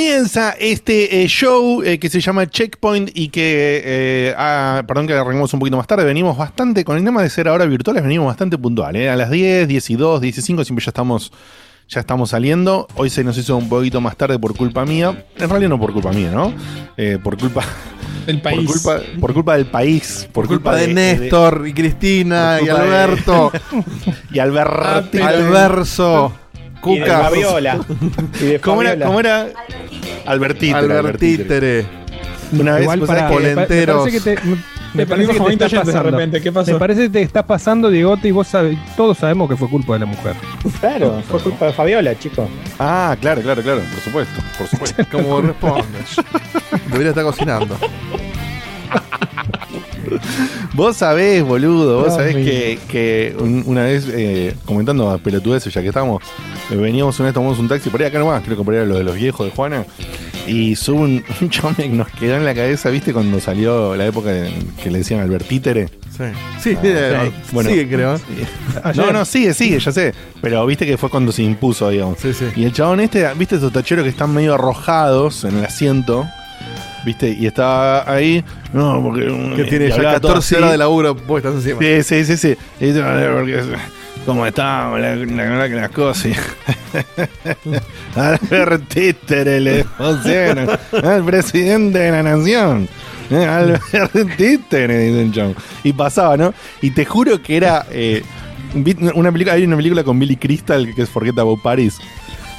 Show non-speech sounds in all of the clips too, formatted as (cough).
Comienza este eh, show eh, que se llama Checkpoint y que, eh, ah, perdón que arrancamos un poquito más tarde, venimos bastante, con el tema de ser ahora virtuales, venimos bastante puntual. A las 10, 10 y 2, 10 y 5 siempre ya estamos, ya estamos saliendo. Hoy se nos hizo un poquito más tarde por culpa mía. En realidad no por culpa mía, ¿no? Eh, por culpa... (laughs) El país. Por culpa, por culpa del país. Por, Culpa de Néstor y Cristina y de- Alberto. (laughs) y Alberto. Alverso. Y de Cuca. Fabiola. Y de ¿Cómo era? ¿Cómo era? Albertítere. Albertítere. Una vez, Igual para Polenteros. Me parece que te, me- me parece que te está 20 oyentes de pasando. repente. ¿Qué pasó? Me parece que te está pasando, Diegote, y vos sabés, todos sabemos que fue culpa de la mujer. Claro, fue culpa de Fabiola, chicos. Ah, claro, claro, claro, por supuesto, por supuesto. (laughs) Como respondes. Debería estar cocinando. (laughs) Vos sabés, boludo, vos sabés que, que un- una vez eh, comentando a pelotudeces, ya que estábamos, eh, veníamos una vez, tomamos un taxi por ahí acá nomás, creo que por ahí era lo de los viejos de Juana, y sube un, (laughs) un chabón que nos quedó en la cabeza, ¿viste? Cuando salió la época de- que le decían Albertítere. Sí. Sí, eh, Bueno. sigue, creo. (laughs) No, no, sigue, sigue, ya sé. Pero viste que fue cuando se impuso, digamos. Sí, sí. Y el chabón este, viste esos tacheros que están medio arrojados en el asiento. ¿Viste? Y estaba ahí. No, porque. Que tiene ya hablaba todo 14 así. horas de laburo puestas encima. Sí, sí, sí, sí. Y "Vale, porque, ¿Cómo está? La, verdad que las cosas. (laughs) Albert Títere le pusieron al presidente de la nación. Eh, Albert Títere, dice el chabón. Y pasaba, ¿no? Y te juro que era. eh, una película, hay una película con Billy Crystal que es Forget About Paris.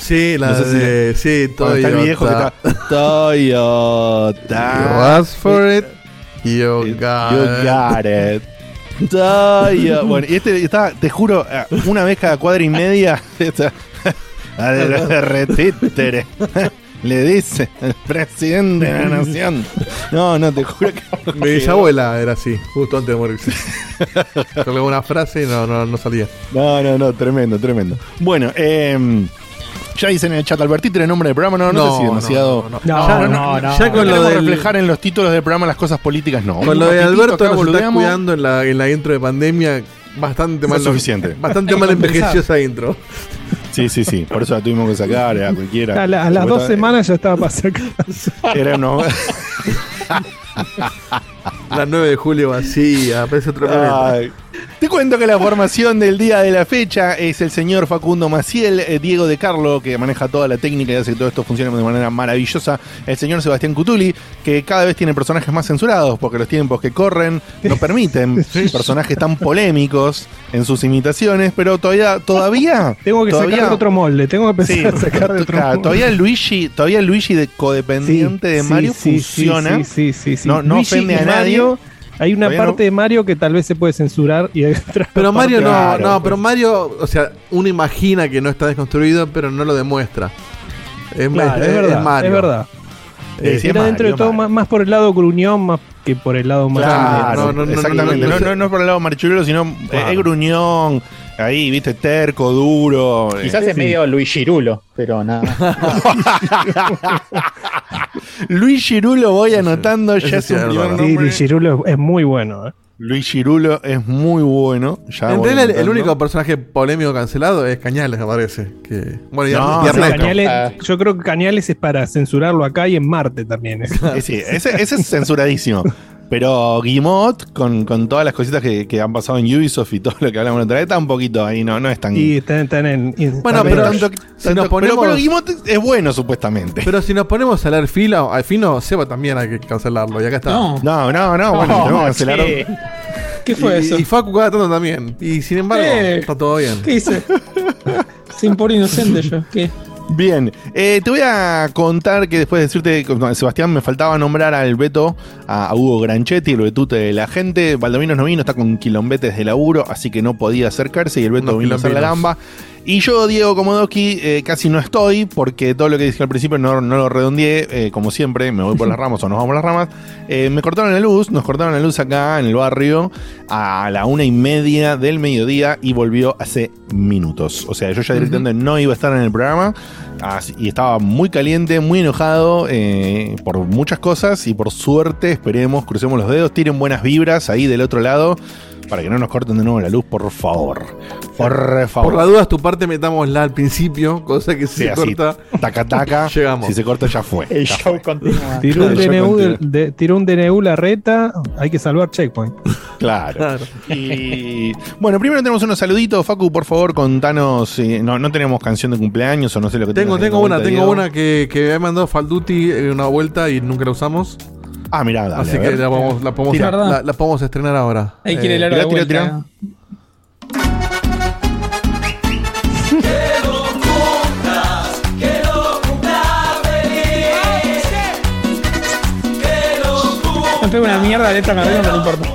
Sí, la No sé si- de. Sí, Cuando está el viejo que Toyota. está. Toyota. You asked for it. You got, You got it. Toyo- Bueno, y este está, te juro, eh, una vez cada cuadra y media. (laughs) está- retítere. (laughs) Le dice el presidente de la nación. No, no, te juro que. Mi bisabuela era así, justo antes de morirse. Colgaba una frase y no, no, no salía. No, no, no, tremendo, tremendo. Bueno, eh, ya dicen en el chat, Albertítere, nombre del programa, no, no, sé si demasiado. no, No, Ya, no, no, ya No con lo del, reflejar en los títulos del programa las cosas políticas, no. con lo de Alberto nos está cuidando en la, en la intro de pandemia. Bastante No (laughs) mal. es suficiente. Bastante mal envejeció esa intro. Sí, sí, sí. Por eso la tuvimos que sacar a cualquiera. A, la- a las dos semanas ya estaba para sacar. Era no. La 9 de julio vacía, parece otro planeta. Te cuento que la formación del día de la fecha es el señor Facundo Maciel, eh, Diego de Carlo, que maneja toda la técnica y hace que todo esto funcione de manera maravillosa, el señor Sebastián Cutuli, que cada vez tiene personajes más censurados, porque los tiempos que corren no permiten (laughs) personajes tan polémicos en sus imitaciones, pero todavía, todavía, Tengo que todavía, sacar de otro molde. Tengo que Sí, empezar a sacar de otro claro, molde. todavía Luigi, todavía el Luigi de codependiente de Sí, Mario sí, sí, funciona. Sí, sí, sí, sí. No- no Luigi ofende a nadie. Mario, hay una Todavía parte no. de Mario que tal vez se puede censurar y hay otra Pero Mario no, Claro, no, pues. pero Mario, o sea, uno imagina que no está desconstruido, pero no lo demuestra. Es, Claro, es- es, es verdad, Mario. es verdad. Eh, sí, es Era dentro de Mario, todo Mario. más, más por el lado gruñón más que por el lado más. Claro, no, no, no, exactamente. no, No, no, no, no, por el lado marichulero, sino eh, Claro. es gruñón, ahí, viste, terco, duro. eh. Quizás es medio Luis Girulo, pero nada. (laughs) (laughs) Luis Girulo voy anotando, ya es sí un primer. Sí, nombre. Luigi Rulo es, muy bueno. ¿eh? Luis Girulo es muy bueno. Ya en voy realidad, el, único personaje polémico cancelado es Cañales, me parece. Que, bueno, y, No, y sí, Ernesto. Cañales- Ah. yo creo que Cañales es para censurarlo acá y en Marte también. es. Eh, sí, ese, ese es censuradísimo. Pero Guimot, con, con todas las cositas que, que han pasado en Ubisoft y todo lo que hablamos la otra vez, está un poquito ahí, no, no es tan. Y están, están en. Bueno, pero tanto- si tanto- nos ponemos- pero, pero Guimot es bueno, supuestamente. Pero si nos ponemos a leer fila, al fino, Seba también hay que cancelarlo. Y acá está. No, No, no, no, bueno, No, tenemos que cancelar. che. ¿qué fue y, eso? y Facu cada tanto también. Y sin embargo, Eh. está todo bien. ¿Qué hice? (laughs) Sin por inocente yo. ¿Qué? Bien, eh, te voy a contar que después de decirte, no, Sebastián, me faltaba nombrar al Beto, a, a Hugo Granchetti, el betute de la gente. Valdomino no vino, está con quilombetes de laburo, así que no podía acercarse y el Beto Unos vino a hacer la gamba. Y yo, Diego Komodowski, eh, casi no estoy, porque todo lo que dije al principio no, no lo redondeé, eh, como siempre, me voy por las ramas o nos vamos por las ramas. Eh, me cortaron la luz, nos cortaron la luz acá en el barrio a la una y media del mediodía y volvió hace minutos. O sea, yo ya directamente no iba a estar en el programa así- y estaba muy caliente, muy enojado por muchas cosas y por suerte, esperemos, crucemos los dedos, tiren buenas vibras ahí del otro lado para que no nos corten de nuevo la luz, por favor. Por favor. Por la duda, tu parte metámosla al principio, cosa que si Sí, se así, corta. taca taca. (laughs) Llegamos. Si se corta ya fue. El ya show fue. continúa. (laughs) Tiró un, DNU, continúo. de- de- tiró un DNU la reta, hay que salvar checkpoint. (laughs) Claro. Claro. Y bueno, primero tenemos unos saluditos. Facu, por favor, contanos. eh, no, no tenemos canción de cumpleaños o no sé lo que Tengo, tengo una, tengo una que, que me ha mandado Falduti en una vuelta y nunca la usamos. Ah, mirá, dale, así a que ver. la, vamos, la, podemos, Tira. la, la podemos estrenar ahora. Ahí quiere el aro tira, de tira, vuelta. Me pego una mierda de letra pero no importa.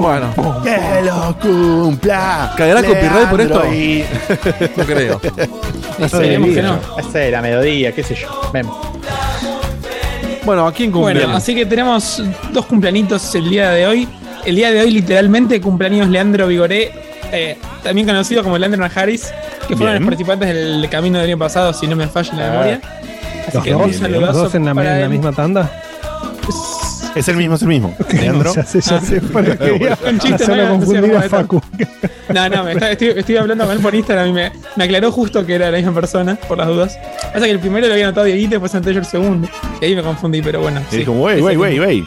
Bueno, ¡Que lo cumpla! ¿Caerá copyright por esto? Y- no creo. Esperemos que no. Esa era mediodía, qué sé yo. Ven. Bueno, ¿a quién cumple? Bueno, así que tenemos dos cumpleañitos el día de hoy. El día de hoy, literalmente, cumpleaños Leandro Vigoré, eh, también conocido como Leandro Najaris, que fueron Bien. los participantes del camino del año pasado, si no me falla la Ah. memoria. Así Los que un dos, los dos en la, para en la misma tanda. Es el mismo, es el mismo. Leandro. Ya sé, ya sé, quería hacerlo no, no sé confundir cómo a meter. Facu. No, no, me está- estoy, estoy hablando con él por Instagram y me, me aclaró justo que era la misma persona, por las dudas. Pasa que el primero lo había anotado Dieguito y después yo el segundo. Y ahí me confundí, pero bueno. Y sí, dijo, wey, wey, wey.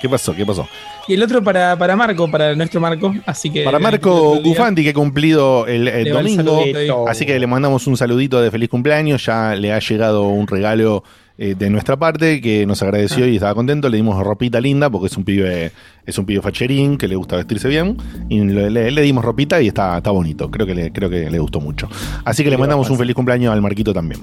¿Qué pasó? ¿Qué pasó? Y el otro para, para Marco, para nuestro Marco. Así que. Para Marco Gufanti, que ha cumplido el, domingo. Así que le mandamos un saludito de feliz cumpleaños. Ya le ha llegado un regalo eh, de nuestra parte que nos agradeció y estaba contento. Le dimos ropita linda porque es un pibe, es un pibe facherín que le gusta vestirse bien. Y le, le- le dimos ropita y está, está bonito. Creo que, le, creo que le gustó mucho. Así que le mandamos un feliz cumpleaños al Marquito también.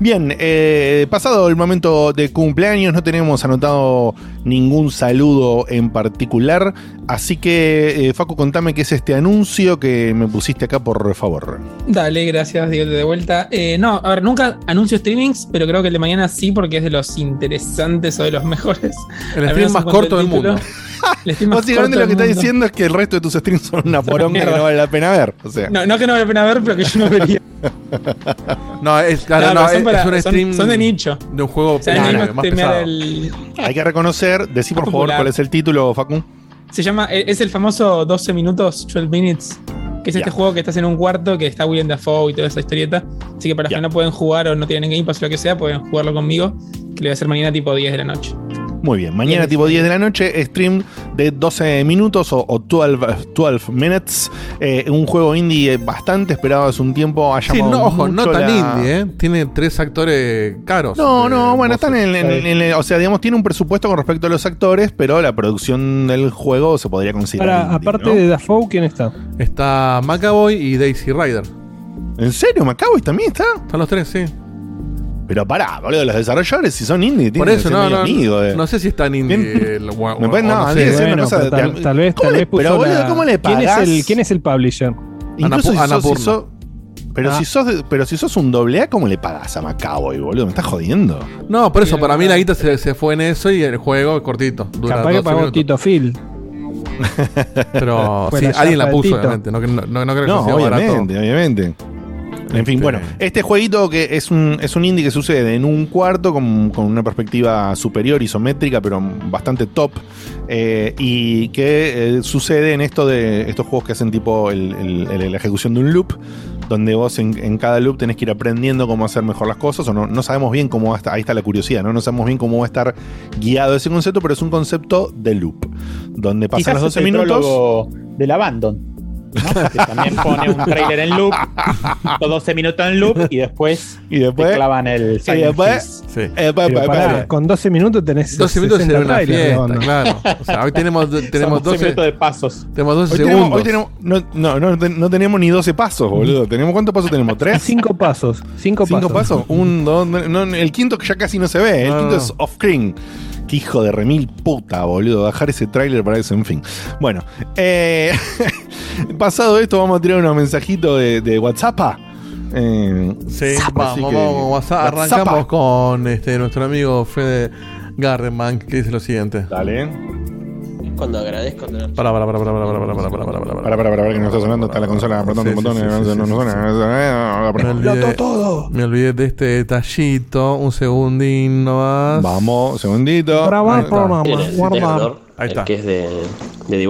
Bien, eh, pasado el momento de cumpleaños, no tenemos anotado ningún saludo en particular. Así que, eh, Facu, contame qué es este anuncio que me pusiste acá, por favor. Dale, gracias, Diego, de vuelta. Eh, no, a ver, nunca anuncio streamings, pero creo que el de mañana sí, porque es de los interesantes o de los mejores. El stream más corto del título. mundo. Básicamente lo que mundo. diciendo es que el resto de tus streams son una (laughs) poronga que no vale la pena ver. O sea, No, no que no vale la pena ver, pero que yo no vería. (laughs) No, es, claro, No, es, para- es un stream son de nicho. de un juego O sea, más pesado. el. hay que reconocer, decí por favor cuál es el título, Facu. Se llama, e, es el famoso 12 minutos, 12 minutes, que es este juego que estás en un cuarto, que está William Dafoe y toda esa historieta. Así que para los que no pueden jugar o no tienen Game Pass o lo que sea, pueden jugarlo conmigo, que le voy a hacer mañana tipo 10 de la noche. Muy bien, mañana tipo 10 de la noche, stream de 12 minutos o, o 12, 12 minutes. eh, un juego indie bastante esperado hace un tiempo. Ha Sí, no, ojo, no tan la- indie, ¿eh? Tiene tres actores caros. No, Eh, no, bueno, voces. están en, en- en- en- O sea, digamos, tiene un presupuesto con respecto a los actores, pero la producción del juego se podría considerar. Para, indie, aparte ¿no? de Dafoe, ¿quién está? Está Macaboy y Daisy Rider. ¿En serio? ¿Macaboy también está? Están los tres, sí. Pero pará, boludo, los desarrolladores, si son indie, Por tienen eso, que ser no, medio no, amigos de- no sé si está en indie. El- o- Me o no, no debe sé. ser una Bueno, cosa pero de- tal, tal vez, ¿Cómo tal le- vez puso pero, boludo, la- ¿cómo le ¿Quién es, pagás? el, ¿Quién es el publisher? Incluso si sos, Annapurna. si sos- pero, Ah. si sos, de- pero si sos un doble A, ¿cómo le pagas a Macaboy, boludo? ¿Me estás jodiendo? No, por eso, para mí la guita se, se fue en eso y el juego es cortito. Dura Capaz que 12 pagó minutos. Tito Phil. Pero (laughs) Fue sí, la alguien la de puso, Tito. obviamente. No, no, no, no creo que No, sea barato. obviamente, obviamente. En fin, Este- bueno, este jueguito que es un, es un indie que sucede en un cuarto con, con una perspectiva superior, isométrica, pero bastante top. eh, y que eh, sucede en esto de estos juegos que hacen tipo el- el- el- la ejecución de un loop, donde vos en, en cada loop tenés que ir aprendiendo cómo hacer mejor las cosas, o no, no sabemos bien cómo va a estar, ahí está la curiosidad, ¿no? No sabemos bien cómo va a estar guiado ese concepto, pero es un concepto de loop, donde pasan Quizás los es 12 el minutos. del Abandon. ¿No? Que también pone un trailer en loop, los 12 minutos en loop y después, Y después- te clavan el y después-. Sí. Eh, pa- pa- pará, pa- con 12 minutos tenés 12 minutos 60 sería una fiesta, ¿no? claro. O sea, hoy (laughs) tenemos, Son tenemos 12 12, minutos de pasos. tenemos 12 Hoy segundos. tenemos, hoy tenemos- no, no, no, no tenemos ni 12 pasos, boludo. ¿Tenemos cuántos pasos tenemos? ¿Tres? (laughs) Cinco pasos. Cinco, ¿Cinco pasos. pasos? Un, dos, no, el quinto que ya casi no se ve. El No, quinto no. es off-screen. Qué hijo de remil puta, boludo. Bajar ese tráiler para eso, en fin. Bueno, eh, (laughs) (laughs) pasado esto, vamos a tirar unos mensajitos de, de WhatsApp. Eh, Sí, vamos, que- vamos, WhatsApp. WhatsApp. arrancamos con este, nuestro amigo Fede Gardenman, que dice lo siguiente. dale. Cuando agradezco tener Para, para, para, para, para, para, para, para, para, para, para. Para, para, que no está sonando. Está la consola apretando sí, sí, no, suena. Me olvidé, me olvidé de este detallito. Un segundín nomás. Vamos, segundito. Programa, Bien, el guardar. detector, Ahí está. que es de.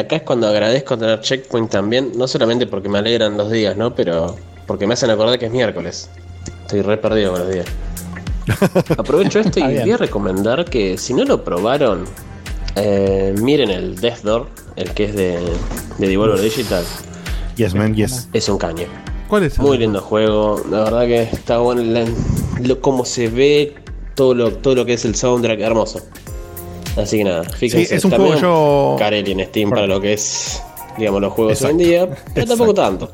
Acá es cuando agradezco tener checkpoint también, no solamente porque me alegran los días, ¿no? Pero porque me hacen acordar que es miércoles. Estoy re perdido con los días. (laughs) Aprovecho esto y voy a recomendar que si no lo probaron, eh, miren el Death Door, el que es de, de Devolver Digital. Yes, man, yes. Es un caño. ¿Cuál es? Muy lindo juego, la verdad que está bueno la- lo, cómo se ve, todo lo, todo lo que es el soundtrack, hermoso. Así que nada, fíjense. Sí, es un juego yo- Carelli en Steam para lo que es, digamos, los juegos hoy en Exacto. día, pero tampoco tanto.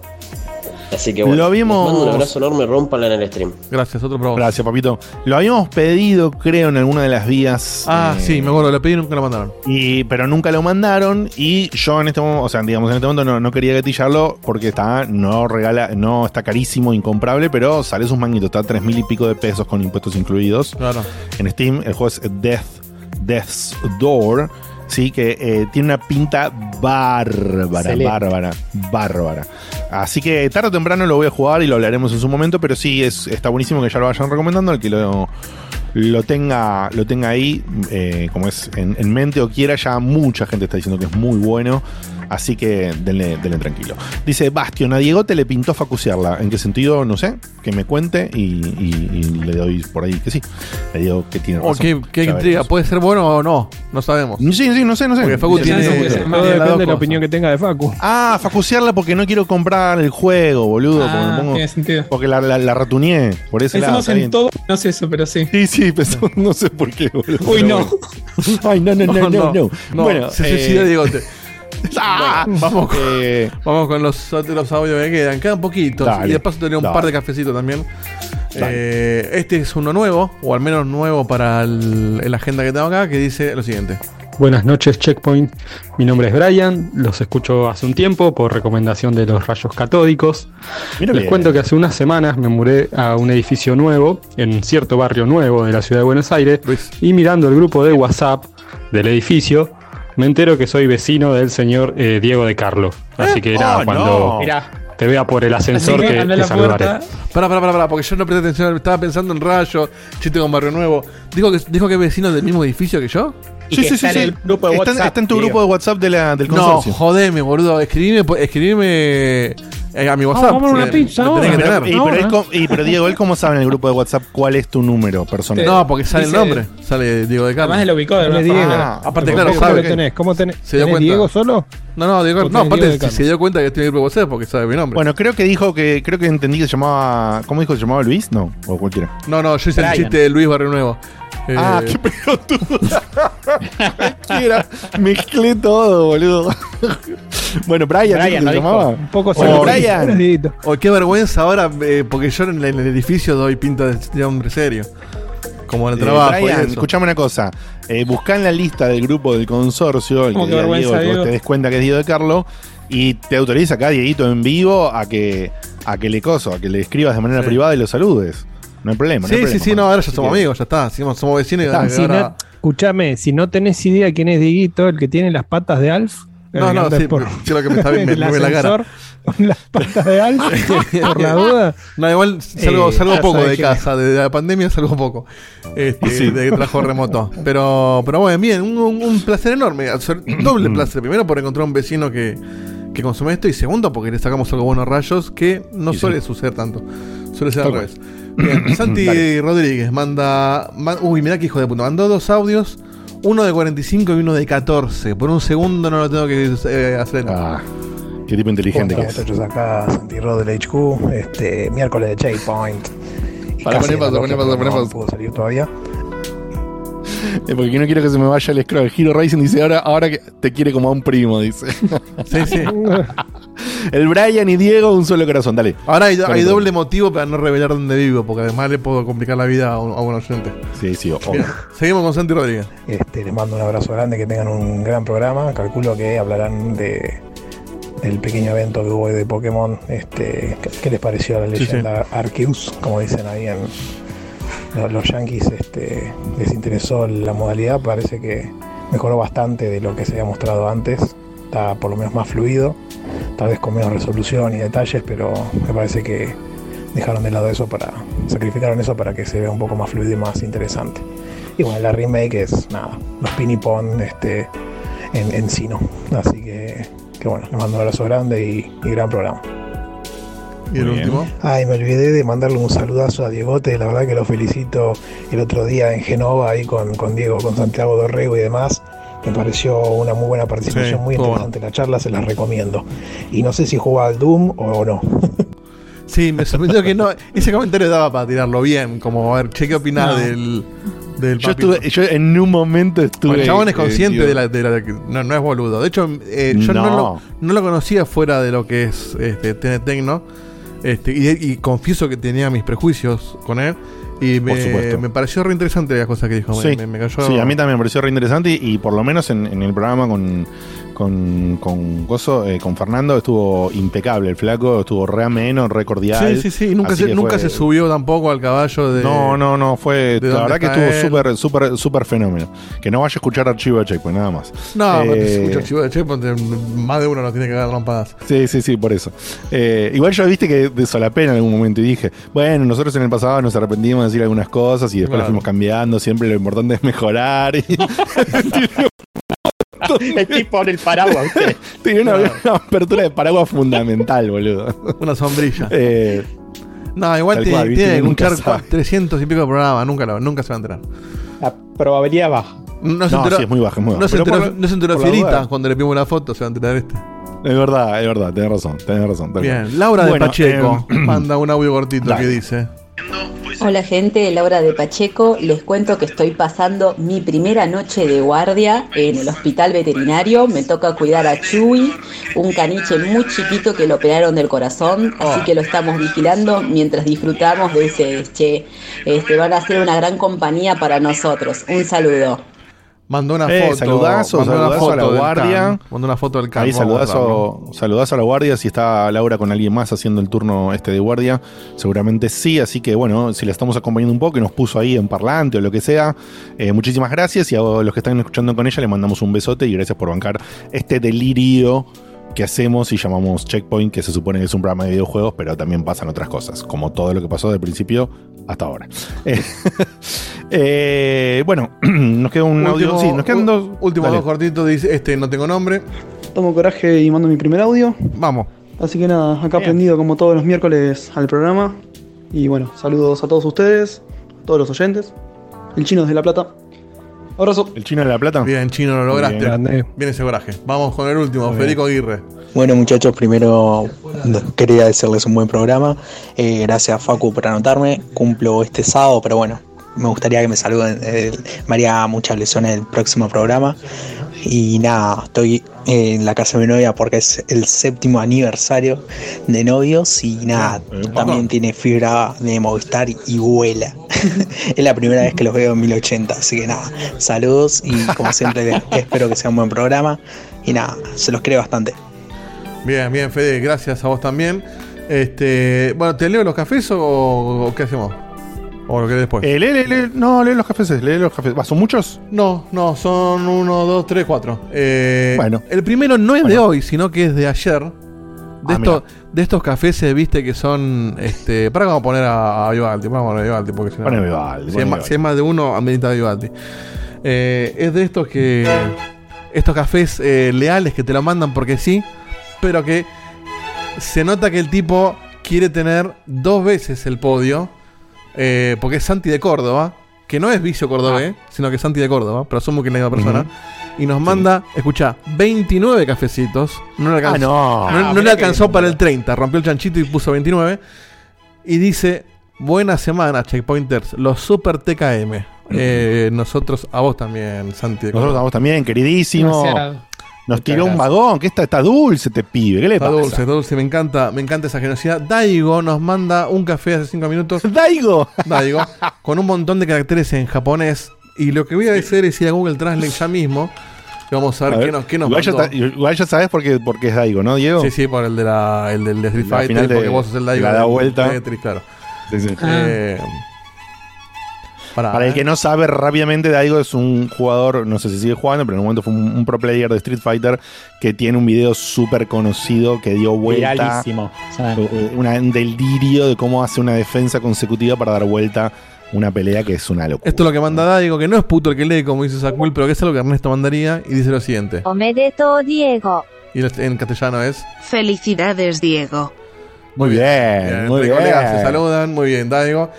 Así que bueno, Lo vimos- mando un abrazo enorme, rompanla en el stream. Gracias, otro programa. Gracias, papito. Lo habíamos pedido, creo, en alguna de las vías. Ah, eh, sí, me acuerdo, lo pedí y nunca lo mandaron. Y, pero nunca lo mandaron y yo en este momento, o sea, digamos, en este momento no, no quería gatillarlo porque está, no regala, no está carísimo, incomprable, pero sale sus manguitos, está a tres mil y pico de pesos con impuestos incluidos. Claro. En Steam, el juego es Death, Death's Door, sí, que eh, tiene una pinta bárbara, Excelente. bárbara, bárbara. Así que tarde o temprano lo voy a jugar y lo hablaremos en su momento, pero sí, es, está buenísimo que ya lo vayan recomendando, el que lo, lo tenga, lo tenga ahí, eh, como es en, en mente o quiera, ya mucha gente está diciendo que es muy bueno. Así que denle, denle tranquilo. Dice Bastion, a Diego te le pintó facusearla. ¿En qué sentido? No sé. Que me cuente y, y- y le doy por ahí que sí. Le digo que tiene Oh, razón. qué, intriga. ¿Puede ser bueno o no? No sabemos. Sí, sí, no sé, no sé. Porque Facu tiene- sí, sí, puede sí. ser. Más depende de la cosas. opinión que tenga de Facu. Ah, facusearla porque no quiero comprar el juego, boludo. porque, Ah, pongo- tiene sentido. porque la, la, la ratuneé. Por ese lado. Pensamos en todo, no sé eso, pero sí. Sí, sí, pensó- no sé por qué, boludo. Uy, no. (laughs) Ay, no, no, no, no, no. no. Bueno, se eh, suicida Diego. (laughs) Ah, Vamos con, eh, vamos con los otros audios que quedan. Quedan poquitos. Dale, y de paso tenía un dale. par de cafecitos también. Eh, este es uno nuevo, o al menos nuevo para el, el agenda que tengo acá, que dice lo siguiente. Buenas noches, Checkpoint. Mi nombre es Brian, los escucho hace un tiempo por recomendación de los rayos catódicos. mira Les bien. cuento que hace unas semanas me mudé a un edificio nuevo, en cierto barrio nuevo de la ciudad de Buenos Aires, Luis. y mirando el grupo de WhatsApp del edificio, me entero que soy vecino del señor eh, Diego de Carlo. Así que nada, Oh, cuando no. Te vea por el Así ascensor que a te la saludaré. para, para, para, porque yo no presté atención. Estaba pensando en Rayo, chiste con Barrio Nuevo. Dijo que, dijo que es vecino del mismo edificio que yo. y Sí, que sí, está sí, en sí. el grupo de Está, WhatsApp. está en tu grupo de WhatsApp de la, del No, consorcio. jodeme, boludo. Escribime, escribime eh, a mi WhatsApp. vamos a una pizza lo tenés ahora. que pero, tener. y, pero, Ahora. él com- y, pero Diego, ¿él cómo sabe en el grupo de WhatsApp cuál es tu número personal? No, porque sale Dice- el nombre. Sale Diego de Además Carlos. de lo ubicó de Diego. forma. Ah, Aparte, ¿Cómo claro, lo sabe. tenés? ¿Cómo tenés? Se dio ¿Tenés cuenta. Diego solo? No, no, Diego, Vos no, tenés aparte Diego de si Carlos. se dio cuenta que estoy en el grupo de WhatsApp porque sabe mi nombre. Bueno, creo que dijo que creo que entendí que se llamaba ¿cómo dijo que se llamaba Luis? No, o cualquiera. no, no, yo hice el Brian. chiste de Luis Barrio Nuevo. Eh, Ah, qué pelotudo. (laughs) Cualquiera. Mezclé todo, boludo. bueno, Brian, Brian, ¿sí lo se dijo. llamaba? Un poco Oh, solo. Brian. Oh, qué vergüenza ahora, eh, porque yo en, el edificio doy pinta de, hombre serio. Como en el Eh, trabajo. Brian, escuchame una cosa. Eh, buscá en la lista del grupo del consorcio, el ¿Cómo que Diego, te des cuenta que es Diego de Carlo, y te autoriza acá, Dieguito, en vivo, a que, a que le coso, a que le escribas de manera Sí. privada y lo saludes. No hay problema. no hay Sí, sí, problema, sí, no, ahora ya somos amigos, ya está. Somos, somos vecinos y Ah, si ahora- no- escuchame, si no tenés idea quién es Dieguito, el que tiene las patas de Alf, No, no, sí, por- creo que me está (laughs) bien, me, el me ve la cara. ascensor Con las patas de alto, (laughs) por la duda. No, igual salgo, Eh, salgo poco de casa, de la pandemia salgo poco. Este, Sí. de trabajo remoto. Pero, pero bueno, bien, un, un- un placer enorme. hacer- Doble (clears throat) placer. Primero por encontrar un vecino que, que consume esto. Y segundo porque le sacamos algo bueno a rayos que no Y suele sí. suceder tanto. Suele ser al revés. Bien, (coughs) Santi Dale. Rodríguez manda. ma- uy, mirá que hijo de puta. Mandó dos audios. Uno de 45 y uno de 14. Por un segundo no lo tengo que eh, hacer. Ah, qué tipo inteligente que es. muchachos, acá Santi Rod del HQ, este, miércoles de Checkpoint. Para, poné pausa, loca, pausa, pausa. puedo salir todavía. Porque no quiero que se me vaya el scroll. Hero Racing dice ahora, ahora que te quiere como a un primo, dice. Sí, sí. (laughs) el Brian y Diego, un solo corazón, dale. Ahora hay, doble motivo para no revelar dónde vivo, porque además le puedo complicar la vida a un, a un oyente. Sí, sí, o- Bien, seguimos con Santi Rodríguez. Este, les mando un abrazo grande, que tengan un gran programa. Calculo que hablarán de del pequeño evento que hubo hoy de Pokémon. Este, ¿qué, les pareció la Sí, leyenda Arceus? Como dicen ahí en los, los Yankees, este, les interesó la modalidad. Parece que mejoró bastante de lo que se había mostrado antes. Está por lo menos más fluido, tal vez con menos resolución y detalles, pero me parece que dejaron de lado eso para. sacrificaron eso para que se vea un poco más fluido y más interesante. Y bueno, la remake es nada, los pinipon este, en, en Sino. Así que, que bueno, les mando un abrazo grande y, y gran programa. Y el último. Ay, me olvidé de mandarle un saludazo a Diegote, la verdad que lo felicito el otro día en Genova ahí con, con Diego, con Santiago Dorrego y demás. Me pareció una muy buena participación, Sí, muy interesante la charla, se las recomiendo. Y no sé si jugaba al Doom o no. Sí, me sorprendió que no. Ese comentario daba para tirarlo bien. Como, a ver, che, ¿qué opinás No. del, del Yo estuve, yo en un momento estuve. Bueno, el chabón es eh, consciente de la, de la- No, no es boludo. De hecho, eh, yo no. No. lo, no lo conocía fuera de lo que es este, Tecno. Este, y, y confieso que tenía mis prejuicios con él. Y Por me, supuesto. me pareció re interesante las cosas que dijo. Sí, me, me cayó. sí, a mí también me pareció re interesante y, y por lo menos en, en el programa con, con, con Gozo, eh, con Fernando, estuvo impecable. El flaco estuvo re ameno, re cordial. Sí, sí, sí. Nunca, se, nunca fue- se subió tampoco al caballo de. No, no, no, fue. ¿De La verdad que estuvo súper, súper, súper fenómeno. Que no vaya a escuchar archivo de Checkpoint, nada más. No, pero Eh, se escucha el chivo de Checkpoint, eh, más de uno nos tiene que dar trompadas. Sí, sí, sí, por eso. Eh, igual yo viste que de sola pena en algún momento y dije, bueno, nosotros en el pasado nos arrepentimos de decir algunas cosas y después Claro. las fuimos cambiando, siempre lo importante es mejorar. Y (laughs) (laughs) (laughs) El tipo en el paraguas, (laughs) tiene una, una apertura de paraguas fundamental, boludo. (laughs) Una sombrilla. Eh, No, igual tiene, cual, escuchar sabe. 300 y pico de programas, nunca, lo- nunca se va a enterar. La probabilidad baja. No, se no, enteró, sí, es muy baja, es muy baja. no se enteró, por- no se enteró Fierita cuando le pimos la foto, se va a enterar este. Es verdad, es verdad, tenés razón, tenés razón. Bien, Laura de Pacheco eh, (clears throat) manda un audio cortito dale. que dice. Hola gente, Laura de Pacheco. Les cuento que estoy pasando mi primera noche de guardia en el hospital veterinario. Me toca cuidar a Chuy, un caniche muy chiquito que lo operaron del corazón, así que lo estamos vigilando mientras disfrutamos de ese che. Este, van a ser una gran compañía para nosotros. Un saludo. Mandó una Eh, foto. saludazo, mandó una saludazo a la foto guardia. Mandó una foto del can. Ahí saludazo, saludazo a la guardia. Si está Laura con alguien más haciendo el turno este de guardia, seguramente sí. Así que bueno, si la estamos acompañando un poco y nos puso ahí en parlante o lo que sea, eh, muchísimas gracias. Y a los que están escuchando con ella, le mandamos un besote y gracias por bancar este delirio que hacemos y llamamos Checkpoint, que se supone que es un programa de videojuegos, pero también pasan otras cosas, como todo lo que pasó del principio hasta ahora. (laughs) Eh, eh, bueno, (clears throat) nos queda un audio. Sí, nos quedan dos. Último dos cortitos. Dice: Este no tengo nombre. Tomo coraje y mando mi primer audio. Vamos. Así que nada, acá Bien. aprendido como todos los miércoles al programa. Y bueno, saludos a todos ustedes, a todos los oyentes. El chino desde La Plata. Abrazo. ¿El chino de la plata? Bien, chino, lo lograste. bien. Bien ese coraje. Vamos con el último, Federico Aguirre. Bueno muchachos, primero quería decirles un buen programa. Eh, gracias Facu por anotarme. Cumplo este sábado, pero bueno, me gustaría que me saluden. Eh, me haría muchas lesiones el próximo programa. Y nada, estoy en la casa de mi novia porque es el séptimo aniversario de novios y nada, también tiene fibra de Movistar y vuela. (laughs) es la primera vez que los veo en 1080, así que nada, saludos y como siempre (laughs) espero que sea un buen programa y nada, se los creo bastante. Bien, bien, Fede, gracias a vos también. Este, bueno, ¿te leo los cafés o, o qué hacemos? ¿O lo que después? Eh, lee, lee, lee- no, lee los cafés, lee los cafés. ¿Va, ¿Son muchos? No, no, son uno, dos, tres, cuatro. Eh, Bueno. El primero no es de hoy, sino que es de ayer. De, Ah, estos, de estos cafés, eh, viste, que son. Este, para vamos a poner a, a Vivaldi. Vamos a poner a Vivaldi, porque si no. Vivaldi, si, Vivaldi. si hay más de uno, amerita Vivaldi. Eh, es de estos que. Estos cafés leales que te lo mandan porque sí, pero que se nota que el tipo quiere tener dos veces el podio. Eh, porque es Santi de Córdoba, que no es Vicio Cordobés, sino que es Santi de Córdoba, pero asumo que es la misma persona. Y nos manda, escucha, 29 cafecitos. No le alcanzó, Ah, no. no, Ah, no le alcanzó bien, para el 30. Rompió el chanchito y puso 29. Y dice: Buena semana, checkpointers. Los super TKM. Eh, nosotros, a vos también, Santi. de Nosotros Córdoba. a vos también, queridísimo. Demasiado. Nos tiró un vagón, que está, está dulce este pibe. ¿Qué le Está pasa? dulce, está dulce, me encanta, me encanta esa generosidad. Daigo nos manda un café hace 5 minutos. (laughs) Daigo. Daigo, con un montón de caracteres en japonés. Y lo que voy a hacer es ir a Google Translate ya mismo. Y vamos a ver, A qué nos, qué nos igual, ya, mandó. igual ya sabes por qué, por qué es Daigo, ¿no, Diego? Sí, sí, por el de la, el del de Street La Fighter, final de- porque vos sos el Daigo la da vuelta. Tetris, claro. Sí, sí. Ah. Para, el que no sabe rápidamente, Daigo es un jugador, no sé si sigue jugando, pero en un momento fue un, pro player de Street Fighter que tiene un video súper conocido que dio vuelta. Eh, eh, una, un delirio de cómo hace una defensa consecutiva para dar vuelta una pelea que es una locura. Esto es lo que manda Daigo, que no es puto el que lee, como dice Sakul, pero que es lo que Ernesto mandaría y dice lo siguiente. Omedeto, Diego. Y en castellano es... Felicidades, Diego. Muy bien, muy bien. Muy bien, Daigo.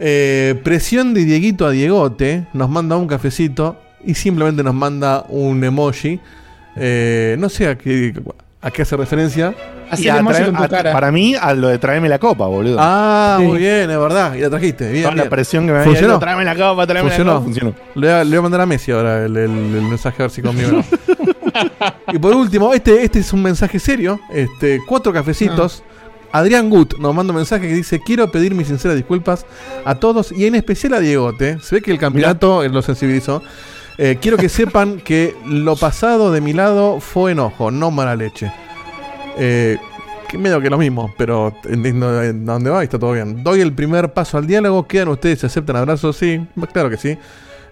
Eh, presión de Dieguito a Diegote, nos manda un cafecito y simplemente nos manda un emoji. Eh, no sé a qué, a qué hace referencia. Así Y el a emoji traer- con tu a- cara. Para mí, a lo de traerme la copa, boludo. Ah, Sí. muy bien, es verdad. Y la trajiste. Bien, Toda la presión que me había tráeme la copa, tráeme Funcionó. la copa. Funcionó. Le, voy a, le voy a mandar a Messi ahora el, el- el mensaje a ver si conmigo no. (laughs) y por último, este, este es un mensaje serio. Este, cuatro cafecitos. Adrián Gut nos manda un mensaje que dice: Quiero pedir mis sinceras disculpas a todos y en especial a Diegote. Se ve que el campeonato eh, lo sensibilizó. Eh, quiero que sepan que lo pasado de mi lado fue enojo, no mala leche. Eh, que medio que lo mismo, pero entiendo en dónde va y está todo bien. Doy el primer paso al diálogo. ¿Quedan ustedes? ¿Se aceptan abrazos? Sí, claro que sí.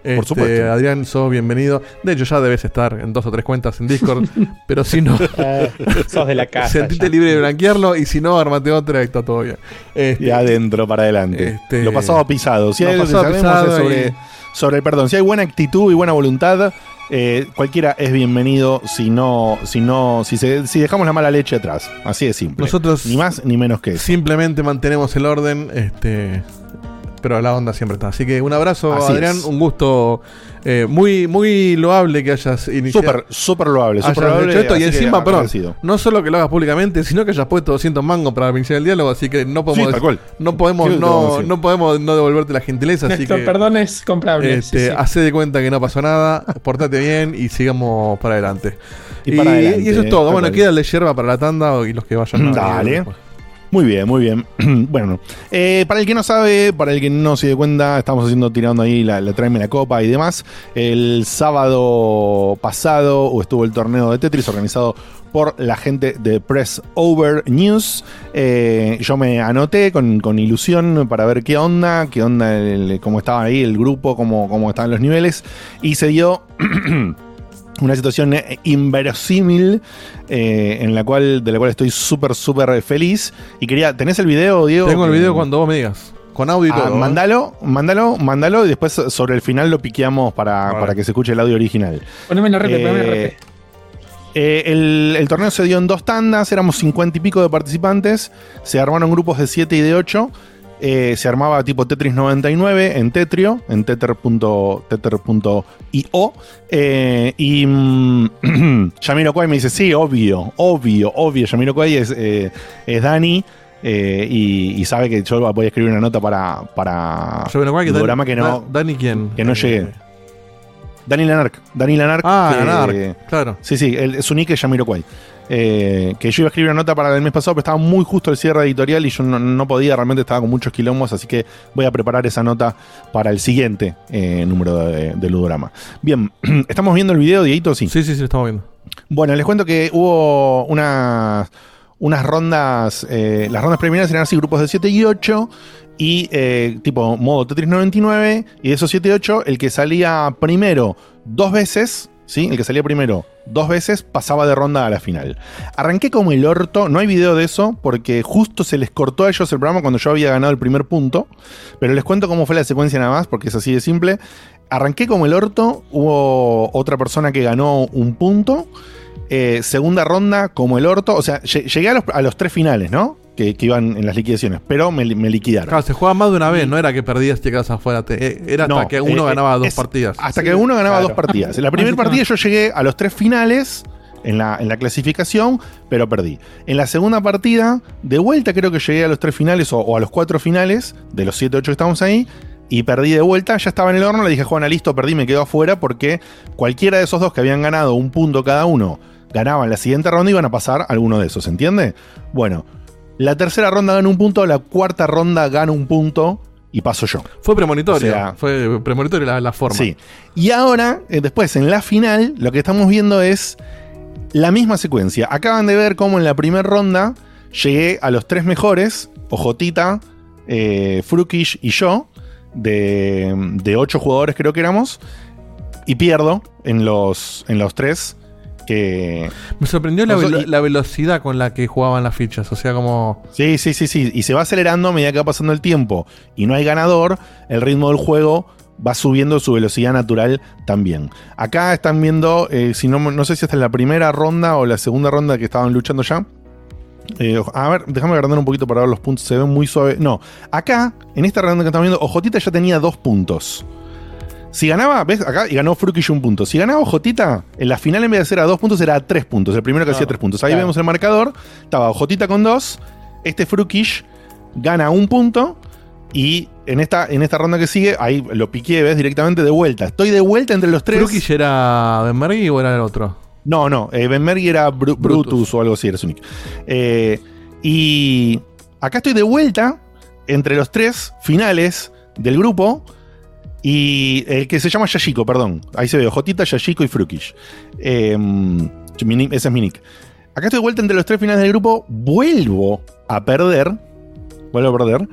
Este, supuesto. Adrián, sos bienvenido. De hecho, ya debes estar en dos o tres cuentas en Discord. (laughs) pero si no, eh, (laughs) sos de la casa. sentite ya. libre de blanquearlo. Y si no, armate otra y está todo bien. Este, Y adentro para adelante. Este- Lo pasado pisado. Si Lo hay que pasado pisado sobre, y- sobre el perdón. Si hay buena actitud y buena voluntad, eh, cualquiera es bienvenido si no, si no, si, se- si dejamos la mala leche atrás. Así de simple. Nosotros ni más ni menos que eso. simplemente mantenemos el orden. Este, pero la onda siempre está. Así que un abrazo, Así Adrián. es. Un gusto eh, muy, muy loable que hayas iniciado. Súper, súper loable. Súper loable hecho esto y encima, perdón, no solo que lo hagas públicamente, sino que hayas puesto 200 mangos para iniciar el diálogo, así que no podemos, Sí, tal no podemos, Sí, no, no podemos no devolverte la gentileza, así (laughs) Nuestro que perdón es comprable. este, sí, sí. hace de cuenta que no pasó nada, portate bien y sigamos para adelante. Y para adelante, y eso es todo. Bueno, cual. queda el de yerba para la tanda y los que vayan a Dale. Muy bien, muy bien. (clears throat) bueno, eh, para el que no sabe, para el que no se dio cuenta, estamos haciendo, tirando ahí la, la tráeme la copa y demás. El sábado pasado estuvo el torneo de Tetris organizado por la gente de Press Over News. Eh, yo me anoté con, con ilusión para ver qué onda, qué onda, el- cómo estaba ahí el grupo, cómo, cómo estaban los niveles. Y se dio (clears throat) una situación eh, inverosímil eh, en la cual de la cual estoy súper súper feliz y quería tenés el video Diego Tengo el video cuando vos me digas. Con audio y Ah, todo. ¿eh? mándalo mándalo mándalo y después sobre el final lo piqueamos para, para que se escuche el audio original Poneme la repe, poneme la Eh, repe. eh, el, el torneo se dio en dos tandas, éramos 50 y pico de participantes, se armaron grupos de 7 y de 8, eh, se armaba tipo Tetris 99 en Tetrio, en tether.io, tether.io, eh, y mm, (clears throat) me dice, sí, obvio, obvio, obvio, Yamiro Kwai es, eh, es Dani, eh, y, y sabe que yo voy a escribir una nota para, para Yo, bueno, ¿cuál que el Dan- programa que no, Da- Dani quién? que no llegué. Dani Lanark. Dani Lanark. Ah, que- Lanark, claro. Sí, sí, el, su nick es Yamiroquai. Eh, que yo iba a escribir una nota para el mes pasado, pero estaba muy justo el cierre editorial y yo no, no podía, realmente estaba con muchos quilombos, así que voy a preparar esa nota para el siguiente eh, número de, de Ludorama. Bien, (clears throat) ¿estamos viendo el video, Dieguito? Sí. Sí, sí, sí, lo estamos viendo. Bueno, les cuento que hubo unas, unas rondas, eh, las rondas preliminares eran así, grupos de 7 y 8, Y eh, tipo modo Tetris 99. Y de esos 7 8, el que salía primero dos veces, ¿sí? El que salía primero dos veces pasaba de ronda a la final. Arranqué como el orto, no hay video de eso, porque justo se les cortó a ellos el programa cuando yo había ganado el primer punto. Pero les cuento cómo fue la secuencia nada más, porque es así de simple. Arranqué como el orto, hubo otra persona que ganó un punto. Eh, segunda ronda como el orto, o sea, lle- llegué a los tres finales, ¿no? Que, que iban en las liquidaciones, pero me, li- me liquidaron. Claro, se jugaba más de una vez, no era que perdías y te quedas afuera. te- eh, era hasta No, que uno eh, ganaba eh, dos es- partidas. Hasta que uno ganaba dos partidas. En la (laughs) primera partida yo llegué a los tres finales en la, en la clasificación, pero perdí. En la segunda partida, de vuelta creo que llegué a los tres finales o, o a los cuatro finales, de los 7, 8 que estamos ahí, y perdí de vuelta. Ya estaba en el horno, le dije, Juana, listo, perdí, me quedo afuera porque cualquiera de esos dos que habían ganado un punto cada uno, ganaban la siguiente ronda y iban a pasar alguno de esos, ¿entiende? Bueno, la tercera ronda gana un punto, la cuarta ronda gana un punto y paso yo. Fue premonitorio. O sea, fue premonitorio la, la forma. Sí. Y ahora, eh, después, en la final, lo que estamos viendo es la misma secuencia. Acaban de ver cómo en la primera ronda llegué a los tres mejores, Ojotita, eh, Frukish y yo, de, de ocho jugadores creo que éramos, y pierdo en los, en los tres. Que Me sorprendió la, Nosotros- velo- la velocidad con la que jugaban las fichas. O sea, como. Sí, sí, sí, sí. Y se va acelerando a medida que va pasando el tiempo y no hay ganador, el ritmo del juego va subiendo su velocidad natural también. Acá están viendo, eh, si no, no sé si esta es la primera ronda o la segunda ronda que estaban luchando ya. Eh, a ver, déjame agrandar un poquito para ver los puntos. Se ven muy suave. No, acá, en esta ronda que estamos viendo, Ojotita ya tenía dos puntos. Si ganaba, ¿ves? Acá y ganó Frukish un punto. Si ganaba Ojotita, en la final en vez de ser a dos puntos era a tres puntos. El primero que hacía tres puntos. Ahí claro. vemos el marcador. Estaba Ojotita con dos. Este Frukish gana un punto. Y en esta, en esta ronda que sigue, ahí lo piqué, ¿ves? Directamente de vuelta. Estoy de vuelta entre los tres. ¿Frukish era Benmergui o era el otro? No, no. Eh, era Bru- Brutus. o algo así, era su nick. Eh, y acá estoy de vuelta entre los tres finales del grupo. Y el que se llama Yashiko, perdón. Ahí se ve, Jotita, Yashiko y Frukish. Eh, ese es mi nick. Acá estoy de vuelta entre los tres finales del grupo. Vuelvo a perder. Vuelvo a perder.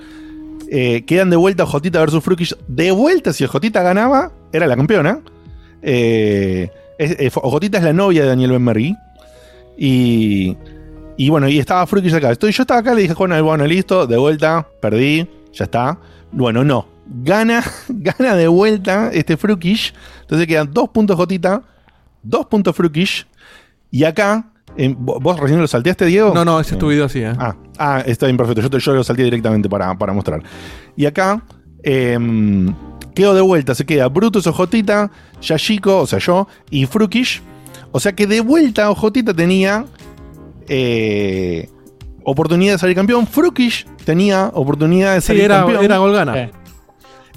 Eh, quedan de vuelta Jotita versus Frukish. De vuelta, si Jotita ganaba, era la campeona. Eh, es- eh, Jotita es la novia de Daniel Benmergui. Y, y bueno, y estaba Frukish acá. Estoy, yo estaba acá, le dije, Juan, bueno, listo, de vuelta, perdí, ya está. Bueno, no. Gana, (laughs) gana de vuelta este Frukish. Entonces quedan dos puntos Jotita, dos puntos Frukish. Y acá, en- ¿vo- ¿vos recién lo salteaste, Diego? No, no, ese es tu video así, ¿eh? Ah, ah, está bien, perfecto. Yo, te- yo lo salté directamente para, para mostrar. Y acá em, quedo de vuelta. Se queda Brutus Ojotita, Yashiko, o sea, yo, y Frukish. O sea que de vuelta Ojotita tenía eh, oportunidad de salir campeón. Frukish tenía oportunidad de Sí, salir era, campeón. era Golgana.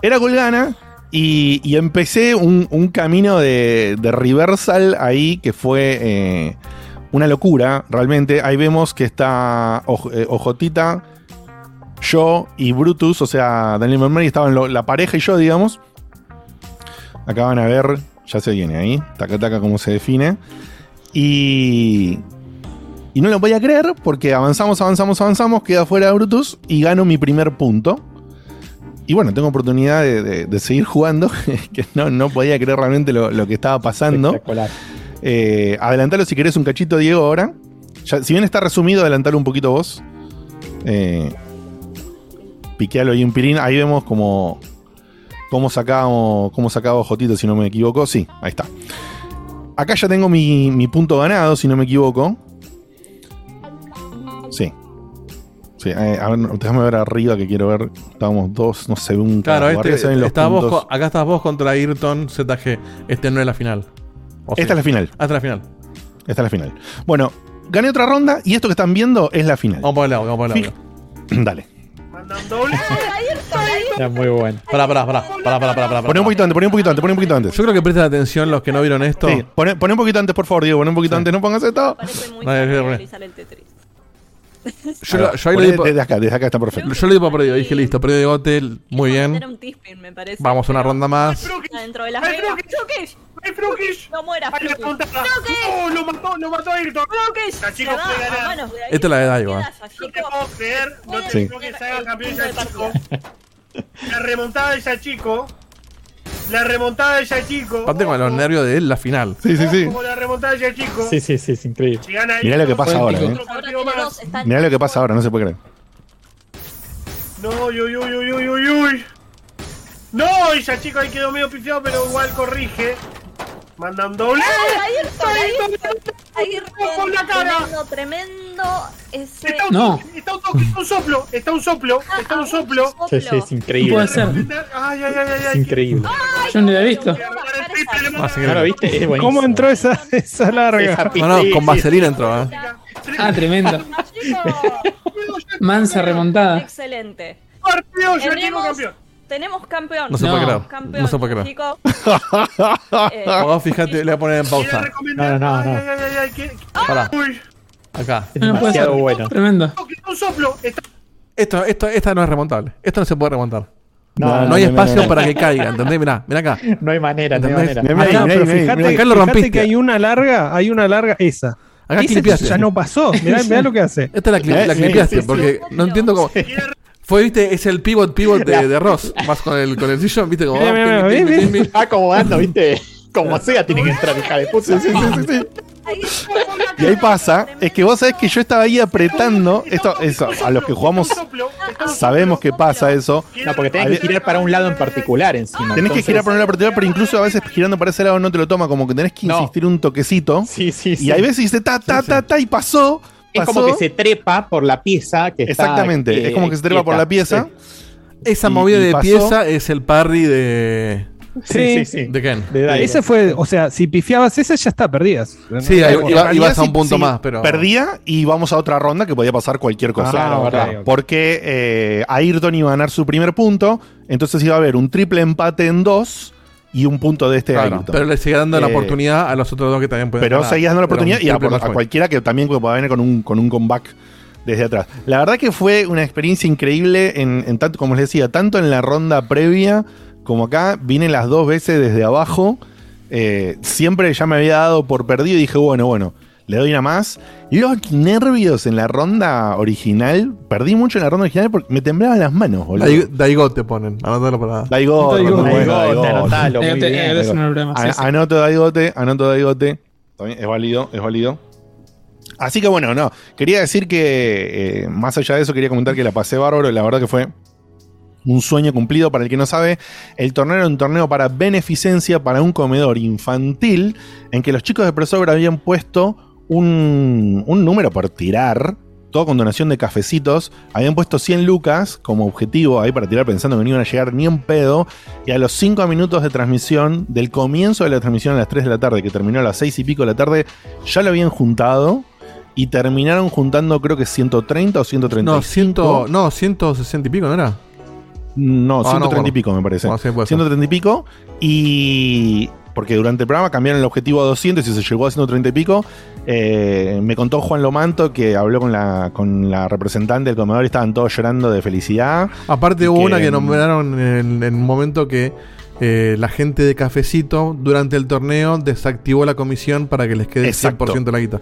Era Golgana. Y, empecé un, camino de, reversal ahí que fue eh, una locura, realmente. Ahí vemos que está eh, Ojotita, yo y Brutus, o sea, Daniel Mermeri estaban lo- la pareja y yo, digamos. Acá van a ver, ya se viene ahí, taca taca cómo se define. Y. Y no lo voy a creer porque avanzamos, avanzamos, avanzamos, queda fuera Brutus y gano mi primer punto. Y bueno, tengo oportunidad de, de- de seguir jugando, (laughs) que no, no podía creer realmente lo, lo que estaba pasando. Eh, adelantalo si querés un cachito, Diego, ahora. Ya- si bien está resumido, adelantalo un poquito vos. Eh, piquealo ahí un pirín. Ahí vemos como cómo sacábamos, cómo sacaba Jotito, si no me equivoco. Sí, ahí está. Acá ya tengo mi, mi punto ganado, si no me equivoco. Sí, eh, a ver, déjame ver arriba que quiero ver. Estábamos dos, no ve un Claro, este, se ven los vos acá estás vos contra Ayrton ZG. Este no es la final. ¿O Esta es la final. Ah, esta es la final. Esta es la final. Bueno, gané otra ronda y esto que están viendo es la final. Vamos a ponerle audio, vamos a ponerle (clears throat) audio. Dale. Era muy bueno. Pará, pará, pará. Pará, pará, pará, pará. Poné un poquito antes, poné un poquito antes, poné un poquito antes. Yo creo que presten atención los que no vieron esto. Sí, poné, poné un poquito antes, por favor, Diego, poné un poquito antes, no pongas esto. Realizar el Tetris. Yo, lo- yo ahí lo Poné di por- desde acá, desde acá está perfecto. yo lo di por perdido. Dije listo, perdido de Gotel. Muy bien. Era un tispin, me parece. Vamos a una ronda más. Adentro de las reglas. ¡Ay, Frukis! No mueras, ¡Ay, la Frukis. puntada! ¡Frukis! ¡Oh, lo mató, lo mató a Ayrton! ¡Frukis! Ya, chicos, Se va puede a ganar. manos de ahí. Esta es la de Daigo. No te puedo creer, no te que campeón chico. La remontada de ese chico. La remontada de ese chico. Aparte con los nervios de él, la final. Sí, sí, sí. Como la remontada de ese chico. Sí, sí, sí, es increíble. Si gana Mirá lo que pasa ahora, eh. Mirá lo que pasa ahora, no se puede creer. No, uy, uy, uy, uy, uy, uy, uy. No, esa chico ahí quedó medio pifiado, pero igual corrige. Manda un doble. Ayrton, con la cara! Tremendo, tremendo. Ese... Está un, No. está un toque, está un soplo, está un soplo, está un soplo. Sí, sí, es increíble. Puede ser. Ay, ay, ay, ay, Es ay. increíble. Yo no la he visto. ¿No lo viste? ¿Cómo entró esa, esa larga? Esa No, no, con vaselina entró, ¿eh? Ah, tremendo. Mansa remontada. Excelente. Partido, Tenemos, campeón. Tenemos campeón. No se puede creer. Campeón, No se puede creer. chico. (laughs) Eh, fíjate, le voy a poner en pausa. No, no, no, Ay, no. ay, ay, ay, que- Pará, Uy, acá. Es No puede ser. demasiado bueno. Tremendo. un soplo, Esto, esto, esta no es remontable. Esto no se puede remontar. No, No, no, hay no, espacio no, no. para que caiga, ¿entendés? Mirá, mirá acá. No hay manera, no hay manera. Mirá, Acá, mirá, pero mirá, fíjate, mirá. Acá lo fíjate rompiste. que hay una larga, hay una larga esa. Acá Esa clipeaste. ya no pasó. Mirá, mirá lo que hace. Esta la, cli- Eh, la sí, clipeaste, sí, sí. porque no entiendo cómo. Fue, viste, es el pivot pivot de, (laughs) de Ross. Más con el, con el sillón, viste, como. Ah, como ando, viste. Como sea, tiene que entrar, hija de puta. Sí, sí, sí, sí. Y ahí pasa, es que vos sabés que yo estaba ahí apretando. Esto, eso, a los que jugamos sabemos que pasa eso. No, porque tenés que girar para un lado en particular encima. Tenés que girar por una particular, pero incluso a veces girando para ese lado no te lo toma, como que tenés que No. insistir un toquecito. Sí, sí, sí. Y hay veces dice ta, ta, ta, ta, y pasó. Es pasó. como que se trepa por la pieza que está. Exactamente, eh, es como que se trepa por quieta. la pieza. Esa Y- movida y de pasó. pieza es el parry de. Sí, sí, sí. de Ken. De. Ese fue, o sea, si pifiabas esa ya está, perdías. Sí, iba- ibas a un punto sí, más, pero. Perdía y vamos a otra ronda que podía pasar cualquier cosa. Ah, ok, verdad. ok. Porque eh, Ayrton iba a ganar su primer punto, entonces iba a haber un triple empate en dos y un punto de este Claro, pero le sigue dando la Eh, oportunidad a los otros dos que también pueden Pero ganar. seguías dando la oportunidad y a, cualquiera que también pueda venir con un, con un comeback desde atrás. La verdad que fue una experiencia increíble en, en tanto, como les decía, tanto en la ronda previa como acá. Vine las dos veces desde abajo. Eh, siempre ya me había dado por perdido y dije, bueno, bueno, le doy una más. Los nervios en la ronda original, perdí mucho en la ronda original porque me temblaban las manos, boludo. Daigo- Daigo te ponen. Anótalo para. Daigote, Daigote, muy bueno, Daigote, Daigote. anotalo, muy bien. problema. sí. Anoto Daigote, anoto Daigote. Es válido, es válido. Así que bueno, no. Quería decir que, eh, más allá de eso, quería comentar que la pasé bárbaro. La verdad que fue un sueño cumplido. Para el que no sabe, el torneo era un torneo para beneficencia para un comedor infantil en que los chicos de Presover habían puesto un, un número por tirar. Todo con donación de cafecitos. Habían puesto 100 lucas como objetivo ahí para tirar pensando que no iban a llegar ni en pedo. Y a los 5 minutos de transmisión, del comienzo de la transmisión a las 3 de la tarde, que terminó a las 6 y pico de la tarde, ya lo habían juntado. Y terminaron juntando creo que 130 o 130. No, ciento, no, 160 y pico, ¿no era? No, Ah, 130 no, y pico me parece. Ah, sí, puede ser. 130 y pico. Y. Porque durante el programa cambiaron el objetivo a 200 y se llegó a 130 y pico. Eh, me contó Juan Lomanto que habló con la, con la representante del comedor y estaban todos llorando de felicidad. Aparte hubo que- una que nombraron en, en un momento que eh, la gente de Cafecito durante el torneo desactivó la comisión para que les quede el Exacto. 100% de la guita.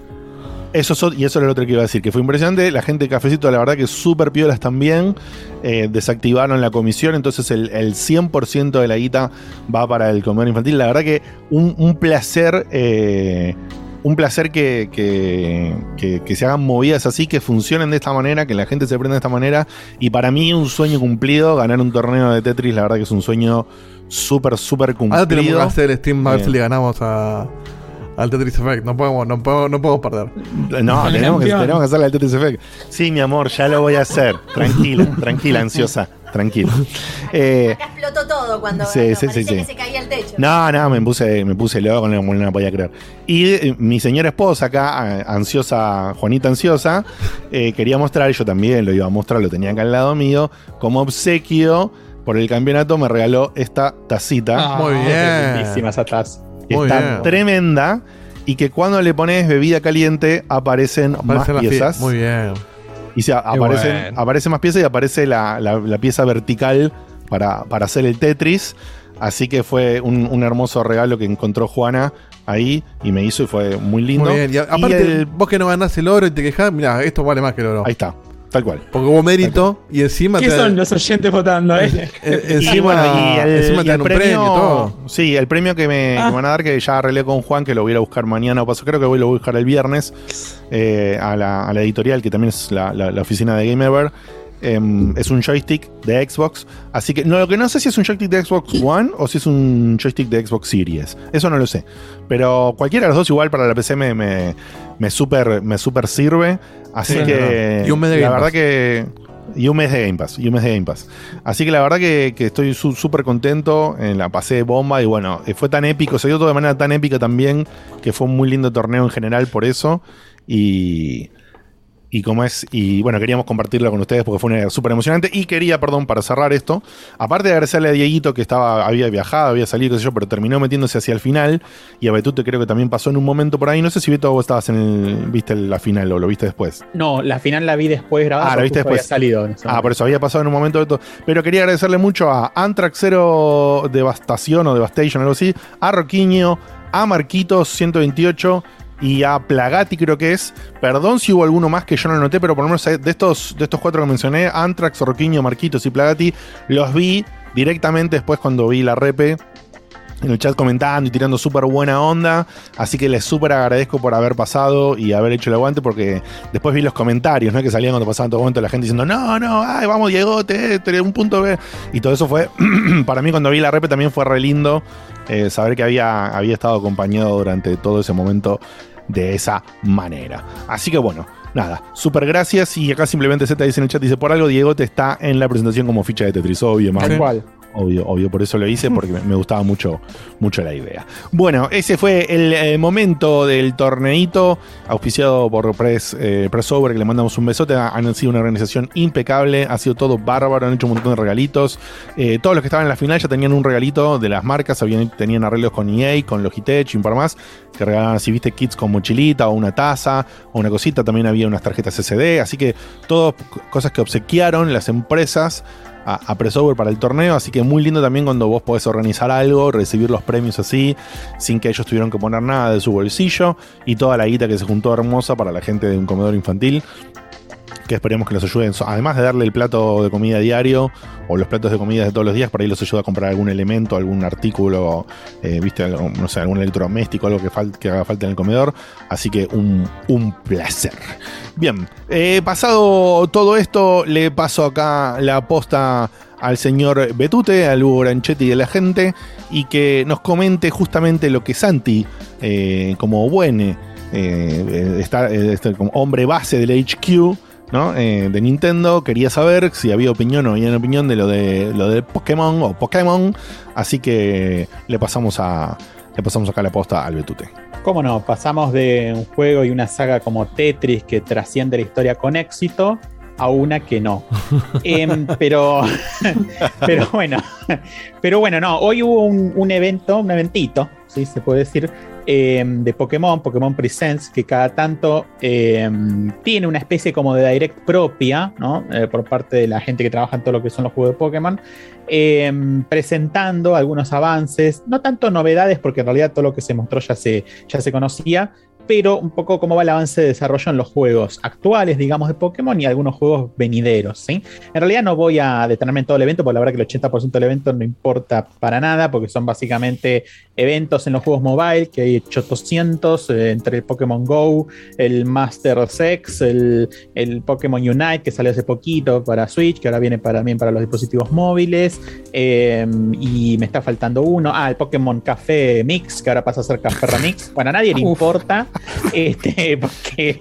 Eso so- y eso era lo otro que iba a decir, que fue impresionante. La gente de Cafecito, la verdad que súper piolas también. eh, desactivaron la comisión, entonces el, el 100% de la guita va para el comedor infantil. La verdad que un, un placer. eh, un placer que, que- que- que se hagan movidas así, que funcionen de esta manera, que la gente se prenda de esta manera. Y para mí un sueño cumplido, ganar un torneo de Tetris, la verdad que es un sueño súper, súper cumplido. Ahora tenemos que hacer el stream a ver Bien. si le ganamos a, al Tetris Effect. No podemos, no podemos, no podemos perder. No, tenemos que, tenemos que hacerle al Tetris Effect. Sí, mi amor, ya lo voy a hacer. Tranquila, (laughs) tranquila, ansiosa. Tranquila. Eh, Explotó todo cuando Sí, ganó, sí, sí, parecía sí. que se caía el techo. no, no, me puse, me puse loco, no, no la podía creer. Y eh, mi señora esposa acá, ansiosa, Juanita ansiosa, eh, quería mostrar, yo también lo iba a mostrar, lo tenía acá al lado mío, como obsequio por el campeonato me regaló esta tacita. Ah, Muy bien. lindísima esa taza. Que Muy está bien. tremenda y que cuando le pones bebida caliente aparecen Aparece más piezas. Muy bien. Y se aparecen, bueno. aparecen más piezas y aparece la, la- la pieza vertical para, para hacer el Tetris. Así que fue un, un hermoso regalo que encontró Juana ahí y me hizo y fue muy lindo. Muy bien. Y a- Y aparte, el- vos que no ganás el oro y te quejás, mirá, esto vale más que el oro. Ahí está, tal cual. Porque hubo mérito y encima ¿Qué te- son los oyentes votando? eh? eh, (laughs) Y encima, bueno, y el, encima y te dan el un premio, y todo. Sí, el premio que me, Ah. que me van a dar, que ya arreglé con Juan, que lo voy a ir a buscar mañana o paso, creo que voy, lo voy a buscar el viernes eh, a, la, a la editorial, que también es la, la- la oficina de Game Em, es un joystick de Xbox. Así que no, lo que no sé si es un joystick de Xbox One o si es un joystick de Xbox Series. Eso no lo sé. Pero cualquiera de los dos, igual para la PC me, me, me super, me super sirve. Así Sí, que. no. Y un mes de la Game verdad Pass. que. Y un mes de Game Pass. Y un mes de Game Pass. Así que la verdad que, que estoy su- súper contento. eh, la pasé de bomba. Y bueno, eh, fue tan épico. Se dio todo de manera tan épica también. Que fue un muy lindo torneo en general por eso. Y. Y como es, y bueno, queríamos compartirlo con ustedes porque fue una- súper emocionante. Y quería, perdón, para cerrar esto, aparte de agradecerle a Dieguito que estaba, había viajado, había salido, qué sé yo, pero terminó metiéndose hacia el final. Y a Betute creo que también pasó en un momento por ahí. No sé si Beto vos estabas en el, viste la final o lo viste después. No, la final la vi después grabada. Ah, la viste justo había después. salido. Ah, por eso había pasado en un momento de todo. Pero quería agradecerle mucho a Antrax Zero Devastación o Devastation, algo así, a Roquiño, a Marquitos 128 y a Plagati, creo que es. Perdón si hubo alguno más que yo no noté, pero por lo menos de estos, de estos cuatro que mencioné, Antrax, Roquiño, Marquitos y Plagati, los vi directamente después cuando vi la repe en el chat comentando y tirando súper buena onda. Así que les súper agradezco por haber pasado y haber hecho el aguante, porque después vi los comentarios, ¿no? Que salían cuando pasaban todo momento la gente diciendo, no, no, ay, vamos, Diego, te, te- un punto B. Y todo eso fue, (clears throat) para mí cuando vi la repe también fue re lindo eh, saber que había, había estado acompañado durante todo ese momento de esa manera. Así que bueno. Nada, súper gracias. Y acá simplemente Z dice en el chat: dice por algo, Diego te está en la presentación como ficha de Tetris, obvio, Tal man. cual. Obvio, obvio, por eso lo hice, (laughs) porque me- gustaba mucho, mucho la idea. Bueno, ese fue el eh, momento del torneito, auspiciado por Press, eh, que le mandamos un besote. Ha- Han sido una organización impecable, ha sido todo bárbaro, han hecho un montón de regalitos. Eh, todos los que estaban en la final ya tenían un regalito de las marcas, habían, tenían arreglos con EA, con Logitech y un par más, que regalaban, si viste, kits con mochilita o una taza o una cosita. También había unas tarjetas SD, así que todas cosas que obsequiaron las empresas a, a Pressover para el torneo, así que muy lindo también cuando vos podés organizar algo, recibir los premios así, sin que ellos tuvieron que poner nada de su bolsillo, y toda la guita que se juntó hermosa para la gente de un comedor infantil, que esperemos que los ayuden, además de darle el plato de comida diario, o los platos de comida de todos los días, por ahí los ayuda a comprar algún elemento, algún artículo, eh, viste, no sé, algún electrodoméstico, algo que, que haga falta en el comedor, así que un, un placer. Bien, eh, pasado todo esto, le paso acá la posta al señor Betute, al Hugo Branchetti de la gente, y que nos comente justamente lo que Santi, eh, como buen eh, está, este, como hombre base del HQ, ¿no? Eh, de Nintendo, quería saber si había opinión o no había opinión de lo de lo de Pokémon o Pokémon, así que le pasamos a le pasamos acá la posta al Betute. ¿Cómo no? Pasamos de un juego y una saga como Tetris que trasciende la historia con éxito a una que no. (laughs) Em, pero, (laughs) pero bueno, pero bueno, no. Hoy hubo un, un evento, un eventito, sí se puede decir, em, de Pokémon, Pokémon Presents, que cada tanto em, tiene una especie como de direct propia, ¿no? Eh, por parte de la gente que trabaja en todo lo que son los juegos de Pokémon. em, presentando algunos avances, no tanto novedades, porque en realidad todo lo que se mostró ya se, ya se conocía, pero un poco cómo va el avance de desarrollo en los juegos actuales, digamos, de Pokémon y algunos juegos venideros. ¿sí? En realidad no voy a detenerme en todo el evento, porque la verdad que el 80% del evento no importa para nada, porque son básicamente eventos en los juegos mobile, que hay 800, eh, entre el Pokémon Go, el Master Sex, el, el Pokémon Unite, que salió hace poquito para Switch, que ahora viene para, también para los dispositivos móviles, eh, y me está faltando uno, ah, el Pokémon Café Mix, que ahora pasa a ser Café Remix. Bueno, a nadie le importa, (laughs) este.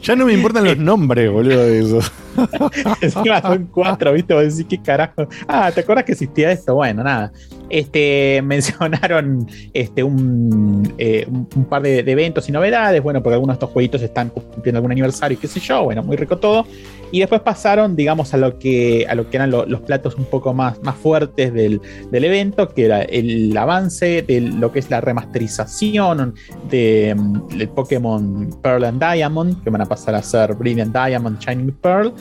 Ya no me importan los nombres, boludo, de eso. (laughs) Encima son cuatro, ¿viste? Vos decís, ¿qué carajo? Ah, ¿te acuerdas que existía esto? Bueno, nada. Este, (laughs) mencionaron este, un, eh, un, par de, eventos y novedades, bueno, porque algunos de estos jueguitos están cumpliendo algún aniversario y qué sé yo, bueno, muy rico todo. Y después pasaron, digamos, a lo que, a lo que eran lo- los platos un poco más, más fuertes del, del evento, que era el avance de lo que es la remasterización de, mm, del Pokémon Pearl and Diamond, que van a pasar a ser Brilliant Diamond, Shining Pearl,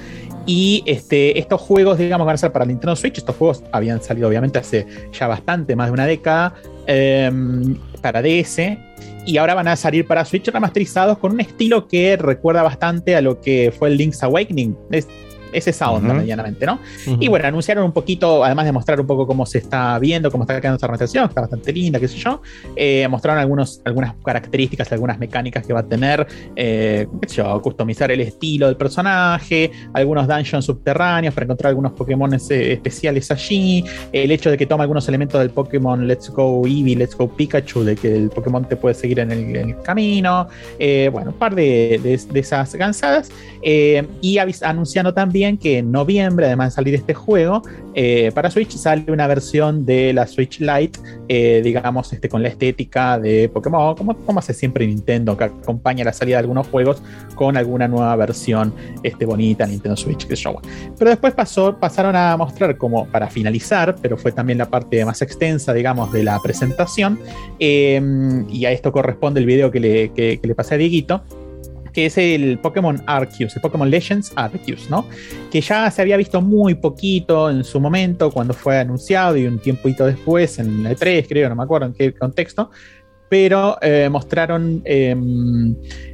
Y este, estos juegos, digamos, van a ser para Nintendo Switch. Estos juegos habían salido, obviamente, hace ya bastante, más de una década, em, para DS. Y ahora van a salir para Switch remasterizados con un estilo que recuerda bastante a lo que fue el Link's Awakening. Es esa onda, medianamente, ¿no? Y bueno, anunciaron un poquito, además de mostrar un poco cómo se está viendo, cómo está quedando esta remasterización, está bastante linda, qué sé yo. eh, mostraron algunos, algunas características, algunas mecánicas que va a tener, eh, qué sé yo, customizar el estilo del personaje, algunos dungeons subterráneos para encontrar algunos Pokémon eh, especiales allí, el hecho de que toma algunos elementos del Pokémon Let's Go Eevee, Let's Go Pikachu, de que el Pokémon te puede seguir en el, en el camino, bueno, un par de, de- de esas cansadas, y anunciando también que en noviembre, además de salir este juego, eh, para Switch sale una versión de la Switch Lite, eh, digamos, este, con la estética de Pokémon, como, como hace siempre Nintendo, que acompaña la salida de algunos juegos con alguna nueva versión este, bonita Nintendo Switch, que yo. Pero después pasó, pasaron a mostrar como para finalizar, pero fue también la parte más extensa, digamos, de la presentación, eh, y a esto corresponde el video que le, que- que le pasé a Dieguito, que es el Pokémon Arceus, el Pokémon Legends Arceus, ¿no? Que ya se había visto muy poquito en su momento cuando fue anunciado y un tiempito después en el 3, creo, no me acuerdo en qué contexto, pero eh, mostraron eh,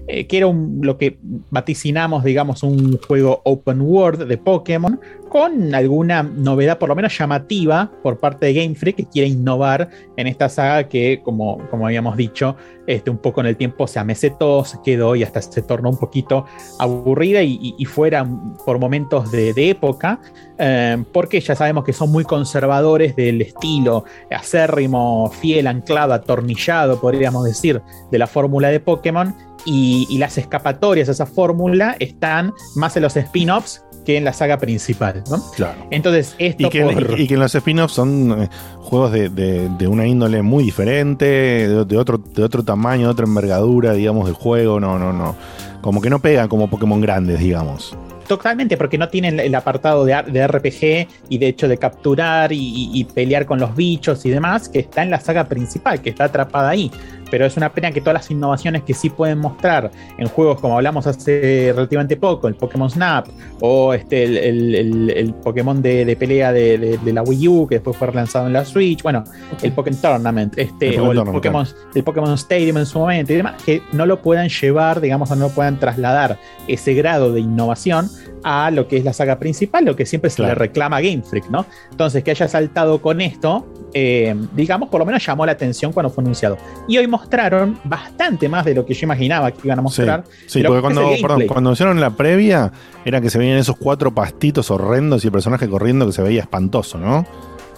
eh, que era lo que vaticinamos, digamos, un juego open world de Pokémon con alguna novedad, por lo menos llamativa, por parte de Game Freak, que quiere innovar en esta saga que, como, como habíamos dicho, este, un poco en el tiempo se amesetó, se quedó y hasta se tornó un poquito aburrida y, fuera por momentos de, de época, eh, porque ya sabemos que son muy conservadores del estilo acérrimo, fiel, anclado, atornillado, podríamos decir, de la fórmula de Pokémon. Y, y las escapatorias a esa fórmula están más en los spin-offs que en la saga principal, ¿no? Claro. Entonces, esto Y que, por- y- que en los spin-offs son eh, juegos de, de- de una índole muy diferente, de, de otro, de otro tamaño, de otra envergadura, digamos, del juego. No, no, no. Como que no pegan como Pokémon grandes, digamos. Totalmente, porque no tienen el apartado de, de RPG y de hecho de capturar y, y- y pelear con los bichos y demás, que está en la saga principal, que está atrapada ahí. Pero es una pena que todas las innovaciones que sí pueden mostrar en juegos como hablamos hace relativamente poco, el Pokémon Snap o este, el, el- el- el Pokémon de, de pelea de, de- de la Wii U, que después fue relanzado en la Switch, bueno, el Pokémon Tournament, este, El o el Pokémon Tournament, Pokémon el Pokémon Stadium en su momento y demás, que no lo puedan llevar, digamos, o no puedan trasladar ese grado de innovación a lo que es la saga principal, lo que siempre se le reclama a Game Freak, ¿no? Entonces, que haya saltado con esto, eh, digamos, por lo menos llamó la atención cuando fue anunciado. Y hoy mostraron bastante más de lo que yo imaginaba que iban a mostrar. sí, porque cuando, perdón, cuando hicieron la previa, era que se veían esos cuatro pastitos horrendos y el personaje corriendo que se veía espantoso, ¿no?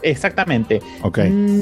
Exactamente. Ok. Mm,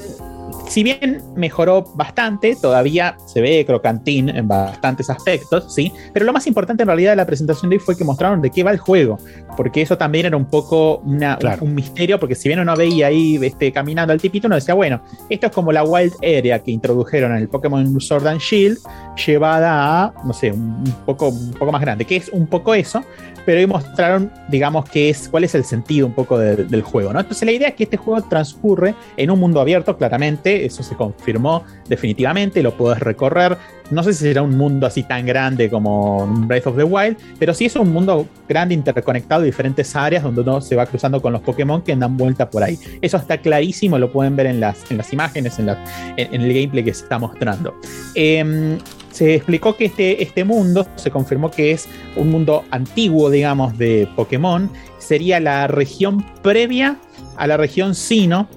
si bien mejoró bastante, todavía se ve crocantín en bastantes aspectos, ¿sí? Pero lo más importante en realidad de la presentación de hoy fue que mostraron de qué va el juego, porque eso también era un poco una- un, un misterio, porque si bien uno veía ahí este, caminando al tipito, uno decía, bueno, esto es como la Wild Area que introdujeron en el Pokémon Sword and Shield, llevada a, no sé, un poco, un poco más grande, que es un poco eso, pero hoy mostraron, digamos, qué es, cuál es el sentido un poco de- del juego, ¿no? Entonces la idea es que este juego transcurre en un mundo abierto, claramente, eso se confirmó definitivamente, lo puedes recorrer. No sé si será un mundo así tan grande como Breath of the Wild, pero sí es un mundo grande, interconectado diferentes áreas donde uno se va cruzando con los Pokémon que dan vuelta por ahí. Eso está clarísimo, lo pueden ver en las, en las imágenes, en, la- en el gameplay que se está mostrando. Em, se explicó que este, este mundo se confirmó que es un mundo antiguo, digamos, de Pokémon. Sería la región previa a la región Sino,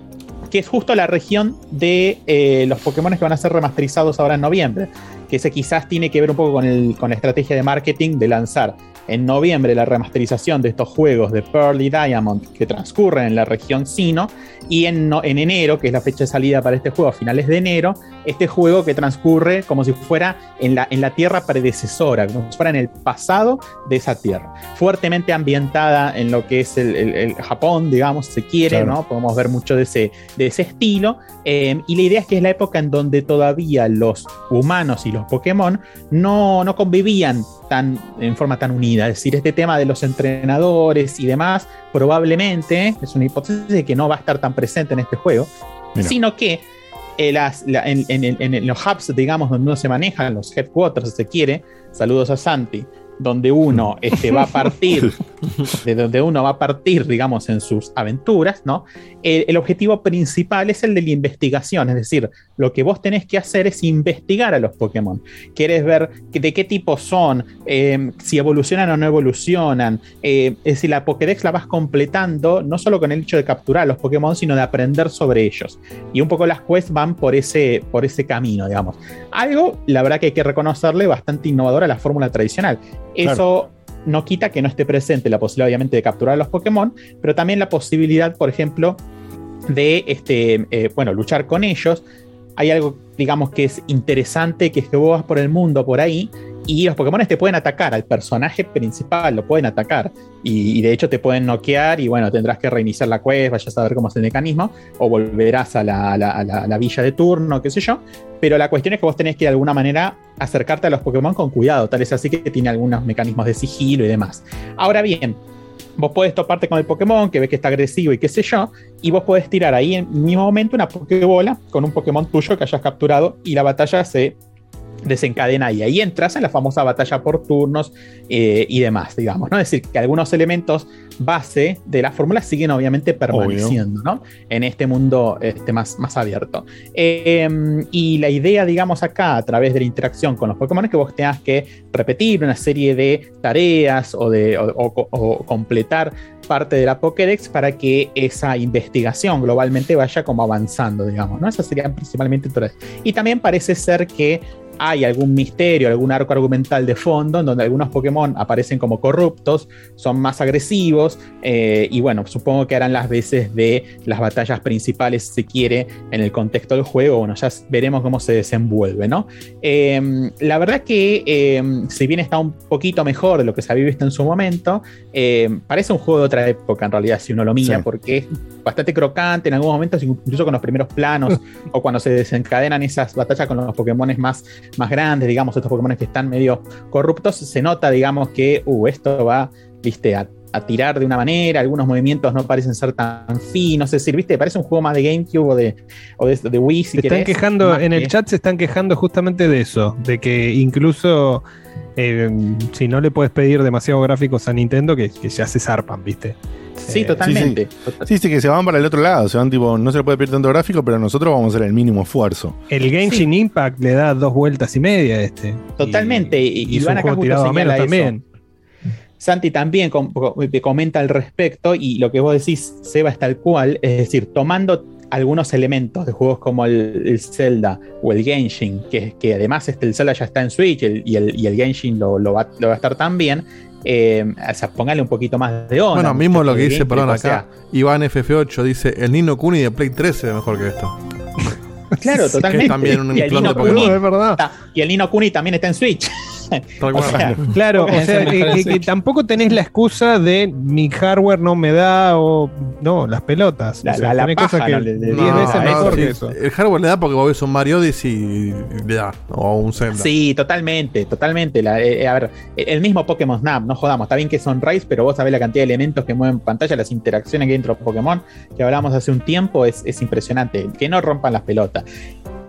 que es justo la región de eh, los Pokémon que van a ser remasterizados ahora en noviembre. Que ese quizás tiene que ver un poco con, el- con la estrategia de marketing de lanzar en noviembre la remasterización de estos juegos de Pearl y Diamond que transcurren en la región Sino y en, no- en enero, que es la fecha de salida para este juego, a finales de enero, este juego que transcurre como si fuera en la, en la tierra predecesora, como si fuera en el pasado de esa tierra. Fuertemente ambientada en lo que es el, el- el Japón, digamos, se quiere, Claro. ¿no? Podemos ver mucho de ese, de ese estilo. eh, y la idea es que es la época en donde todavía los humanos y los Pokémon no, no convivían tan, en forma tan unida. Es decir, este tema de los entrenadores y demás, probablemente, es una hipótesis de que no va a estar tan presente en este juego, Mira. sino que eh, las- la- en, en- en- en los hubs, digamos, donde uno se maneja, los headquarters, se quiere, saludos a Santi, donde uno (laughs) este, va a partir (laughs) de donde uno va a partir, digamos, en sus aventuras, ¿no? El, el objetivo principal es el de la investigación, es decir, lo que vos tenés que hacer es investigar a los Pokémon. Quieres ver que- de qué tipo son, eh, si evolucionan o no evolucionan. eh, es decir, la Pokédex la vas completando no solo con el hecho de capturar a los Pokémon, sino de aprender sobre ellos. Y un poco las quests van por ese, por ese camino, digamos. Algo, la verdad que hay que reconocerle, bastante innovadora a la fórmula tradicional. Eso no quita que no esté presente la posibilidad, obviamente, de capturar a los Pokémon, pero también la posibilidad, por ejemplo, de este, eh, bueno, luchar con ellos. Hay algo, digamos, que es interesante, que es que vos vas por el mundo por ahí y los Pokémon te pueden atacar, al personaje principal lo pueden atacar y, y de hecho te pueden noquear y bueno, tendrás que reiniciar la quest, vayas a ver cómo es el mecanismo o volverás a la, la- la- a la villa de turno, qué sé yo. Pero la cuestión es que vos tenés que de alguna manera acercarte a los Pokémon con cuidado, tal es así que tiene algunos mecanismos de sigilo y demás. Ahora bien, vos podés toparte con el Pokémon que ves que está agresivo y qué sé yo, y vos podés tirar ahí en el mismo momento una Pokébola con un Pokémon tuyo que hayas capturado y la batalla se desencadena y ahí entras en la famosa batalla por turnos eh, y demás, digamos, ¿no? Es decir, que algunos elementos base de la fórmula siguen obviamente permaneciendo, ¿no? En este mundo este, más, más abierto. Eh, y la idea, digamos, acá, a través de la interacción con los Pokémon, es que vos tengas que repetir una serie de tareas o, de, o, o- o completar parte de la Pokédex para que esa investigación globalmente vaya como avanzando, digamos, ¿no? Esas serían principalmente todas. Y también parece ser que hay algún misterio, algún arco argumental de fondo en donde algunos Pokémon aparecen como corruptos, son más agresivos eh, y bueno, supongo que harán las veces de las batallas principales si se quiere en el contexto del juego. Bueno, ya veremos cómo se desenvuelve, ¿no? Eh, la verdad que eh, si bien está un poquito mejor de lo que se había visto en su momento, eh, parece un juego de otra época en realidad si uno lo mira Sí. porque bastante crocante en algunos momentos, incluso con los primeros planos (laughs) o cuando se desencadenan esas batallas con los Pokémon más, más grandes, digamos, estos Pokémon que están medio corruptos, se nota, digamos, que uh, esto va, viste, a, a tirar de una manera, algunos movimientos no parecen ser tan finos, es decir, viste, parece un juego más de GameCube o de, o de, de Wii, si Se están querés, quejando, en el chat se están quejando justamente de eso, de que incluso eh, si no le puedes pedir demasiado gráficos a Nintendo, que, que ya se zarpan, ¿viste? Sí, Eh, totalmente. Sí, sí, que se van para el otro lado. Se van tipo, no se le puede pedir tanto gráfico, pero nosotros vamos a hacer el mínimo esfuerzo. El Genshin Impact le da dos vueltas y media a este. Totalmente. Y, y acá justo tirado a menos eso. también. Santi también com- co- me comenta al respecto y lo que vos decís, Seba, es tal cual, es decir, tomando algunos elementos de juegos como el, el Zelda o el Genshin, que, que además este, el Zelda ya está en Switch el- y, el, y el Genshin lo, lo va, lo va a estar también, eh, o sea, póngale un poquito más de onda. Bueno, mismo lo que dice, perdón, o sea, acá, Iván FF8 dice, el Nino Kuni de Play 3 se ve mejor que esto. Claro, totalmente. (laughs) que es también un y, clon de Pokémon. Kuni, Es verdad. y el Nino Kuni también está en Switch. (laughs) O sea, (laughs) Claro, o sea, que, tampoco tenés la excusa de mi hardware no me da o no, las pelotas. La- O sea, la- la tenés paja cosas que no le- le- 10 No, veces no, mejor sí, que eso. El hardware le da porque vos ves un Mario Odyssey y le da, o un Zelda. Sí, totalmente, totalmente. La- eh, a ver, el mismo Pokémon Snap, no jodamos, está bien que son Rays, pero vos sabés la cantidad de elementos que mueven pantalla, las interacciones que hay dentro de Pokémon, que hablamos hace un tiempo, es, es impresionante. Que no rompan las pelotas.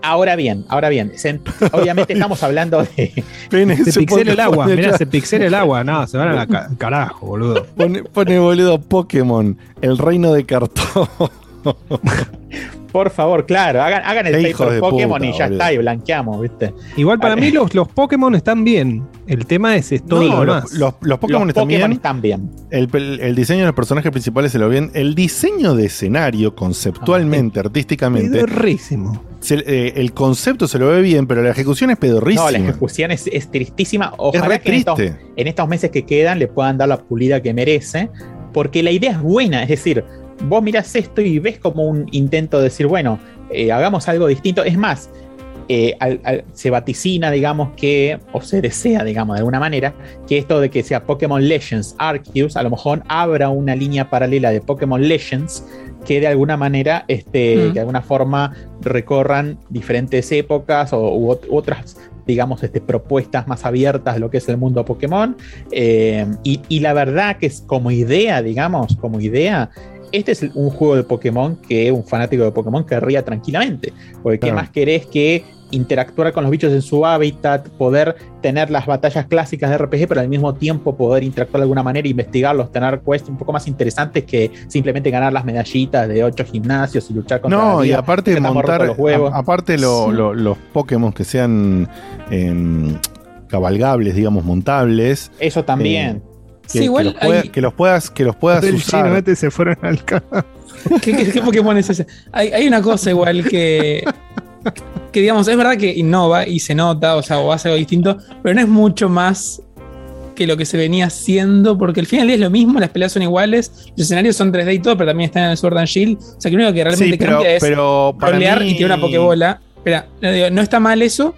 Ahora bien, ahora bien, se- obviamente estamos hablando de. (laughs) Se pixela el agua, mirá, se pixela el agua. No, se van a la ca- carajo, boludo. Pone, pone boludo Pokémon, el reino de cartón. (laughs) Por favor, claro, hagan, hagan el paper Pokémon puta, y ya boludo. está, y blanqueamos, ¿viste? Igual para Vale. mí los, los Pokémon están bien. El tema es, es todo No, lo los, demás. los- los Pokémon Los están Pokémon bien. están bien. El, el- el diseño de los personajes principales se lo bien. El diseño de escenario, conceptualmente, artísticamente. Pedorrísimo. Se- eh, el concepto se lo ve bien, pero la ejecución es pedorrísima. No, la ejecución es, es tristísima. Ojalá que en estos, triste. en estos meses que quedan le puedan dar la pulida que merece, porque la idea es buena. Es decir, vos mirás esto y ves como un intento de decir, bueno, eh, hagamos algo distinto. Es más, eh, al- al- se vaticina, digamos, que, o se desea, digamos, de alguna manera, que esto de que sea Pokémon Legends Arceus, a lo mejor abra una línea paralela de Pokémon Legends que de alguna manera, este, Mm. que de alguna forma recorran diferentes épocas o u ot- otras, digamos, este, propuestas más abiertas de lo que es el mundo Pokémon. Eh, y, y la verdad que es como idea, digamos, como idea, este es un juego de Pokémon que un fanático de Pokémon querría tranquilamente. Porque qué más querés que interactuar con los bichos en su hábitat, poder tener las batallas clásicas de RPG, pero al mismo tiempo poder interactuar de alguna manera, investigarlos, tener quests un poco más interesantes que simplemente ganar las medallitas de ocho gimnasios y luchar contra No, la y aparte montar, los huevos. a- aparte lo- Sí. lo- los Pokémon que sean em, cabalgables, digamos, montables. Eso también. que, Sí, que igual los pueda- hay- que los puedas, que los puedas usar. chino este se fueron al ca- (laughs) ¿Qué, qué- qué Pokémon es ese? Hay, hay una cosa igual que. (laughs) (laughs) Que digamos, es verdad que innova y se nota, o sea, o hace algo distinto, pero no es mucho más que lo que se venía haciendo, porque al final es lo mismo, las peleas son iguales, los escenarios son 3D y todo, pero también están en el Sword and Shield. O sea, que lo único que realmente Sí, pero- cambia es pero para rolear mí- y tiene una Pokébola. Espera, no, digo, no está mal eso.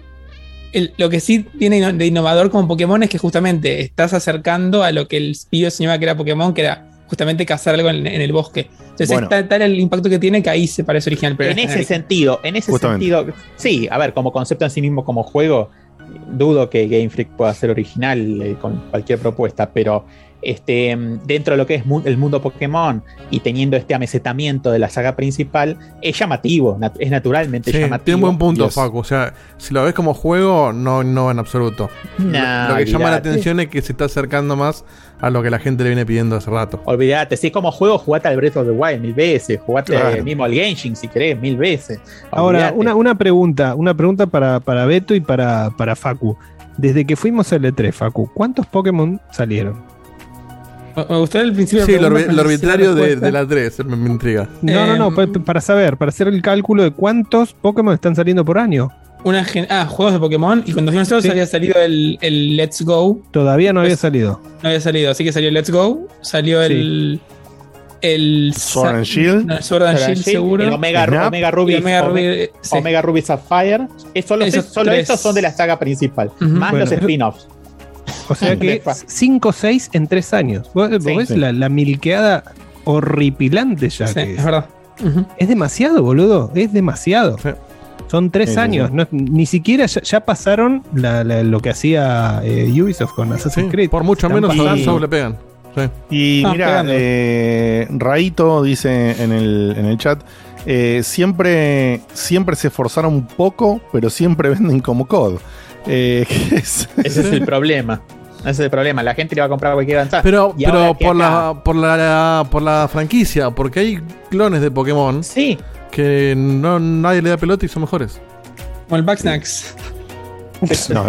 El- lo que sí tiene de innovador como Pokémon es que justamente estás acercando a lo que el pibe soñaba que era Pokémon, que era justamente cazar algo en, en el bosque. Entonces Bueno. es tal, tal el impacto que tiene que ahí se parece original. Pero en es ese genérico. sentido, en ese Justamente. sentido, sí, a ver, como concepto en sí mismo, como juego, dudo que Game Freak pueda ser original eh, con cualquier propuesta, pero este, dentro de lo que es mu- el mundo Pokémon y teniendo este amesetamiento de la saga principal, es llamativo, nat- es naturalmente Sí, llamativo. tiene un buen punto, Dios. Facu. O sea, si lo ves como juego, no, no en absoluto. Nah, lo, lo que llama la atención es que se está acercando más a lo que la gente le viene pidiendo hace rato. Olvídate, si es como juego, jugate al Breath of the Wild mil veces, jugate Claro. mismo al Genshin si querés, mil veces. Ahora, una, una pregunta, una pregunta para, para Beto y para, para Facu. Desde que fuimos al E3, Facu, ¿cuántos Pokémon salieron? Me gustó el principio Sí, de la lo, pregunta, lo arbitrario de, la 3 me, me intriga. No, no, no, pa- para saber, para hacer el cálculo de cuántos Pokémon están saliendo por año. Una gen- ah, juegos de Pokémon. Y cuando fuimos nosotros Sí. había salido el, el Let's Go. Todavía no había Pues- salido. No había salido, así que salió el Let's Go. Salió el. El Sword and Shield. No, Sword and Shield, seguro. El Omega, Snap. Omega Ruby, Y Omega Ruby, eh, sí. Omega Ruby Sapphire. Es solo Esos solo estos son de la saga principal, más Bueno. los spin-offs. O sea (laughs) que 5 o 6 en 3 años. ¿Vos, ves sí. La, la milqueada horripilante ya Sí, que es es? verdad. Es demasiado, boludo. Es demasiado. Son tres Sí, sí, años. sí. no- ni siquiera ya, ya pasaron la- la- lo que hacía eh, Ubisoft con Assassin's Creed. Por mucho Están menos a le pegan. Sí. Y Ah, mira, eh, Raito dice en el, en el chat, eh, siempre, siempre se esforzaron un poco, pero siempre (laughs) venden como COD. Eh, (laughs) es- Ese es el (laughs) problema. Ese es el problema. La gente le va a comprar cualquier avanzada. Pero, Y pero por, acá- la, por, la, por la franquicia, porque hay clones de Pokémon Sí. que no, nadie le da pelota y son mejores. Como el Backsnacks. (laughs) no,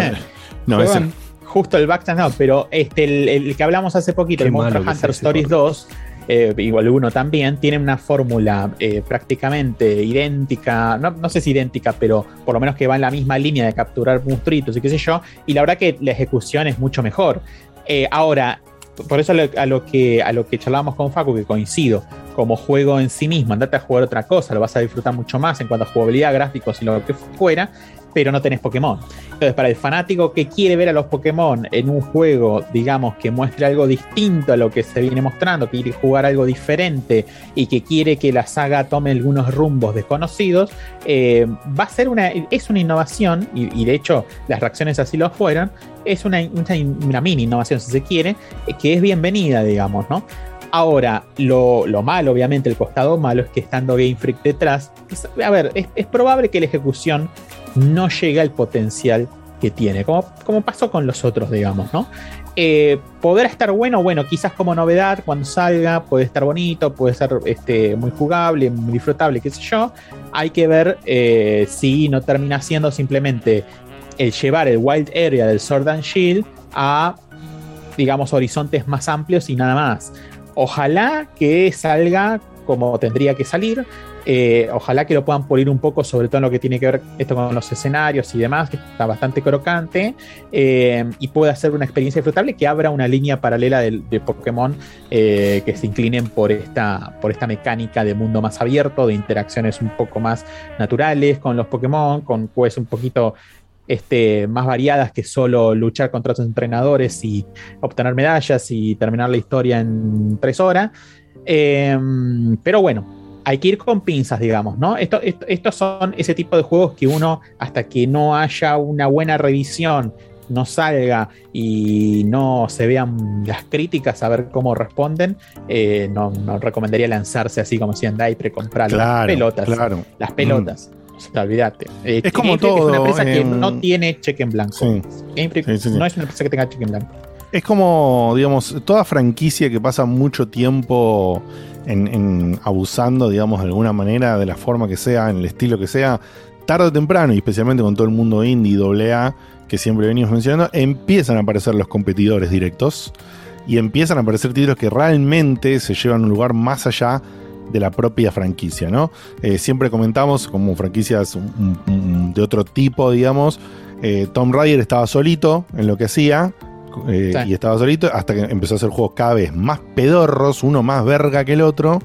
no, ese-. Justo el Backstand no, pero este, el, el que hablamos hace poquito, Qué el Monster Hunter Stories 2, eh, igual uno también, tiene una fórmula eh, prácticamente idéntica, no, no sé si idéntica, pero por lo menos que va en la misma línea de capturar monstruitos y qué sé yo, y la verdad que la ejecución es mucho mejor. Eh, ahora, por eso a lo, que, a lo que charlábamos con Facu, que coincido, como juego en sí mismo, andate a jugar otra cosa, lo vas a disfrutar mucho más en cuanto a jugabilidad, gráficos y lo que fuera, pero no tenés Pokémon. Entonces, para el fanático que quiere ver a los Pokémon en un juego, digamos, que muestre algo distinto a lo que se viene mostrando, que quiere jugar algo diferente y que quiere que la saga tome algunos rumbos desconocidos, eh, va a ser una, es una innovación, y, de hecho las reacciones así lo fueron, es una, una, mini innovación, si se quiere, eh, que es bienvenida, digamos, ¿no? Ahora, lo, lo malo, obviamente, el costado malo es que estando Game Freak detrás, es- a ver, es, es probable que la ejecución no llegue al potencial que tiene, como, como pasó con los otros, digamos, ¿no? Eh, podrá estar bueno, bueno, quizás como novedad cuando salga, puede estar bonito, puede ser este, muy jugable, muy disfrutable, qué sé yo. Hay que ver eh, si no termina siendo simplemente el llevar el Wild Area del Sword and Shield a, digamos, horizontes más amplios y nada más. Ojalá que salga como tendría que salir. Eh, ojalá que lo puedan pulir un poco, sobre todo en lo que tiene que ver esto con los escenarios y demás, que está bastante crocante, eh, y pueda ser una experiencia disfrutable que abra una línea paralela de, Pokémon eh, que se inclinen por esta, por esta mecánica de mundo más abierto, de interacciones un poco más naturales con los Pokémon, con quests un poquito este, más variadas que solo luchar contra otros entrenadores y obtener medallas y terminar la historia en tres horas. Pero bueno, hay que ir con pinzas, digamos, ¿no? Esto, esto- estos son ese tipo de juegos que uno, hasta que no haya una buena revisión, no salga y no se vean las críticas a ver cómo responden, eh, no, no recomendaría lanzarse así como decían Daitre, comprar Claro, las pelotas. claro. Las pelotas. O sea, olvídate. Eh, Es como Game todo, Es una empresa que no tiene cheque en blanco. Sí. Game Freak Sí, sí, sí. no es una empresa que tenga cheque en blanco. Es como, digamos, toda franquicia que pasa mucho tiempo en, abusando, digamos, de alguna manera, de la forma que sea, en el estilo que sea, tarde o temprano, y especialmente con todo el mundo indie AA que siempre venimos mencionando, empiezan a aparecer los competidores directos y empiezan a aparecer títulos que realmente se llevan a un lugar más allá de la propia franquicia, ¿no? Eh, siempre comentamos como franquicias de otro tipo, digamos, eh, Tom Raider estaba solito en lo que hacía, eh, Sí. y estaba solito hasta que empezó a hacer juegos cada vez más pedorros, uno más verga que el otro.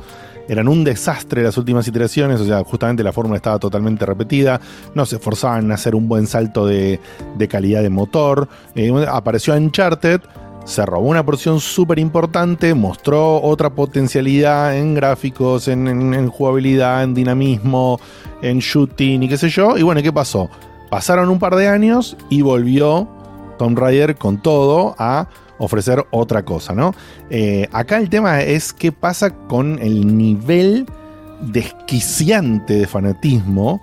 Eran un desastre las últimas iteraciones, o sea, justamente la fórmula estaba totalmente repetida, no se esforzaban en hacer un buen salto de, de calidad de motor. Eh, apareció Uncharted, se robó una porción súper importante, mostró otra potencialidad en gráficos, en, en- en jugabilidad, en dinamismo, en shooting y qué sé yo. Y bueno, ¿qué pasó? Pasaron un par de años y volvió Tomb Raider con todo a ofrecer otra cosa, ¿no? Eh, acá el tema es qué pasa con el nivel desquiciante de fanatismo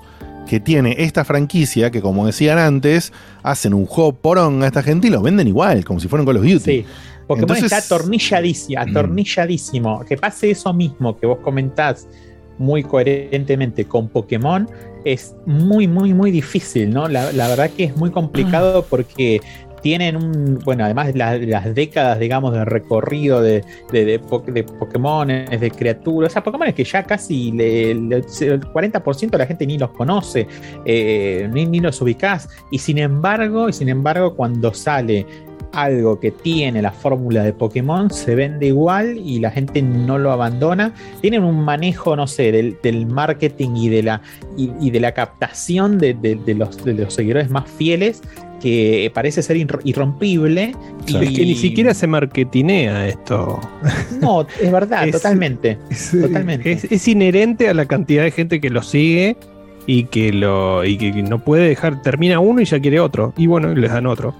que tiene esta franquicia que como decían antes hacen un juego porón a esta gente y lo venden igual como si fueran Call of Duty Sí. Pokémon Entonces- está atornilladísimo, atornilladísimo. Que pase eso mismo que vos comentás muy coherentemente con Pokémon es muy, muy, muy difícil, ¿no? La, la verdad que es muy complicado (clears throat) porque tienen un, bueno, además de la- las décadas, digamos, de recorrido de, de, de, de Pokémon, de criaturas, o sea, Pokémon que ya casi le- le- el 40% de la gente ni los conoce, eh, ni, ni los ubicás, y sin embargo, y sin embargo, cuando sale algo que tiene la fórmula de Pokémon se vende igual y la gente no lo abandona. Tienen un manejo, no sé, del, marketing y de la, y, de la captación de, de los seguidores más fieles que parece ser irr- irrompible. y Es que ni siquiera se marketinea esto. No, es verdad, (laughs) Es- totalmente. totalmente. Es, es inherente a la cantidad de gente que lo sigue y que lo y que no puede dejar. Termina uno y ya quiere otro. Y bueno, les dan otro.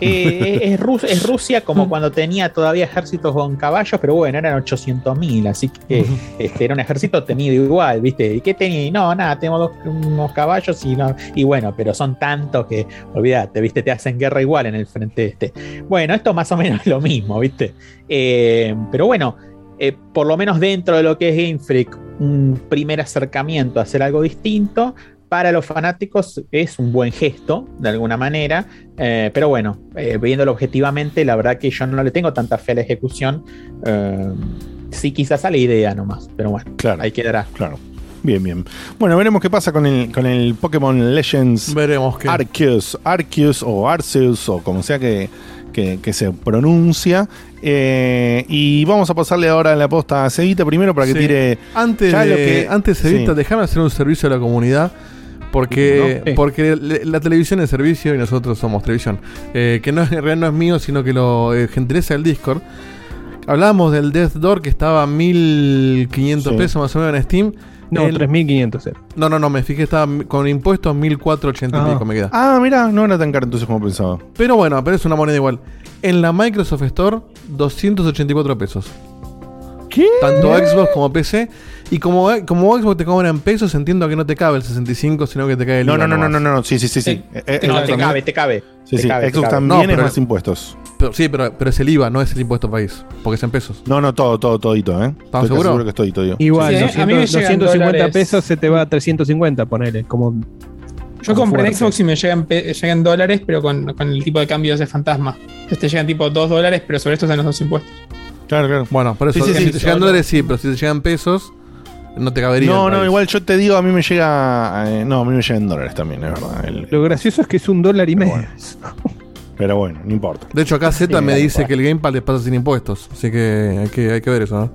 Eh, es, Rus- es Rusia como cuando tenía todavía ejércitos con caballos, pero bueno, eran 800.000, así que este, era un ejército tenido igual, ¿viste? ¿Y qué tenía? No, nada, tenemos dos- unos caballos y no. Y bueno, pero son tantos que, olvídate, ¿viste? Te hacen guerra igual en el frente este. Bueno, esto más o menos es (laughs) lo mismo, ¿viste? Eh, pero bueno, eh, por lo menos dentro de lo que es Game Freak, un primer acercamiento a hacer algo distinto. Para los fanáticos es un buen gesto, de alguna manera, eh, pero bueno, eh, viéndolo objetivamente, la verdad que yo no le tengo tanta fe a la ejecución. eh, sí, quizás a la idea nomás, pero bueno, claro, ahí quedará. Claro. Bien, bien. Bueno, veremos qué pasa con el, con el Pokémon Legends. Veremos qué. Arceus, Arceus o Arceus o como sea que, que- que se pronuncia. Eh, y vamos a pasarle ahora la posta a Cevita primero para que Sí. tire. Antes ya de, lo que- antes Evita, sí. déjame hacer un servicio a la comunidad. Porque, porque la televisión es servicio y nosotros somos televisión. Eh, que no es, en realidad no es mío, sino que lo eh, gentileza el Discord. Hablábamos del Death Door que estaba a 1500 Sí. pesos más o menos en Steam. No, El- 3500 era. No, no, no, me fijé, estaba con impuestos 1480 y Ah. pico me queda. Ah, mira, no era tan caro entonces como pensaba. Pero bueno, pero es una moneda igual. En la Microsoft Store, 284 pesos. ¿Qué? Tanto Xbox como PC. Y como, como Xbox te cobran en pesos, entiendo que no te cabe el 65, sino que te cae el No, IVA no, no, no, no, no, sí, sí, sí, sí. Eh, eh, No, te cabe, te cabe. Sí, te sí, cabe, Xbox también No, es pero- más impuestos. Pero, sí, pero, pero es el IVA, no es el impuesto país. Porque es en pesos. No, no, todo, todo, todito, ¿eh? Casi seguro? seguro que estoy todo. Igual, Sí, a mí me 200, llegan 250 dólares. pesos se te va a 350, ponele. Como, Yo como compré en. Xbox y me llegan, llegan dólares, pero con, con el tipo de cambio de fantasma. Entonces te llegan tipo 2 dólares, pero sobre esto están los dos impuestos. Claro, claro. Bueno, por eso, Sí, sí, si sí, te llegan dólares, sí, pero si te llegan pesos, no te cabería. No, el no, país. igual yo te digo, a mí me llega. eh, no, a mí me llegan dólares también, es verdad. El- Lo gracioso es que es un dólar y medio. pero bueno, no importa. De hecho, acá Z Sí, me dice cual. que el Gamepad le pasa sin impuestos. Así que hay que, hay que ver eso, ¿no?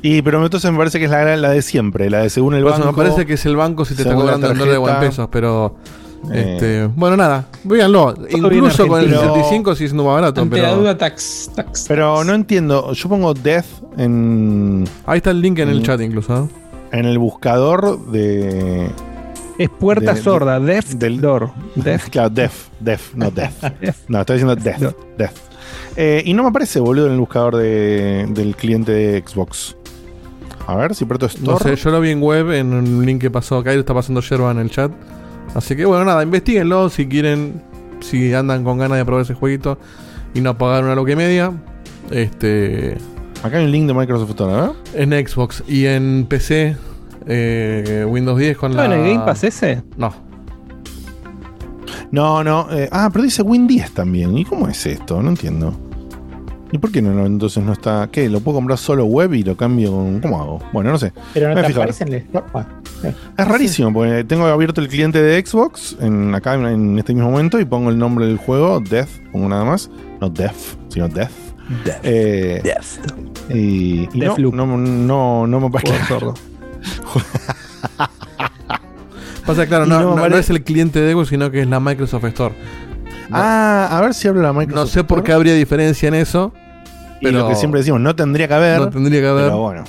Y pero entonces me parece que es la, la de siempre, la de según el Por eso banco. me parece que es el banco si te está cobrando en dólares o en tarjeta. pesos, pero. Eh. Este, bueno, nada, véanlo. Incluso con el argentino. 65 sigue siendo más barato. Ante la Pero duda, tax. tax Pero no entiendo. Yo pongo Death en, ahí está el link en el chat, incluso. ¿no? en el buscador de. Es puerta De- sorda, Death del- Door. Death. Claro, Death. Death, no (laughs) Death. No, estoy diciendo Death. No. Death. Eh, y no me aparece, boludo, en el buscador de- del cliente de Xbox. A ver si Proto Store. No sé, yo lo vi en web, en un link que pasó acá y lo está pasando Yerba en el chat. Así que bueno, nada, investiguenlo si quieren, si andan con ganas de probar ese jueguito y no pagar una loca y media. Este. Acá hay un link de Microsoft Store, ¿verdad? En Xbox y en PC, eh, Windows 10 con ¿No la. en el Game Pass ese? No. No, no. eh, ah, pero dice Win 10 también. ¿Y cómo es esto? No entiendo. ¿Y por qué no, no, entonces no está? ¿Qué? ¿Lo puedo comprar solo web y lo cambio con.? ¿Cómo hago? Bueno, no sé. Pero no Me te voy a fijar. aparece en el store. Bueno, eh. Es rarísimo, porque tengo abierto el cliente de Xbox en, acá en, en este mismo momento y pongo el nombre del juego, Death, pongo nada más. No Death, sino Death. Eh, Y, y no, Deathloop. no, no, no me aparece. sordo. (laughs) Pasa claro, no, no no- no es el cliente de Xbox, sino que es la Microsoft Store. Ah, a ver si hablo la Microsoft. No sé por qué habría diferencia en eso. Y Pero lo que siempre decimos, no tendría que haber. No tendría que haber. Pero bueno,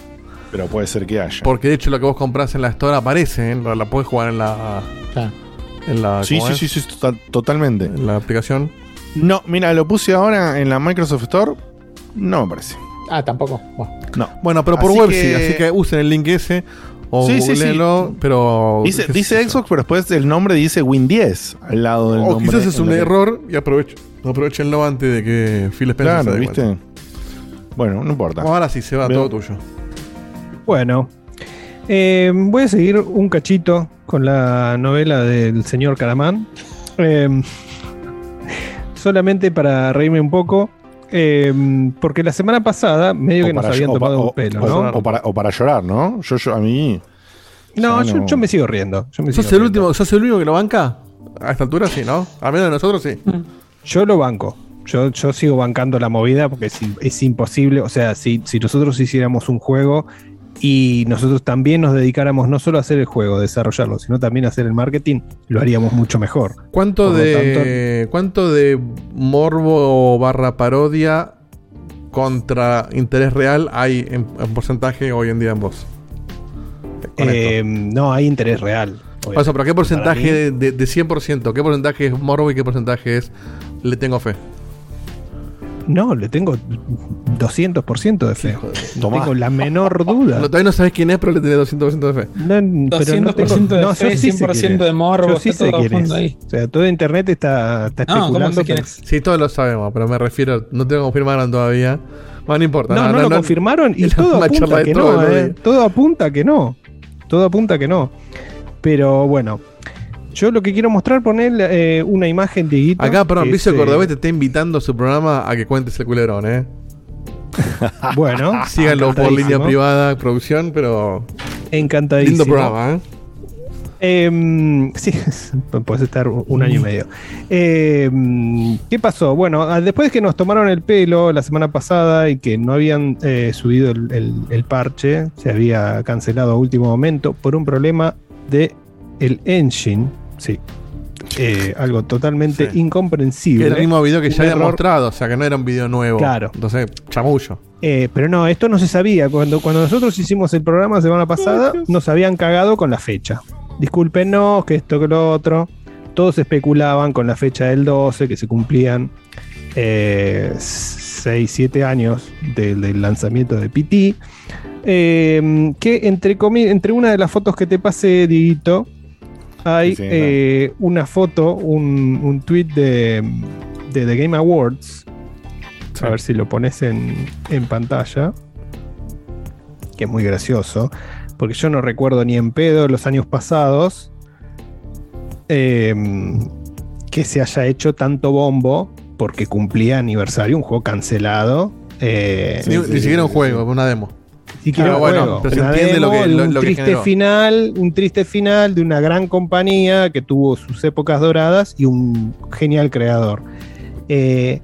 pero puede ser que haya. Porque de hecho lo que vos compras en la Store aparece, ¿eh? la, la puedes jugar en la. En la Sí, ¿cómo sí, sí, sí, to- totalmente. En la aplicación. No, mira, lo puse ahora en la Microsoft Store. No me parece. Ah, tampoco. Bueno. No. Bueno, pero por Así web que- sí, así que usen el link ese o Sí, sí, sí. googleenlo, pero Dice. Xbox, pero después el nombre dice Win 10 al lado del o nombre. quizás es un error y aprovechen, aprovechenlo antes de que Phil Spencer se Claro, dé ¿viste? cuenta. Bueno, no importa. Ahora sí se va Veo- todo tuyo. Bueno, eh, voy a seguir un cachito con la novela del señor Caramán. Eh, (laughs) solamente para reírme un poco. Eh, porque la semana pasada medio que nos para habían o tomado un pelo, o- ¿no? o para, o para llorar, ¿no? Yo, yo a mí. No, yo, yo me sigo riendo. Yo, me ¿Sos sigo el, riendo. último, ¿Sos el único que lo banca? A esta altura sí, ¿no? A menos de nosotros sí. Yo lo banco. Yo, yo sigo bancando la movida porque es, es imposible. O sea, si, si nosotros hiciéramos un juego y nosotros también nos dedicáramos no solo a hacer el juego, desarrollarlo, sino también a hacer el marketing, lo haríamos mucho mejor. ¿Cuánto Por de, ¿Cuánto de morbo barra parodia contra interés real hay en, en porcentaje hoy en día en vos? Eh, no hay interés real. O sea, pero ¿qué porcentaje de, de, de 100%? ¿Qué porcentaje es morbo y qué porcentaje es le tengo fe? No, le tengo 200% de fe. No tengo la menor duda. No, todavía no sabes quién es, pero le tenés 200% de fe. No, pero no 200% de fe, sí sé 100% quién es. de morbo, Yo sí sé todo quién es. ahí. O sea, todo internet está, está No, ¿cómo especulando. quién pero- es? Sí, todos lo sabemos, pero me refiero, no te lo confirmaron todavía. Bueno, no importa. No, no, lo confirmaron y (laughs) todo apunta que no, eh. Todo apunta que no. Todo apunta que no. Pero bueno, yo lo que quiero mostrar, poner eh, una imagen de Acá, perdón, Vicio Cordobés te está invitando a su programa a que cuentes el culebrón, ¿eh? (laughs) Bueno, Síganlo por línea privada, producción, pero. Encantadísimo. Lindo programa, ¿eh? Em, sí, (laughs) puedes estar un año y medio. Em, ¿Qué pasó? Bueno, ah, después de que nos tomaron el pelo la semana pasada y que no habían eh, subido el, el- el parche, se había cancelado a último momento por un problema de el engine. Sí. Eh, algo totalmente incomprensible. era el mismo video que ya había mostrado, o sea que no era un video nuevo. Claro. Entonces, chamullo. Eh, pero no, esto no se sabía. Cuando, cuando nosotros hicimos el programa semana pasada, nos habían cagado con la fecha. Discúlpenos, que esto, que lo otro. Todos especulaban con la fecha del 12, que se cumplían 6, 7 años del, del lanzamiento de PT. Eh, que entre, entre una de las fotos que te pasé, Diguito, hay Sí, sí, eh, una foto, un, un tweet de, de The Game Awards. A ver si lo pones en, en pantalla. Que es muy gracioso. Porque yo no recuerdo ni en pedo los años pasados eh, que se haya hecho tanto bombo porque cumplía aniversario, un juego cancelado. eh, ni, ni siquiera un juego, una demo. Si quiero Ah, un bueno, pero se entiende lo que- lo- un lo triste final, un triste final de una gran compañía que tuvo sus épocas doradas y un genial creador. Eh,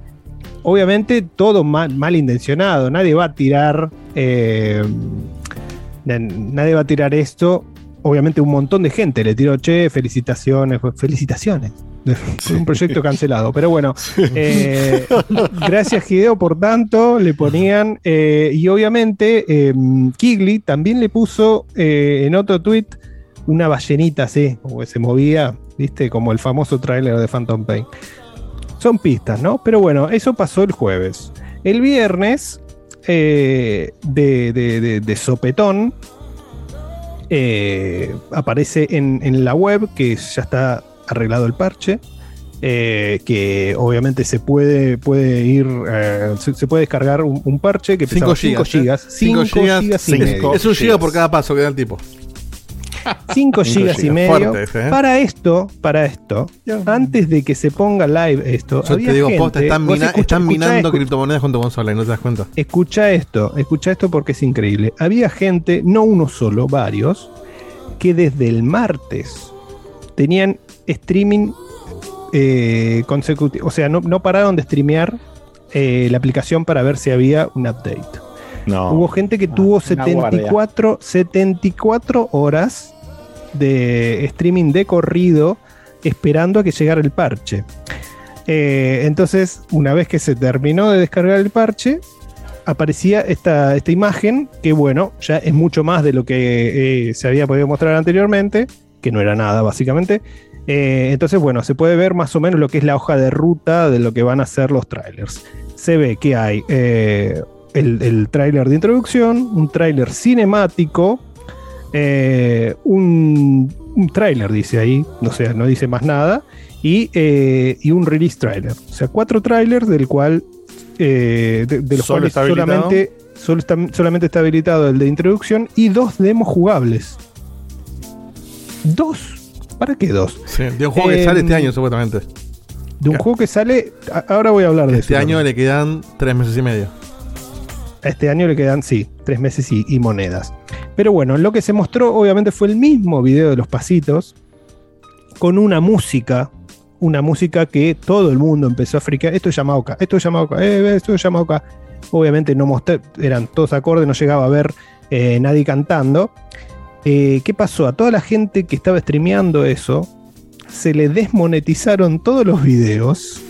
obviamente todo mal, intencionado, nadie va a tirar, eh, na- nadie va a tirar esto. Obviamente un montón de gente le tiró, che, felicitaciones, felicitaciones. (laughs) Fue un proyecto cancelado, pero bueno, eh, (laughs) gracias Hideo por tanto, le ponían, eh, y obviamente eh, Kigley también le puso eh, en otro tweet una ballenita así, como que se movía, viste, como el famoso tráiler de Phantom Pain. Son pistas, ¿no? Pero bueno, eso pasó el jueves. El viernes de, de- de- de sopetón eh, aparece en, en la web que ya está arreglado el parche. eh, que obviamente se puede, puede ir, eh, se, se puede descargar un, un parche que 5 pesaba 5 gigas. gigas. 5 gigas, y medio. Es un giga por cada paso que da el tipo. (laughs) 5 Cinco gigas y gigas. medio. Fuerte ese, ¿eh? Para esto, para esto, antes de que se ponga live esto, Yo había te digo, gente- posta, están, mina- escucha- están escuchá minando esto. criptomonedas con tu consola y no te das cuenta. Escucha esto, escucha esto porque es increíble. Había gente, no uno solo, varios, que desde el martes tenían streaming eh, consecutivo. O sea, no, no pararon de streamear eh, la aplicación para ver si había un update. No. Hubo gente que tuvo 74, 74 horas de streaming de corrido esperando a que llegara el parche. Eh, entonces, una vez que se terminó de descargar el parche, aparecía esta, esta imagen que, bueno, ya es mucho más de lo que eh, se había podido mostrar anteriormente, que no era nada, básicamente. Eh, entonces, bueno, se puede ver más o menos lo que es la hoja de ruta de lo que van a ser los trailers. Se ve que hay eh, el, el tráiler de introducción, un tráiler cinemático, eh, un, un tráiler dice ahí, no sé, no dice más nada, y, y un release trailer. O sea, cuatro trailers del cual, de, de los ¿Solo cuales solamente, solo está- solamente está habilitado el de introducción y dos demos jugables. ¿Dos? ¿Para qué dos? Sí, de un juego que sale este Em, año, supuestamente. De un juego que sale, a- ahora voy a hablar de Este eso. año le quedan tres meses y medio. A este año le quedan, sí, tres meses y, y monedas. Pero bueno, lo que se mostró obviamente fue el mismo video de los pasitos, con una música, una música que todo el mundo empezó a friquear. Esto es Yamaoka, esto es Yamaoka, eh, esto es Yamaoka. Obviamente no mostré, eran todos acordes, no llegaba a ver eh, nadie cantando. Eh, ¿Qué pasó? A toda la gente que estaba streameando eso, se le desmonetizaron todos los videos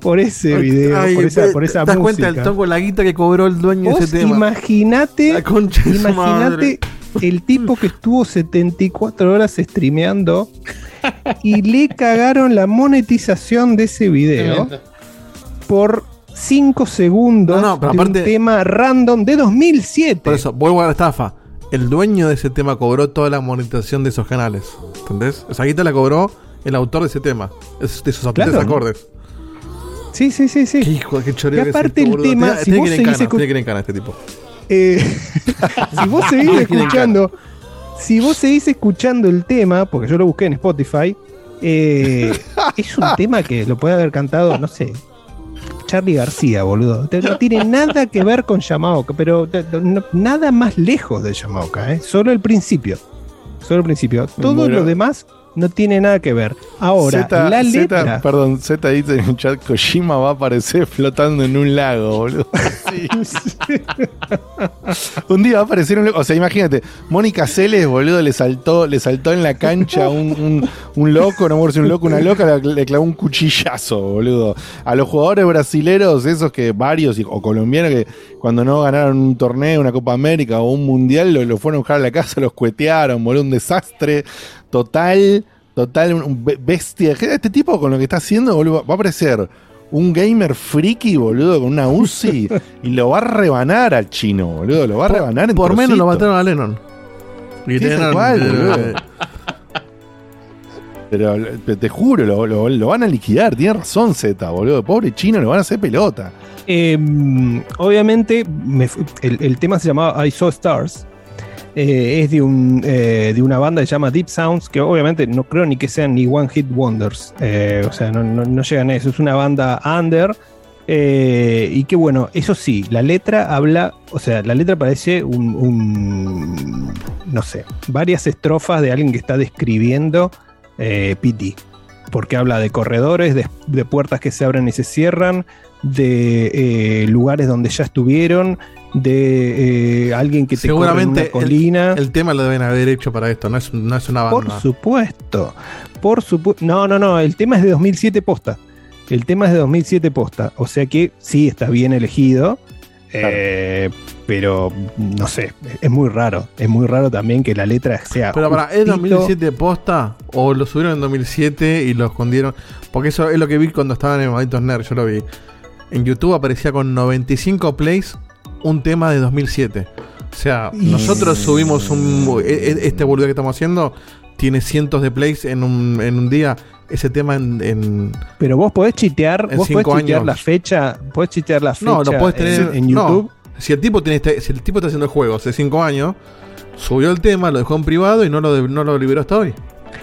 por ese video, Ay, por esa, ¿te- por esa ¿Te das música. cuenta del tongo la guita que cobró el dueño de ese tema? Imaginate madre. el tipo que estuvo 74 horas streameando y le cagaron la monetización de ese video por 5 segundos No, no, pero de aparte- un tema random de 2007. Por eso, vuelvo a la estafa. El dueño de ese tema cobró toda la monetización de esos canales. ¿Entendés? Esa guita la cobró el autor de ese tema. De esos Claro. acordes. Sí, sí, sí, sí. Qué hijo, qué choreo Y aparte el tema, Tiene- si tiene vos seguís cana, escu- tiene que ir en cana este tipo. Eh, (laughs) si vos seguís escuchando, si vos seguís escuchando el tema, porque yo lo busqué en Spotify, eh, (laughs) es un tema que lo puede haber cantado, no sé, Charlie García, boludo. No tiene (laughs) nada que ver con Yamaoka, pero no- nada más lejos de Yamaoka, ¿eh? solo el principio. Solo el principio. Todo Bueno. lo demás no tiene nada que ver. Ahora, Zeta- la Zeta- letra. perdón, Z dice en el chat, Kojima va a aparecer flotando en un lago, boludo. (laughs) Sí. un día va a aparecer un lago. O sea, imagínate, Mónica Celes, boludo, le saltó, le saltó en la cancha un, un- un loco, no si un loco, una loca, le, clavó un cuchillazo, boludo. A los jugadores brasileros, esos que varios, o colombianos, que cuando no ganaron un torneo, una Copa América o un mundial, lo, lo fueron a buscar a la casa, los cuetearon, boludo, un desastre total, total, un- un be- bestia. Este tipo con lo que está haciendo, boludo, va a aparecer un gamer friki, boludo, con una UCI (laughs) y lo va a rebanar al chino, boludo, lo va a rebanar en Por menos lo mataron a Lennon. Y Sí, tenían- cual, eh, boludo. Pero te, juro, lo, lo- lo van a liquidar, tiene razón Z, boludo. Pobre chino, lo van a hacer pelota. Eh, obviamente, me el, el tema se llamaba I Saw Stars. Eh, es de, un, eh, de una banda que se llama Deep Sounds, que obviamente no creo ni que sean ni One Hit Wonders. Eh, o sea, no, no- llegan a eso. Es una banda under. y que bueno, eso sí, la letra habla, o sea, la letra parece un, no sé, varias estrofas de alguien que está describiendo PT porque habla de corredores, de, puertas que se abren y se cierran, de lugares donde ya estuvieron, de eh, alguien que te corre en Seguramente una colina. el, el tema lo deben haber hecho para esto, no es, no es una Por banda. supuesto, por supuesto. No, no, no, el tema es de 2007 posta. El tema es de 2007 posta. O sea que sí está bien elegido. eh, pero no sé, es muy raro. Es muy raro también que la letra sea. Pero para, ¿es justito- 2007 posta? ¿O lo subieron en 2007 y lo escondieron? Porque eso es lo que vi cuando estaban en Malditos Nerd, yo lo vi. En YouTube aparecía con 95 plays un tema de 2007. O sea, Y- nosotros subimos un. e- e- Este boludo que estamos haciendo tiene cientos de plays en un, en un día. Ese tema en. en- Pero vos podés chitear, vos podés chitear años. la fecha, podés chitear la fecha no, no puedes tener. en, en no. YouTube. Si el tipo tiene este- si el tipo está haciendo el juego hace 5 años, subió el tema, lo dejó en privado y no lo, no lo liberó hasta hoy.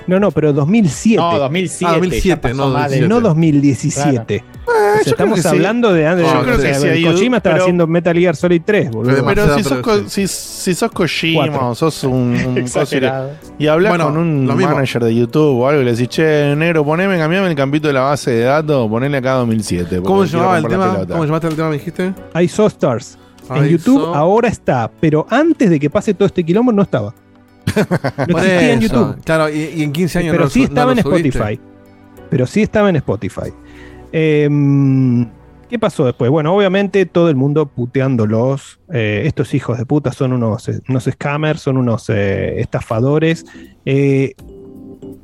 No, no, pero 2007. No, 2007. Ah, 2007, ya pasó no, más de- 2007. no 2017. O sea, yo creo estamos que sí. hablando de antes. Yo creo que sí, Kojima estaba pero- haciendo Metal Gear Solid 3, boludo. Pero Pero si sos, pero co- sí. si, si sos Kojima o sos un, (laughs) un y hablas Bueno, con un manager de YouTube o algo y le decís, che, negro, poneme, cambiame el campito de la base de datos, ponele acá 2007. ¿Cómo llamaba el tema? pelota". ¿Cómo llamaste el tema, me dijiste? I Saw Stars. En I YouTube saw- ahora está, pero antes de que pase todo este quilombo no estaba. No Por existía en. YouTube. Claro, y, y en 15 años pero no sí estaba no en. Spotify. Pero sí estaba en Spotify. Em, ¿Qué pasó después? Bueno, obviamente todo el mundo puteándolos. Eh, estos hijos de puta son unos, eh, unos scammers, son unos eh, estafadores. eh,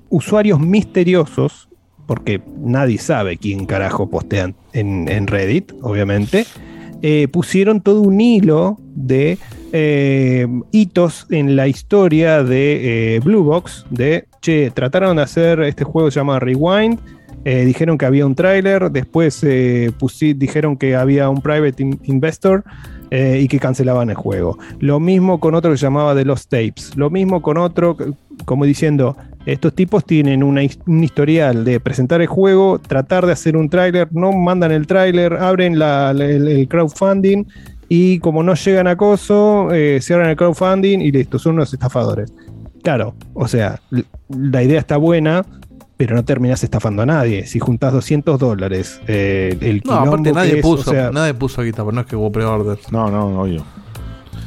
usuarios misteriosos, porque nadie sabe quién carajo postean en, en Reddit, obviamente. Eh, pusieron todo un hilo de eh, hitos en la historia de eh, Blue Box, de, che, trataron de hacer este juego se llama Rewind, dijeron que había un tráiler, después dijeron que había un private in- investor y que cancelaban el juego. Lo mismo con otro que llamaba The Lost Tapes, lo mismo con otro, como diciendo, estos tipos tienen una un historial de presentar el juego, tratar de hacer un tráiler, no mandan el tráiler, abren la- la- el, el crowdfunding y como no llegan a coso, eh, cierran el crowdfunding y listo, son unos estafadores. Claro, o sea, la idea está buena, pero no terminás estafando a nadie. Si juntás 200 dólares, eh, el No, aparte nadie es, puso, o sea, nadie puso guita, pero no es que hubo pre-orders. No, no, obvio.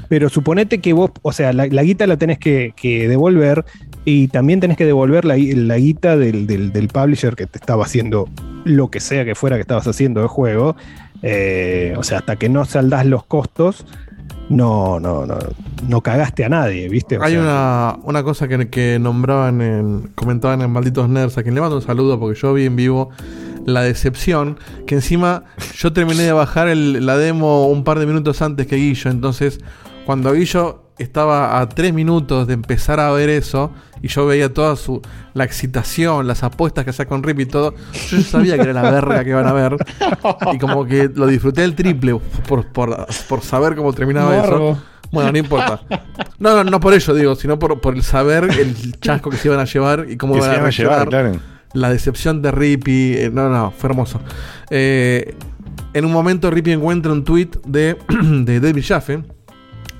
Pero suponete que vos, o sea, la, la guita la tenés que, que devolver y también tenés que devolver la, la guita del, del- del publisher que te estaba haciendo lo que sea que fuera que estabas haciendo de juego. Eh, o sea, hasta que no saldás los costos, no, no, no, no cagaste a nadie, ¿viste? O Hay sea, una, una cosa que, que nombraban en. comentaban en Malditos Nerds, a quien le mando un saludo porque yo vi en vivo la decepción. Que encima yo terminé de bajar el- la demo un par de minutos antes que Guillo. Entonces, cuando Guillo estaba a tres minutos de empezar a ver eso, y yo veía toda su la excitación, las apuestas que hacía con Rip y todo, yo ya sabía que era la verga que iban a ver. Y como que lo disfruté el triple por, por, por saber cómo terminaba Morbo. eso. Bueno, no importa. No, no, no por ello digo, sino por, por el saber el chasco que se iban a llevar y cómo Que iban se a iban a llevar, claro. La decepción de Rippy. eh, no, no, fue hermoso. Eh, en un momento Rippy encuentra un tweet de, (clears throat) de David Jaffe.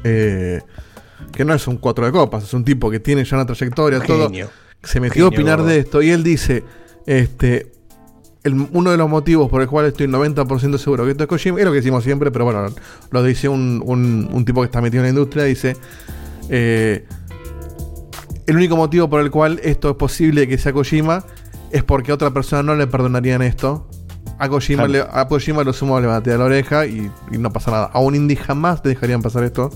eh, que no es un cuatro de copas, es un tipo que tiene ya una trayectoria, todo. Genio. Se metió a opinar gordo. de esto y él dice: este, el- uno de los motivos por el cual estoy 90% seguro que esto es Kojima, es lo que decimos siempre, pero bueno, lo dice un, un- un tipo que está metido en la industria, dice, eh, el único motivo por el cual esto es posible que sea Kojima es porque a otra persona no le perdonarían esto. A Kojima, Claro. le, a Kojima lo sumo le batea la oreja y, y no pasa nada. A un indie jamás te dejarían pasar esto.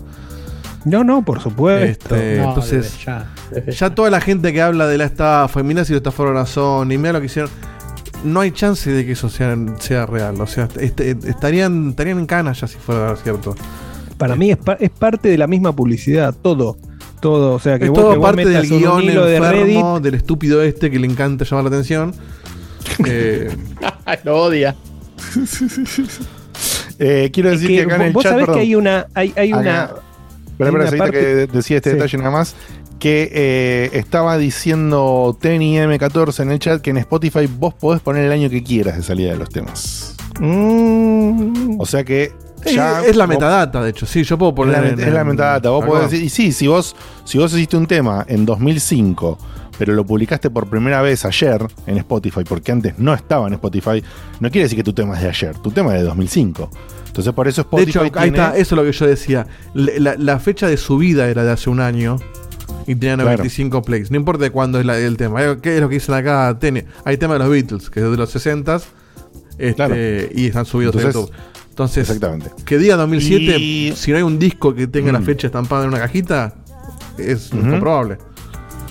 No, no, por supuesto. Este, No, entonces, desde ya, desde (laughs) ya toda la gente que habla de la estafa, y mira si lo estafaron a Sony, mira lo que hicieron. No hay chance de que eso sea, sea real. O sea, este- estarían, estarían en canas ya si fuera cierto. Para mí es, pa- es parte de la misma publicidad, todo. Todo, o sea, que es vos, todo que vos parte metas del guion hilo de Reddit, enfermo, del estúpido este que le encanta llamar la atención. (laughs) Eh, Lo odia. (laughs) Eh, quiero decir que, que acá en el vos chat. sabés perdón, que hay una, hay, hay una, Una seguite parte- que decía este Sí. detalle nada más. Que eh, estaba diciendo Tenny M14 en el chat que en Spotify vos podés poner el año que quieras de salida de los temas. Mm, O sea que es, ya. es la vos- metadata, de hecho. Sí, yo puedo poner. la, en- es la metadata. Vos podés decir, y sí, si vos, si vos hiciste un tema en 2005, pero lo publicaste por primera vez ayer en Spotify, porque antes no estaba en Spotify, no quiere decir que tu tema es de ayer, tu tema es de 2005. Entonces por eso De Spotify hecho, ahí está, eso es lo que yo decía. La, fecha de subida era de hace un año y tenía Claro. 95 plays. No importa de cuándo es la- el tema. Eh, ¿Qué es lo que dicen acá? Tiene, hay tema de los Beatles, que es de los 60 este, Claro. y están subidos Entonces, a YouTube. Entonces, Exactamente. que diga 2007, Y- si no hay un disco que tenga la Mm. fecha estampada en una cajita, es incomprobable.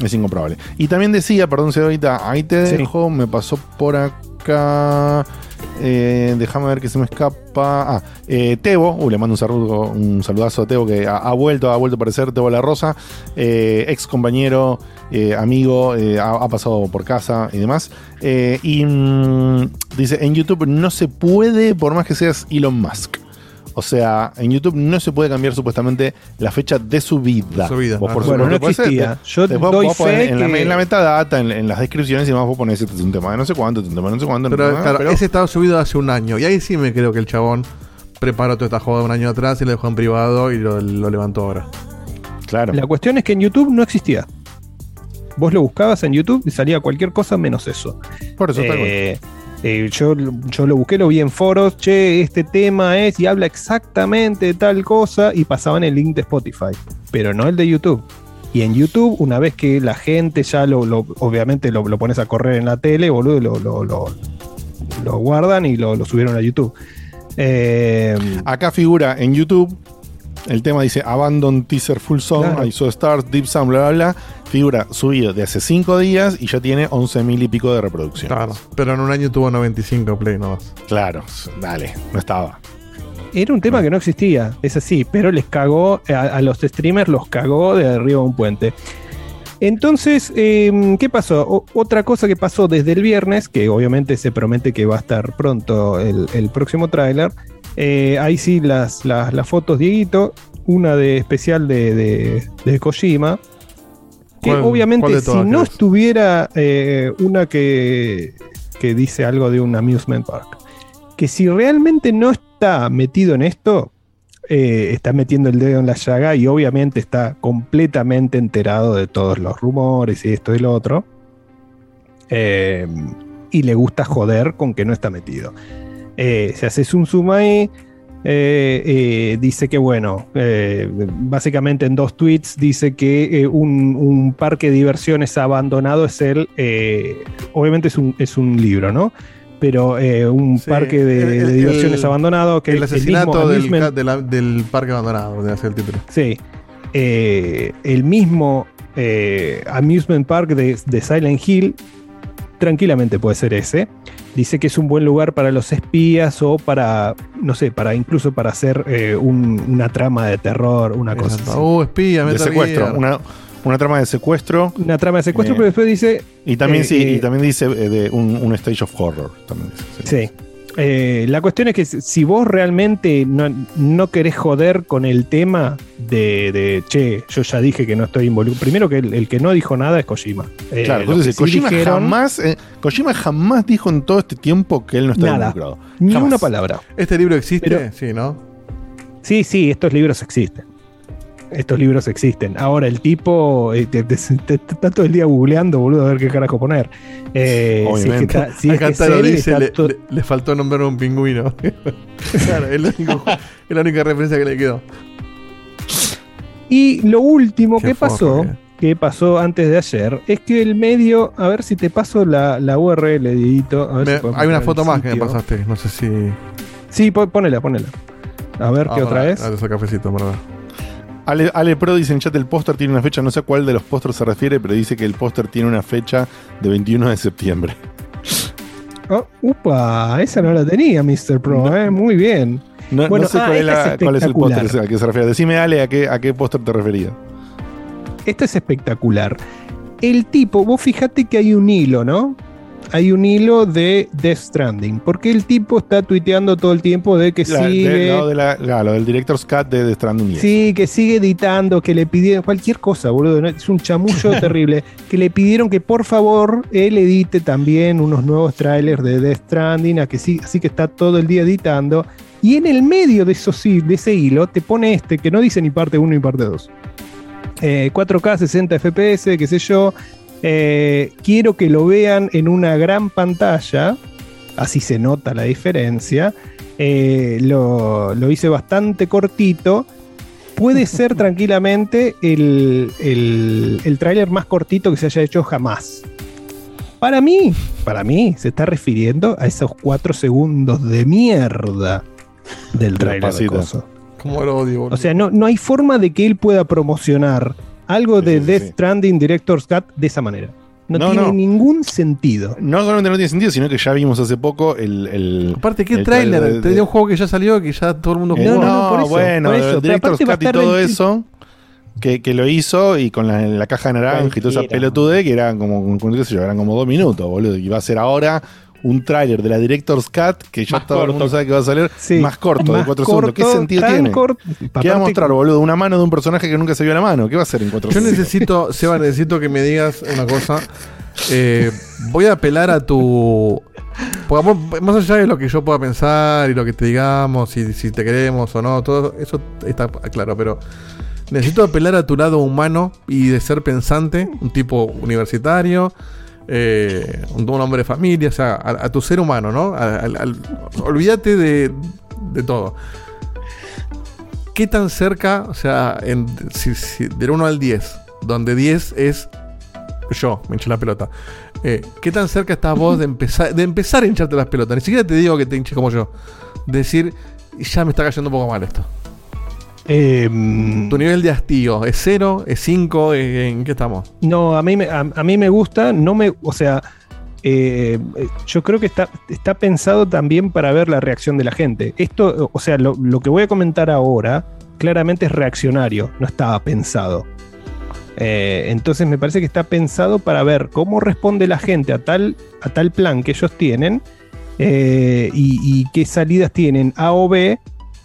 Es incomprobable. Y también decía, perdón, ahorita, ahí te Sí. dejo, me pasó por acá. eh, déjame ver que se me escapa. Ah, eh, Tebo, uh, le mando un saludo, un saludazo a Tebo que ha, ha vuelto, ha vuelto a aparecer, Tebo La Rosa, eh, ex compañero, eh, amigo, ha, ha pasado por casa y demás. Y mm, dice, en YouTube no se puede, por más que seas Elon Musk. O sea, en YouTube no se puede cambiar supuestamente la fecha de su vida. Su vida, Vos ah. por Bueno, supuesto no existía. te- Yo después doy vos ponés fe en, la, en la metadata, en, en las descripciones y demás, vos pones este es un tema de no sé cuánto, este es un tema de no sé cuánto. Pero, claro, pero- ese estaba subido hace un año. Y ahí sí me creo que el chabón preparó toda esta jugada un año atrás y lo dejó en privado y lo, lo levantó ahora. Claro. La cuestión es que en YouTube no existía. Vos lo buscabas en YouTube y salía cualquier cosa menos eso. Por eso, Eh, eh, yo, yo lo busqué, lo vi en foros, che, este tema es y habla exactamente de tal cosa y pasaban el link de Spotify, pero no el de YouTube. Y en YouTube, una vez que la gente ya lo, lo- obviamente lo, lo pones a correr en la tele, boludo, lo, lo, lo- lo guardan y lo, lo subieron a YouTube. Eh, Acá figura en YouTube. El tema dice Abandon Teaser Full Song, Claro. I Saw Stars, Deep Sound, bla, bla, bla. Figura subido de hace 5 días y ya tiene 11 mil y pico de reproducción. Claro. Pero en un año tuvo 95 play nomás. Claro, dale, no estaba. Era un tema que no existía, es así, pero les cagó, a, a los streamers los cagó de arriba de un puente. Entonces, eh, ¿qué pasó? O- otra cosa que pasó desde el viernes, que obviamente se promete que va a estar pronto el, el próximo tráiler. eh, ahí sí las, las, las fotos, Dieguito, una de especial de, de, de Kojima. Que ¿Cuál- obviamente si no estuviera eh, una que, que dice algo de un amusement park, que si realmente no está metido en esto, eh, está metiendo el dedo en la llaga y obviamente está completamente enterado de todos los rumores y esto y lo otro. Eh, y le gusta joder con que no está metido. Eh, se hace zoom zoom ahí. Eh, eh, dice que bueno, eh, básicamente en dos tweets dice que un, un parque de diversiones abandonado es el, obviamente es un, es un libro, ¿no? Pero un parque de, El- de el- diversiones el- abandonado que el asesinato del, amusement- ca- de la- del parque abandonado, de hacer el título. Sí. El mismo Amusement Park de, de Silent Hill, tranquilamente puede ser ese. Dice que es un buen lugar para los espías o para, no sé, para incluso para hacer eh, un- una trama de terror, una cosa así. Uh, espía, De secuestro, una, una trama de secuestro. Una trama de secuestro, Eh, pero después dice. Y también, eh, sí, eh, y también dice eh, de un, un stage of horror. También dice, sí. Eh, la cuestión es que si vos realmente no, no querés joder con el tema de, de, che, yo ya dije que no estoy involucrado. Primero que el, el que no dijo nada es Kojima. Eh, Claro, entonces sí Kojima, dijeron- jamás, eh, Kojima jamás dijo en todo este tiempo que él no Nada. involucrado. Ni Jamás. una palabra. ¿Este libro existe? Pero- sí, ¿no? Sí, sí, estos libros existen. Estos libros existen. Ahora, el tipo eh, te- te- te- te- está todo el día googleando, boludo, a ver qué carajo poner. Eh, si es que Obviamente. es que lo dice, le, to- le- le faltó nombrar un pingüino. (laughs) claro, es, lo único- es la única referencia que le quedó. Y lo último Qué que pasó, que pasó antes de ayer, es que el medio, a ver si te paso la, la URL, Dieguito, a ver Me- si podemos hay una foto más que me pasaste, no sé si... Sí, po- ponela, ponela. A ver Ah, qué otra es. ah, ese cafecito, verdad. Ale, Ale Pro dice en chat el póster tiene una fecha, no sé a cuál de los pósters se refiere, pero dice que el póster tiene una fecha de 21 de septiembre. Oh, upa, esa no la tenía, Mr. Pro, eh, muy bien. No, Bueno, no sé ah, cuál, la- es cuál es el póster al que se refiere. Decime, Ale, a qué, a qué póster te refería. Esto es espectacular. El tipo, vos fíjate que hay un hilo, ¿no? Hay un hilo de Death Stranding. Porque el tipo está tuiteando todo el tiempo de que La- de- sigue. de la- claro, lo del Director's Cut de The Stranding. Sí, que sigue editando, que le pidieron cualquier cosa, boludo. ¿no? Es un chamullo (laughs) terrible. Que le pidieron que por favor él edite también unos nuevos trailers de Death Stranding, a que sí, así que está todo el día editando. Y en el medio de, esos, de ese hilo te pone este, que no dice ni parte 1 ni parte 2. 4K, 60 FPS, qué sé yo. Eh, quiero que lo vean en una gran pantalla, así se nota la diferencia. Eh, lo, lo hice bastante cortito. Puede ser (laughs) tranquilamente el, el, el tráiler más cortito que se haya hecho jamás. Para mí, para mí, se está refiriendo a esos cuatro segundos de mierda del tráiler de pasito. coso. ¿Cómo lo odio, boludo? O sea, no, no hay forma de que él pueda promocionar algo de Death Stranding Director's Cut de esa manera. No, No, tiene no. ningún sentido. No solamente no tiene sentido, sino que ya vimos hace poco el. el Aparte, ¿qué el trailer? de- Te dio un juego que ya salió, que ya todo el mundo Eh, jugó. no, por eso, bueno, por eso. Pero Director's Cut y todo 20 eso. Que, que lo hizo y con la, la caja naranja y toda esa pelotude que eran como, como, qué sé yo, eran como dos minutos, boludo. Y va a ser ahora un tráiler de la Director's Cut que ya Más todo el corto. mundo sabe que va a salir Sí, más corto, de más 4 segundos. ¿Qué sentido tiene? corto. ¿Qué va a mostrar, boludo? Una mano de un personaje que nunca se vio la mano. ¿Qué va a hacer en 4 Yo segundos? necesito, Seba, necesito que me digas una cosa. Eh, voy a apelar a tu. porque vos- más allá de lo que yo pueda pensar y lo que te digamos, si, si te queremos o no, todo eso está claro, pero necesito apelar a tu lado humano y de ser pensante, un tipo universitario, eh, un, hombre de familia, o sea, a, tu ser humano, ¿no? Olvídate de, de todo. ¿Qué tan cerca, o sea, del 1 al 10, donde 10 es yo, me hinché la pelota. eh, ¿Qué tan cerca estás vos de empezar, de empezar a hincharte las pelotas? Ni siquiera te digo que te hinches como yo. Decir, ya me está cayendo un poco mal esto. Em, Tu nivel de hastío, ¿es 0? ¿Es 5? ¿En qué estamos? No, a mí, me- a, a mí me gusta, no me, o sea, eh, eh, yo creo que está, está pensado también para ver la reacción de la gente. Esto, o sea, lo, lo que voy a comentar ahora claramente es reaccionario, no estaba pensado. Eh, entonces me parece que está pensado para ver cómo responde la gente a tal, a tal plan que ellos tienen eh, y, y qué salidas tienen A o B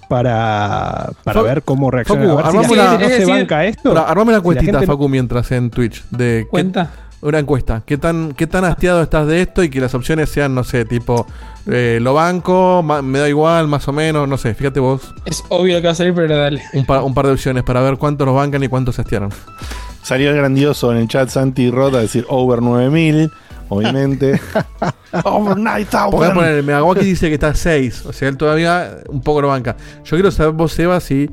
para, para Facu- ver cómo reacciona. Facu, A ver si la una- no es se decir, banca esto. Armame una Si la encuestita, gente no- Facu, mientras en Twitch. De qué- ¿Cuenta? una encuesta. ¿Qué tan, ¿Qué tan hastiado estás de esto? Y que las opciones sean, no sé, tipo, eh, lo banco, ma- me da igual, más o menos, no sé. Fíjate vos, Es obvio que va a salir, pero dale. un, par- un par de opciones para ver cuántos los bancan y cuántos se hastiaron. Salió el grandioso en el chat Santi Rota a decir over 9000, obviamente. (laughs) over 9000. Porque poner, Megawaki dice que está 6. O sea, él todavía un poco lo banca. Yo quiero saber vos, Seba, si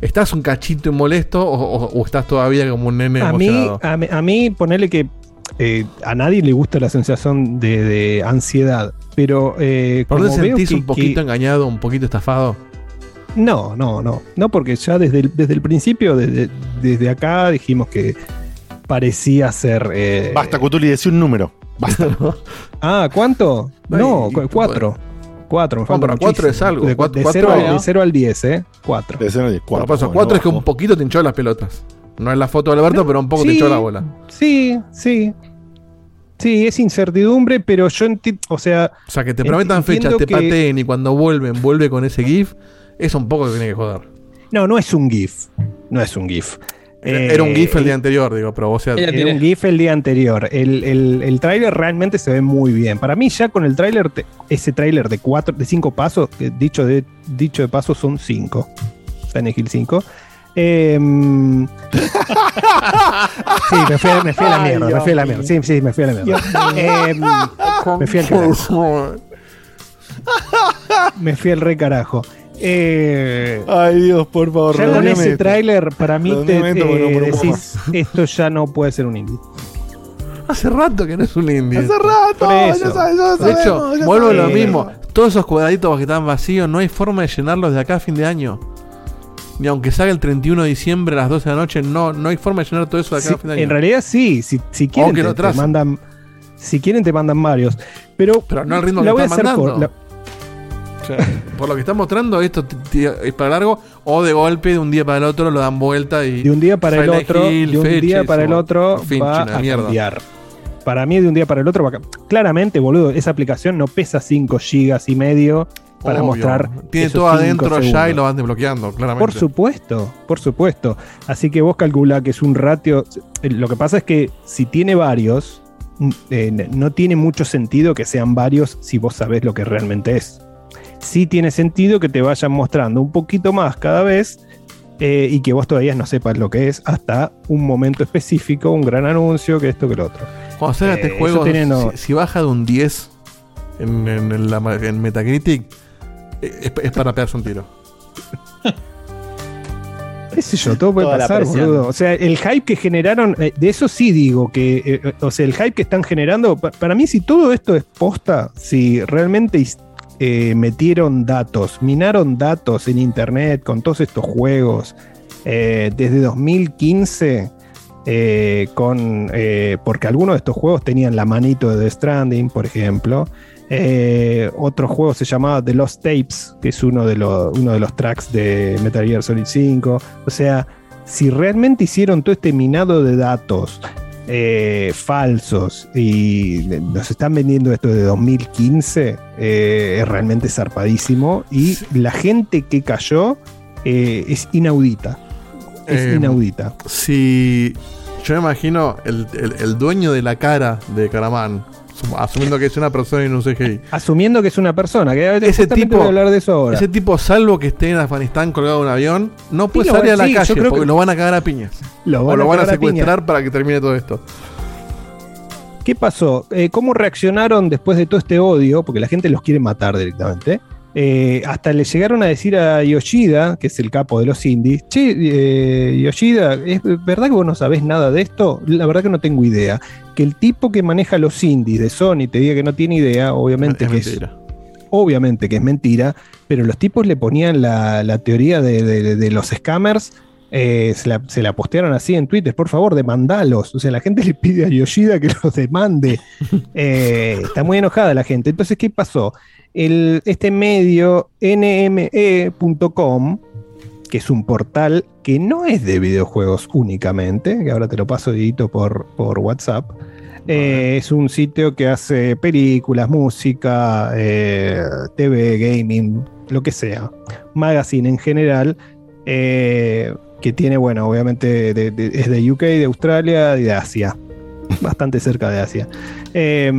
estás un cachito molesto o, o- o estás todavía como un nene a mí, emocionado. a, mí- a mí, ponerle que eh, a nadie le gusta la sensación de, de ansiedad, pero eh, ¿Por veo sentís que- un poquito que- engañado, un poquito estafado? no, no, no, no, porque ya desde el, desde el principio, desde, desde acá dijimos que parecía ser. eh, Basta, Cutuli, decí un número. Basta. (laughs) Ah, ¿cuánto? No, cu- cuatro. Cuatro, me No, falta pero cuatro es algo. De, Cuatro- de cuatro- cero al, de cero al 10, ¿eh? Cuatro. De cero a diez, Cuatro, cuatro, cuatro es que un poquito te hinchó las pelotas. No es la foto de Alberto, pero un poco te hinchó la bola. Sí, sí. Sí, es incertidumbre, pero yo entiendo, o sea, O sea, que te prometan fechas, te que- pateen y cuando vuelven, vuelve con ese GIF. Eso un poco te tiene que joder. no, no es un GIF. No es un GIF. Era, Eh, era un GIF el día anterior, digo, pero o sea, Era un GIF el día anterior. El, el, el tráiler realmente se ve muy bien. Para mí, ya con el tráiler, ese tráiler de cuatro, de cinco pasos, que dicho de, dicho de paso, son cinco. Silent Hill 5. Em, (laughs) sí, me fui, a- me fui a la Ay, mierda, me fui a la mierda. Sí, sí, me fui a la mierda. Em, me fui al (laughs) carajo. Me fui al re carajo. Eh, Ay, Dios, por favor. ya con ese tráiler, para mí, te, decís, (laughs) esto ya no puede ser un indie. hace rato que no es un indie. Hace rato, ya sabes, ya De hecho, ya vuelvo a lo mismo. Todos esos cuadraditos que están vacíos, no hay forma de llenarlos de acá a fin de año. Ni aunque salga el 31 de diciembre a las 12 de la noche, no, no hay forma de llenar todo eso de acá Sí, a fin de año. en realidad sí, si, si quieren te, lo te tracen. mandan si quieren te mandan varios, pero Pero no al ritmo la que voy a están hacer mandando. por la- Por lo que están mostrando, esto es para largo o de golpe, de un día para el otro, lo dan vuelta y. de un día para el otro, Hill, de un día para el otro Finch, va a mierda. cambiar. Para mí de un día para el otro va a Claramente, boludo, esa aplicación no pesa 5 gigas y medio para Obvio. mostrar Tiene esos todo adentro ya y lo van desbloqueando, claramente. Por supuesto, por supuesto. Así que vos calcula que es un ratio. eh, Lo que pasa es que si tiene varios, mm, eh, no tiene mucho sentido que sean varios si vos sabés lo que realmente es. Sí tiene sentido que te vayan mostrando un poquito más cada vez eh, y que vos todavía no sepas lo que es hasta un momento específico, un gran anuncio, que esto, que lo otro. Cuando salga Eh, este eso juego, tiene no- si, si baja de un 10 en, en- en la, en Metacritic, eh, es, es para pegarse un tiro. (laughs) qué sé yo, todo puede Toda pasar, boludo. O sea, el hype que generaron, eh, de eso sí digo que, eh, o sea, el hype que están generando, pa- para mí si todo esto es posta, si realmente eh, metieron datos, minaron datos en internet con todos estos juegos eh, desde 2015, eh, con, porque algunos de estos juegos tenían la manito de The Stranding, por ejemplo. Otro juego se llamaba The Lost Tapes, que es uno de, los, uno de los tracks de Metal Gear Solid 5. O sea, si realmente hicieron todo este minado de datos eh, falsos y nos están vendiendo esto de 2015, eh, es realmente zarpadísimo. Y la gente que cayó eh, es inaudita. Es Eh, inaudita. Si yo me imagino el, el- el dueño de la cara de Caramán, asumiendo que es una persona y no un CGI. Asumiendo que es una persona, que Ese tipo, voy a hablar de eso ahora. ese tipo, salvo que esté en Afganistán colgado en un avión, no puede lo salir a la sí, calle porque que- lo van a cagar a piñas. Lo o lo van a secuestrar para que termine todo esto. ¿Qué pasó? Eh, ¿Cómo reaccionaron después de todo este odio? Porque la gente los quiere matar directamente. Eh, hasta le llegaron a decir a Yoshida, que es el capo de los indies, che, eh, Yoshida, ¿es verdad que vos no sabés nada de esto? La verdad que no tengo idea. Que el tipo que maneja los indies de Sony te diga que no tiene idea, obviamente Es que mentira. es obviamente que es mentira, pero los tipos le ponían la, la teoría de, de- de los scammers, eh, se, la, se la postearon así en Twitter, por favor, demandalos. O sea, la gente (laughs) le pide a Yoshida que los demande. (laughs) Eh, está muy enojada la gente. Entonces, ¿qué pasó? El, este medio nme.com, que es un portal que no es de videojuegos únicamente, que ahora te lo paso, Didito, por, por WhatsApp. Eh, es un sitio que hace películas, música, TV, gaming, lo que sea. Magazine en general. eh, que tiene, bueno, obviamente de- de- es de UK, de Australia y de Asia. (laughs) Bastante cerca de Asia. Eh,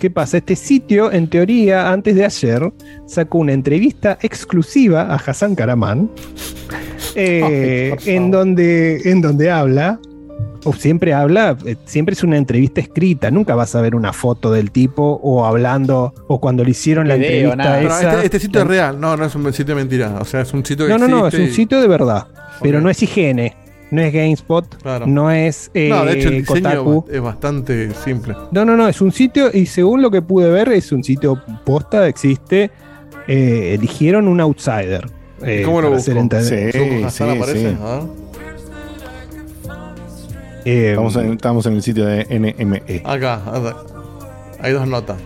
¿Qué pasa? Este sitio, en teoría, antes de ayer, sacó una entrevista exclusiva a Hassan Karaman. eh, en, donde, en donde habla siempre habla, eh, siempre es una entrevista escrita, nunca vas a ver una foto del tipo o hablando, o cuando le hicieron la Video, entrevista nada. Este, este sitio es real, no, no es un sitio de mentira. O sea, es un sitio que no, no, no, es un y- sitio de verdad, pero no es higiene, no es GameSpot, Claro. no es eh, No, de hecho, el diseño Kotaku. es bastante simple. No, no, no, es un sitio y según lo que pude ver es un sitio posta, existe, eh, eligieron un outsider. eh, ¿Cómo lo busco? hacer entender. Sí, sí, aparece? sí. A ver. Eh, Estamos en, estamos en el sitio de NME. Acá, acá. hay dos notas.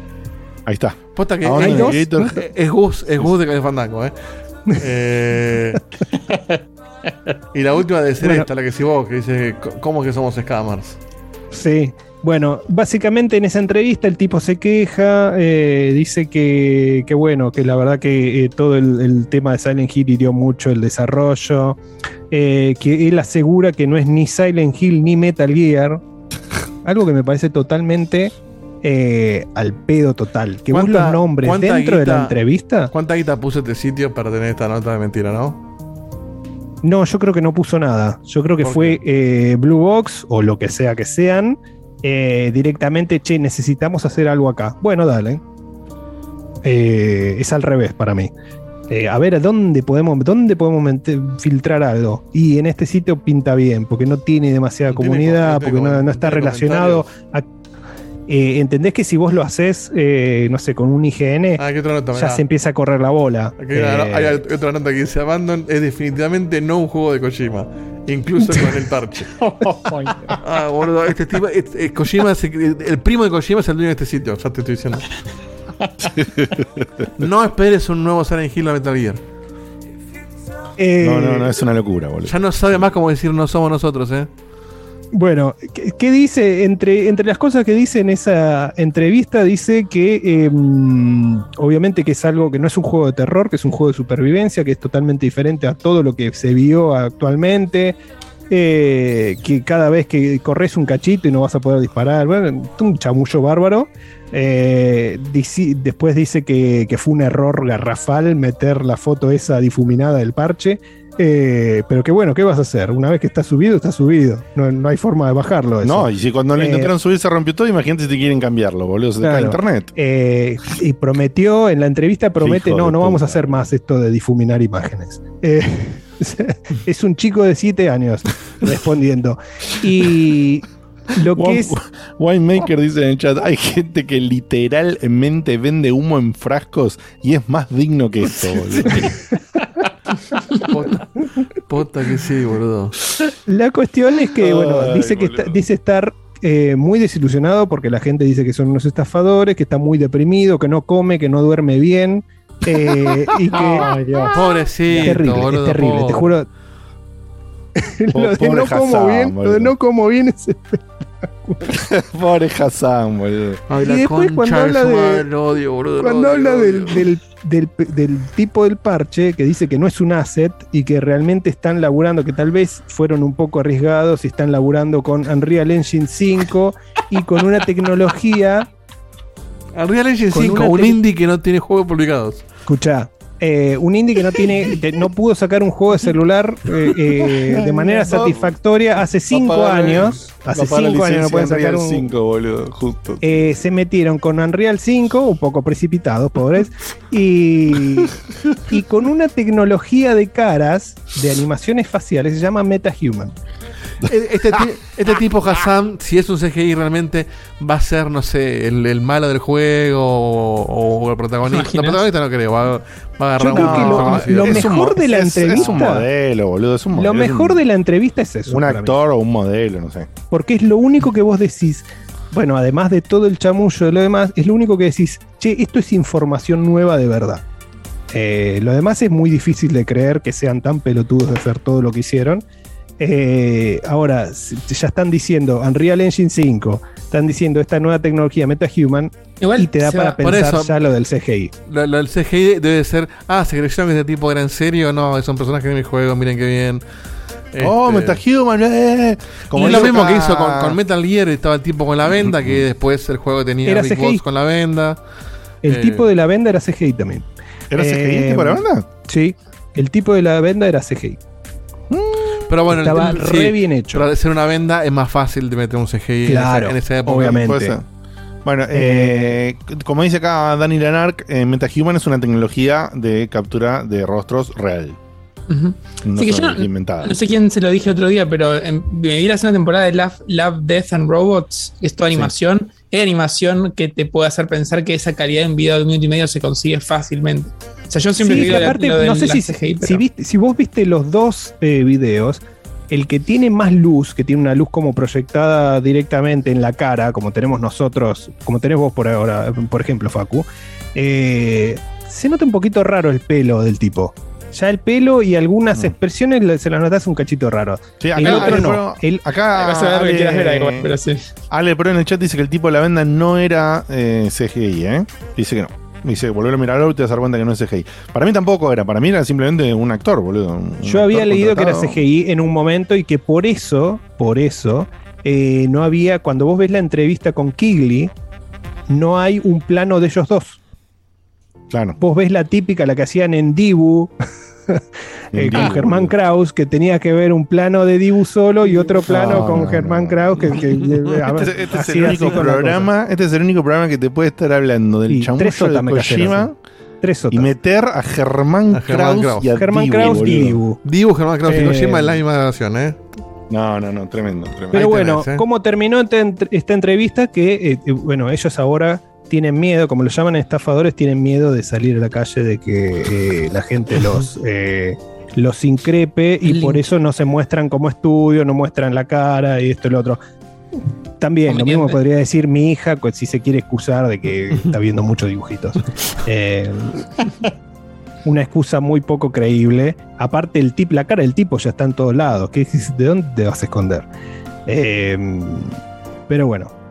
Ahí está. Posta que (laughs) es, Gus, es Gus de Café Fandango, eh. Eh, (laughs) y la última debe ser Bueno. esta, la que si vos, que dice, ¿cómo que somos scammers? Sí. Bueno, básicamente en esa entrevista el tipo se queja, eh, dice que, que bueno, que la verdad que eh, todo el, el tema de Silent Hill hirió mucho el desarrollo, eh, que él asegura que no es ni Silent Hill ni Metal Gear, algo que me parece totalmente al pedo total. Que vos ¿Cuánta- los nombres dentro de la entrevista. ¿Cuánta guita puso este sitio para tener esta nota de mentira, no? No, yo creo que no puso nada. Yo creo que ¿Por fue Blue Box o lo que sea que sean. Eh, directamente, che, necesitamos hacer algo acá. Bueno, dale. Eh, es al revés para mí. Eh, a ver, ¿a dónde podemos, dónde podemos filtrar algo? Y en este sitio pinta bien, porque no tiene demasiada No comunidad, tiene porque no, no está relacionado. a- eh, ¿Entendés que si vos lo haces, eh, no sé, con un IGN, Ah, aquí otra nota, ya se empieza a correr la bola? Aquí Eh, hay otra nota que dice Abandon es definitivamente no un juego de Kojima. Incluso con el parche. (laughs) ah, boludo, este tipo, este- eh, Kojima, el primo de Kojima es el dueño de este sitio, ya te estoy diciendo. (laughs) no esperes un nuevo Silent Hill a Metal Gear. eh, No, no, no, es una locura, boludo. Ya no sabe más cómo decir no somos nosotros, eh. Bueno, ¿qué, dice? Entre, entre las cosas que dice en esa entrevista, dice que eh, obviamente que es algo que no es un juego de terror, que es un juego de supervivencia, que es totalmente diferente a todo lo que se vio actualmente. eh, que cada vez que corres un cachito y no vas a poder disparar, bueno, un chamullo bárbaro. Eh, después dice que fue un error garrafal meter la foto esa difuminada del parche. Eh, pero que bueno, ¿qué vas a hacer? Una vez que está subido, está subido. No, no hay forma de bajarlo. eso. No, y si cuando lo Eh, intentaron subir se rompió todo, imagínate si te quieren cambiarlo, boludo. Se te cae Claro. internet. Eh, y prometió, en la entrevista promete, Hijo no, no vamos a hacer más esto de difuminar imágenes. Eh, (laughs) es un chico de 7 años (laughs) respondiendo. Y lo que Wine- es... Winemaker dice en el chat, hay gente que literalmente vende humo en frascos y es más digno que esto, boludo. (laughs) Posta que sí, boludo. La cuestión es que, bueno, Ay, dice que está- dice estar eh, muy desilusionado porque la gente dice que son unos estafadores, que está muy deprimido, que no come, que no duerme bien. eh, y que (laughs) Ay, Dios. Pobrecito, es terrible, boludo, es terrible, te juro. (laughs) lo de no como bien, lo de no como bien es (laughs) Pobre Hassan, boludo. Ay, Y después cuando habla de- odio, boludo. Cuando odio, habla del- del- del tipo del parche, que dice que no es un asset y que realmente están laburando, que tal vez fueron un poco arriesgados y están laburando con Unreal Engine 5 y con una tecnología. Unreal Engine con 5, una un indie que no tiene juegos publicados. Escucha, eh, un indie que no tiene, que no pudo sacar un juego de celular eh, eh, (laughs) de manera satisfactoria hace 5 años. Hace 5 años no pueden sacar un, 5, boludo, justo. Eh, se metieron con Unreal 5, un poco precipitados, pobres, (laughs) y, y con una tecnología de caras, de animaciones faciales, se llama MetaHuman. Este, ti- este tipo Hassan, si es un CGI realmente, va a ser, no sé, el, el malo del juego o, o el protagonista. ¿Te No, imaginas? protagonista no creo, va, va a agarrar Yo creo un- que lo- Es un mejor de la es- Es entrevista- un modelo, boludo. Es un modelo. Lo es mejor un- de la entrevista es eso. Un actor o un modelo, no sé. Porque es lo único que vos decís. Bueno, además de todo el chamullo de lo demás, es lo único que decís, che, esto es información nueva de verdad. Eh, lo demás es muy difícil de creer que sean tan pelotudos de hacer todo lo que hicieron. Eh, ahora, ya están diciendo Unreal Engine 5, están diciendo esta nueva tecnología MetaHuman, y te da para va- pensar eso- ya lo del CGI. Lo, lo del CGI debe ser, ah, se creyeron que este tipo era en serio, no, es un personaje de mi juego, miren qué bien. Oh, Este, MetaHuman, eh. Como es lo mismo que hizo con, con Metal Gear, estaba el tipo con la venda, que después el juego tenía Era Big CGI. Boss con la venda. El Eh, tipo de la venda era CGI también. ¿Era CGI el tipo de la venda? Sí, el tipo de la venda era CGI. Pero bueno, Estaba el- re bien hecho. Para hacer una venda es más fácil de meter un CGI en esa- Claro, en, esa época. obviamente. Bueno, eh, como dice acá Dani Lanark, eh, MetaHuman es una tecnología de captura de rostros real. Ujú. No Sí, que yo no, no sé quién se lo dije otro día, pero en- me vi la segunda temporada de Love, Love, Death and Robots, que es toda animación. Es animación que te puede hacer pensar que esa calidad en video de un minuto y medio se consigue fácilmente. O sea, yo siempre Sí, digo la- aparte, lo no sé la si, CGI, si pero- viste- si vos viste los dos eh, videos, el que tiene más luz, que tiene una luz como proyectada directamente en la cara, como tenemos nosotros, como tenés vos por ahora, por ejemplo, Facu, eh, se nota un poquito raro el pelo del tipo. Ya el pelo y algunas expresiones le- se las notas un cachito raro. Sí, el acá, otro Ale no. Pro- El- acá Vas a ver que Ale- quieras ver ahí, pero sí. Ale Pro en el chat dice que el tipo de la venda no era eh, CGI, ¿eh? Dice que no. Dice, volver a mirarlo y te vas a dar cuenta que no es CGI. Para mí tampoco era, para mí era simplemente un actor, boludo. un Yo actor había leído que era. CGI en un momento y que por eso, por eso, eh, no había, cuando vos ves la entrevista con Kigley, no hay un plano de ellos dos. Claro. Vos ves la típica, la que hacían en Dibu, (laughs) eh, con Germán Kraus, que tenía que ver un plano de Dibu solo y otro plano No, con no, Germán Kraus, que, que- ver, Este, este es el único programa, este es el único programa que te puede estar hablando del Y sotas de Kojima Tres y meter a Germán, A Germán Kraus, Kraus. y a Germán Dibu, Kraus y. Dibu. Dibu, Germán Kraus y Eh, Kojima en la misma grabación, ¿eh? No, no, no, tremendo, tremendo. Pero Ahí bueno, tenés, ¿eh? ¿cómo terminó esta entrevista? Que, eh, eh, bueno, ellos ahora tienen miedo, como lo llaman estafadores, tienen miedo de salir a la calle, de que eh, la gente los, eh, los increpe y por eso no se muestran como estudio, no muestran la cara y esto y lo otro. También, lo mismo podría decir mi hija, si se quiere excusar de que (laughs) está viendo muchos dibujitos. Eh, una excusa muy poco creíble. Aparte, el tip, la cara del tipo ya está en todos lados. ¿Qué, ¿De dónde te vas a esconder? Eh, pero bueno,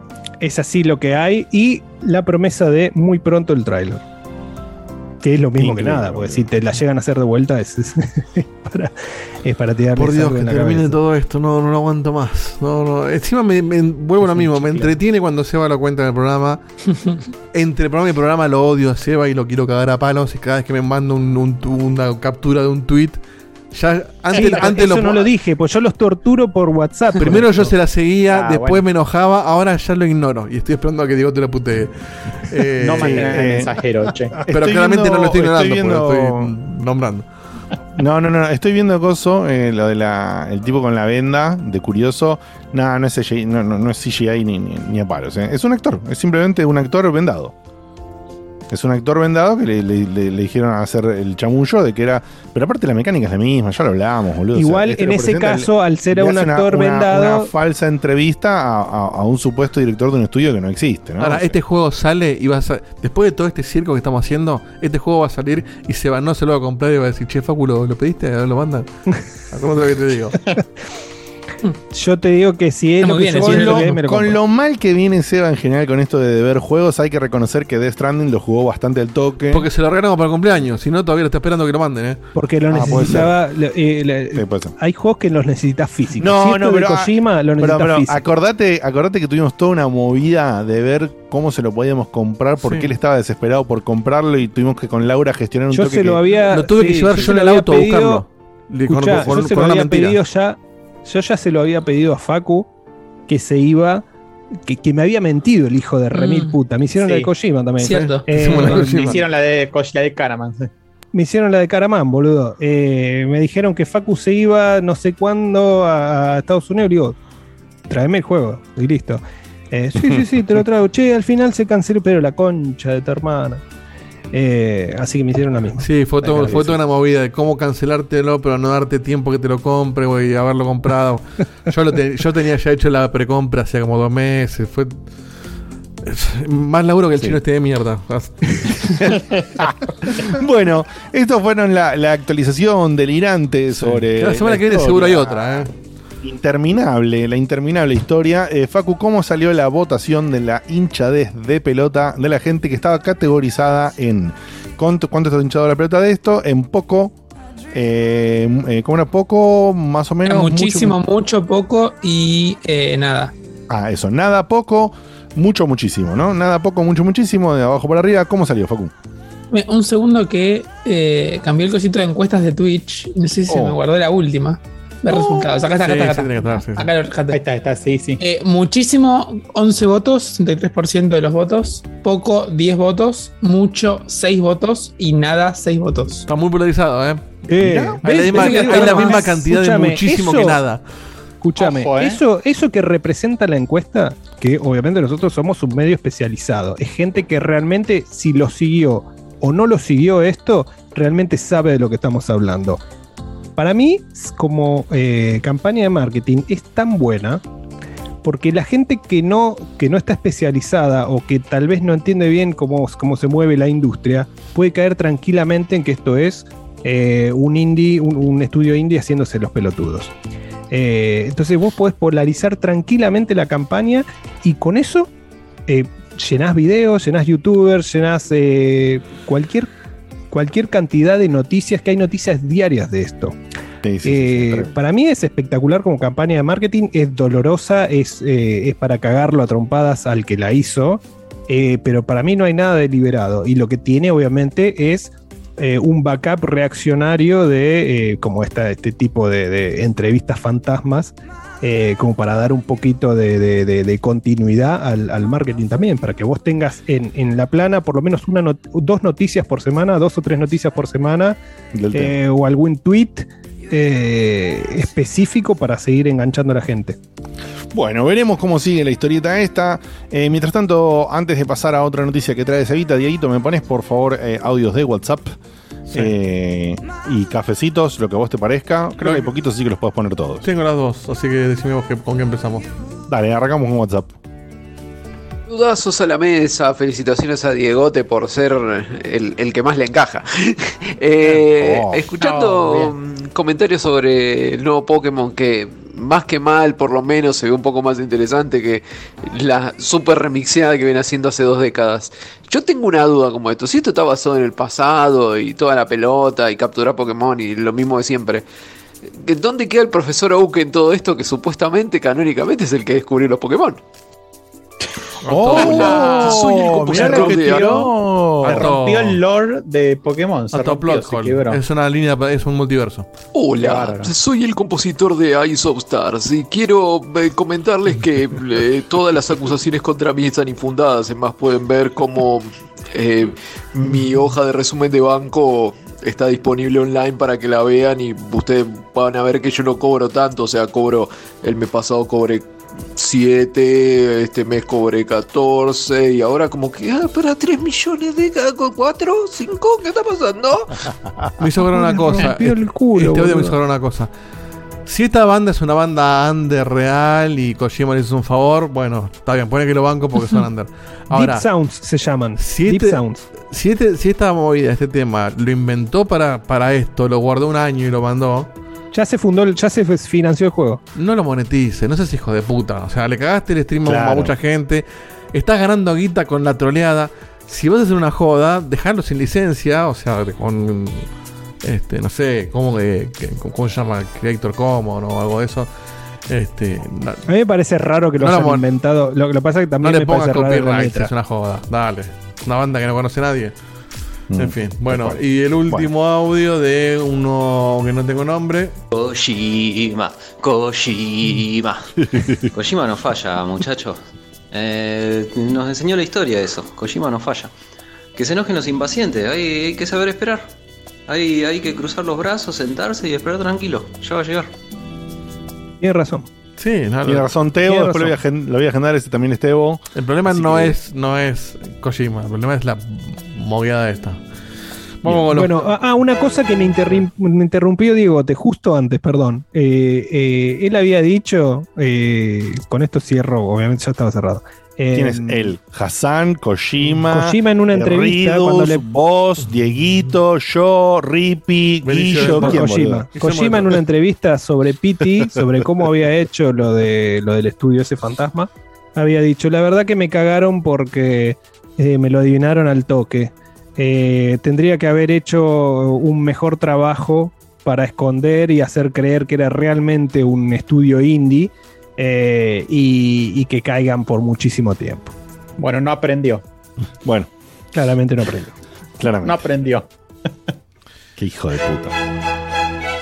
es así lo que hay. Y la promesa de muy pronto el tráiler. Que es lo mismo Increíble, que nada, porque si te la llegan a hacer de vuelta es, es (laughs) para, es para tirarles Por Dios, que termine cabeza. todo esto, no, no lo aguanto más. No, no. Encima me, me- vuelvo a lo mismo, me entretiene cuando Seba lo cuenta (laughs) en el programa. Entre programa y programa lo odio a Seba y lo quiero cagar a palos. Y cada vez que me manda un- un- una captura de un tweet, ya antes, Sí, antes eso lo, no lo dije, pues yo los torturo por WhatsApp. Primero yo se la seguía, Ah, después bueno. me enojaba, ahora ya lo ignoro. Y estoy esperando a que Diego te la putee. (laughs) Eh, No el eh, mensajero, che. (laughs) Pero Estoy claramente viendo- no lo estoy ignorando, estoy porque lo viendo- estoy nombrando. No, no, no, estoy viendo coso, eh, lo de la, el tipo con la venda, de curioso. No, no es CGI, no, no, no es CGI ni, ni, ni a palos. eh. Es un actor, es simplemente un actor vendado. Es un actor vendado que le, le- le- le dijeron hacer el chamullo de que era. Pero aparte la mecánica es la misma, ya lo hablábamos, boludo. Igual, este en ese caso, al ser un una- actor una- vendado- Una falsa entrevista a, a- a un supuesto director de un estudio que no existe, ¿no? Ahora, O sea, este juego sale y va a Después de todo este circo que estamos haciendo, este juego va a salir y se va, no se lo va a comprar y va a decir, che, Facu, ¿lo, lo pediste? ¿Lo mandan? (laughs) ¿Cómo te lo que te digo? (laughs) Yo te digo que si es lo muy que bien, yo es quiero, cierto. que me lo Con lo mal que viene Seba en general con esto de deber juegos, hay que reconocer que Death Stranding lo jugó bastante al toque. Porque se lo regalamos para el cumpleaños, si no, todavía lo está esperando que lo manden, ¿eh? Porque lo Ah, puede necesitaba. lo- eh, la- Sí, puede ser. hay juegos que los necesitas físicos. No, Si no, de pero, Kojima lo Pero, pero físico. acordate, acordate que tuvimos toda una movida de ver cómo se lo podíamos comprar, porque Sí. él estaba desesperado por comprarlo y tuvimos que con Laura gestionar un Yo toque se lo que- había. Lo tuve que llevar yo yo en el auto a buscarlo. Escuchá, con- yo se con lo había mentira. pedido ya. Yo ya se lo había pedido a Facu que se iba. Que, que me había mentido el hijo de remil Mm. puta. Me hicieron la de. Kojima también. Cierto. Eh, Me hicieron la de, la de Caraman. sí. Me hicieron la de Caramán, boludo. Eh, me dijeron que Facu se iba no sé cuándo a, a Estados Unidos. Le digo, tráeme el juego y listo. Eh, sí, sí, sí, te lo (laughs) traigo. Che, al final se canceló, pero la concha de tu hermana. Eh, así que me hicieron la misma. Sí, fue, todo- fue toda una movida de cómo cancelártelo, pero no darte tiempo que te lo compre, güey, y haberlo comprado. (laughs) yo, lo te- yo tenía ya hecho la precompra hacía como dos meses. Fue. Más laburo que el Sí. chino este de mierda. (laughs) Bueno, estos fueron la, la actualización delirante sobre. La semana que viene seguro hay otra, ¿eh? Interminable, la interminable historia. Eh, Facu, ¿cómo salió la votación de la hinchadez de pelota de la gente que estaba categorizada en cuánto, cuánto está hinchado la pelota de esto? En poco. Eh, eh, ¿Cómo era poco? Más o menos. Muchísimo, mucho- mucho, poco y eh, nada. Ah, eso, nada, poco, mucho, muchísimo, ¿no? Nada, poco, mucho, muchísimo, de abajo para arriba. ¿Cómo salió, Facu? Un segundo que cambié el cosito de encuestas de Twitch. No sé si se Oh. me guardó la última. Ver resultados. Acá está, acá está, acá. Acá. Ahí está, está, sí, sí. Eh, muchísimo, 11 votos, 63% de los votos. Poco, 10 votos. Mucho, 6 votos. Y nada, 6 votos. Está muy polarizado, ¿eh? Eh, Hay la misma, ¿Ves? hay la Escúchame, misma cantidad de muchísimo eso- que nada. Escúchame, Ojo, ¿eh? eso, eso que representa la encuesta, que obviamente nosotros somos un medio especializado, es gente que realmente si lo siguió o no lo siguió esto, realmente sabe de lo que estamos hablando. Para mí, como eh, campaña de marketing, es tan buena porque la gente que no, que no está especializada o que tal vez no entiende bien cómo, cómo se mueve la industria, puede caer tranquilamente en que esto es eh, un indie, un, estudio indie haciéndose los pelotudos. Eh, entonces vos podés polarizar tranquilamente la campaña y con eso eh, llenás videos, llenás youtubers, llenás cualquier, cualquier cantidad de noticias, que hay noticias diarias de esto. Sí, sí, sí, Eh, sí. para mí es espectacular como campaña de marketing, es dolorosa, es, eh, es para cagarlo a trompadas al que la hizo, eh, pero para mí no hay nada deliberado. Y lo que tiene obviamente es eh, un backup reaccionario de eh, como esta, este tipo de, de entrevistas fantasmas, eh, como para dar un poquito de, de- de- de continuidad al, al marketing también, para que vos tengas en, en la plana por lo menos una not- dos noticias por semana, dos o tres noticias por semana, eh, o algún tweet eh, específico para seguir enganchando a la gente. Bueno, veremos cómo sigue la historieta esta. Eh, mientras tanto, antes de pasar a otra noticia que trae Evita, Dieguito, ¿me pones por favor eh, audios de WhatsApp? Eh, y cafecitos, lo que a vos te parezca. Creo que hay poquitos, así que los puedes poner todos. Tengo las dos, así que decime vos que- con qué empezamos. Dale, arrancamos con WhatsApp. Dudazos a la mesa, felicitaciones a Diegote por ser el, el que más le encaja. (laughs) Eh, Oh. escuchando Oh, mm, comentarios sobre el nuevo Pokémon que más que mal, por lo menos se ve un poco más interesante que la super remixeada que viene haciendo hace dos décadas. Yo tengo una duda como esto, si esto está basado en el pasado y toda la pelota y capturar Pokémon y lo mismo de siempre. ¿Dónde queda el profesor Oak en todo esto que supuestamente, canónicamente, es el que descubrió los Pokémon? Hola, soy el mirá compositor que de tiró. Alto- rompió el lore de Pokémon. Se rompió. Es una línea, es un multiverso. Hola, soy el compositor de Ice of Stars y quiero eh, comentarles que eh, todas las acusaciones contra mí están infundadas. Es más, pueden ver cómo eh, mi hoja de resumen de banco está disponible online para que la vean y ustedes van a ver que yo no cobro tanto. O sea, cobro, el mes pasado cobré 7, este mes cobré 14 y ahora como que, ah, para 3 millones de cada 4, 5, ¿qué está pasando? (laughs) Me hizo acordar una cosa. rompió el culo, este audio me hizo una cosa. Si esta banda es una banda under real y Kojima le hizo un favor, bueno, está bien, pone que lo banco porque son (laughs) under. Ahora, Deep Sounds se llaman. si, Deep este- Sounds. si, este- si esta movida, este tema, lo inventó para, para esto, lo guardó un año y lo mandó, Ya se fundó, el- ya se financió el juego. no lo monetice, no seas hijo de puta. O sea, le cagaste el stream a mucha gente, estás ganando guita con la troleada. Si vas a hacer una joda, dejarlo sin licencia, o sea, con. Este, no sé, ¿cómo, que, que- cómo se llama? Creator Commons o algo de eso. Este, no, A mí me parece raro que lo No hayan inventado. Lo que pasa es que no también le me pongas parece raro la letra. es una joda. Dale. Una banda que no conoce nadie. Mm. En fin, bueno, y el último audio de uno que no tengo nombre. Kojima, Kojima. (laughs) Kojima no falla, muchachos. Eh, nos enseñó la historia eso. Kojima no falla. Que se enojen los impacientes, hay, hay que saber esperar. Hay, hay que cruzar los brazos, sentarse y esperar tranquilo. Ya va a llegar. Tienes razón. Sí, no, Tiene razón Teo, Tiene después lo voy, a, lo voy a agendar, ese también es Teo. El problema Así no que- es, no es Kojima, el problema es la moviada esta. Vamos con los- Bueno, ah, ah, una cosa que me, interrim- me interrumpió Diegote justo antes, perdón. Eh, eh, él había dicho, eh, con esto cierro, obviamente ya estaba cerrado. ¿Quién es él? Hassan, Kojima. Kojima en una entrevista, Ridus, cuando le- vos, Dieguito, yo, Rippy, Guillo. ¿quién, Kojima. Kojima en una entrevista sobre PT, sobre cómo había hecho lo, de, lo del estudio ese fantasma, había dicho, la verdad que me cagaron porque eh, me lo adivinaron al toque. Eh, tendría que haber hecho un mejor trabajo para esconder y hacer creer que era realmente un estudio indie eh, y, y que caigan por muchísimo tiempo. Bueno, no aprendió. Bueno, Claramente no aprendió. claramente. No aprendió. (laughs) Qué hijo de puta.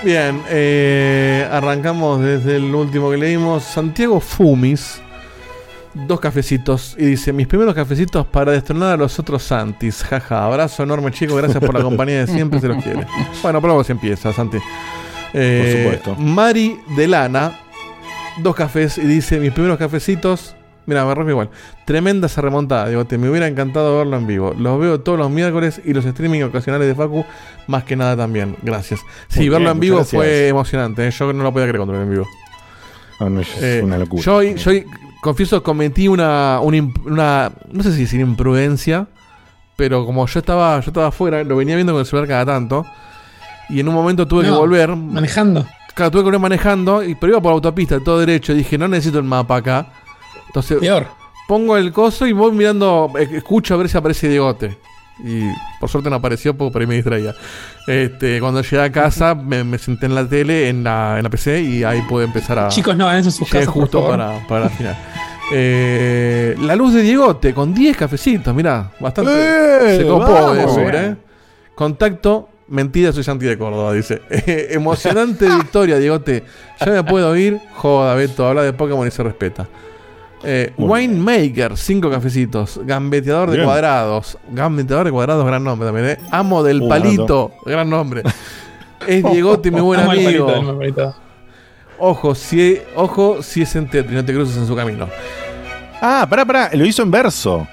Bien, eh, arrancamos desde el último que leímos. Santiago Fumis, dos cafecitos. Y dice: Mis primeros cafecitos para destronar a los otros Santis. Jaja, abrazo enorme, chicos. Gracias por la compañía de siempre. Se los quiere. (laughs) Bueno, pero vos empieza, Santi. Eh, Por supuesto. Mari de Lana, dos cafés. Y dice: Mis primeros cafecitos. Mira, me rompe igual. Tremenda esa remontada. Digo, te me hubiera encantado verlo en vivo. Los veo todos los miércoles y los streaming ocasionales de Facu, más que nada también. Gracias. Sí, Muy verlo bien, en vivo fue emocionante. ¿eh? Yo no lo podía creer cuando lo vi en vivo. No, no, es Eh, una locura. Yo, yo confieso, cometí una, una, una- No sé si decir imprudencia, pero como yo estaba, yo estaba afuera, lo venía viendo con el celular cada tanto. Y en un momento tuve que volver. Manejando. Claro, tuve que volver manejando, y, pero iba por autopista, todo derecho. Dije, no necesito el mapa acá. Entonces, Peor. pongo el coso y voy mirando, eh, escucho a ver si aparece Diegote. Y por suerte no apareció porque por ahí me distraía. Este, cuando llegué a casa (laughs) me, me senté en la tele, en la, en la PC y ahí pude empezar a... Chicos, no eso en sus casas, por justo favor. para, para la final. Eh, la luz de Diegote con 10 cafecitos, mirá, bastante. ¡Eh! se copó de Bien. ¿eh? Contacto, mentira, soy Santi de Córdoba, dice. (laughs) emocionante (laughs) victoria, Diegote. Ya me puedo ir. Joda, Beto, habla de Pokémon y se respeta. Eh, Winemaker, 5 cafecitos. Gambeteador de Bien. cuadrados. Gambeteador de cuadrados, gran nombre también, ¿eh? Amo del Uh, palito, gran nombre. (laughs) Es Diegote, mi buen amigo. palito, palito. Ojo, si, ojo, si es en Tetris, no te cruces en su camino. Ah, pará, pará, lo hizo en verso.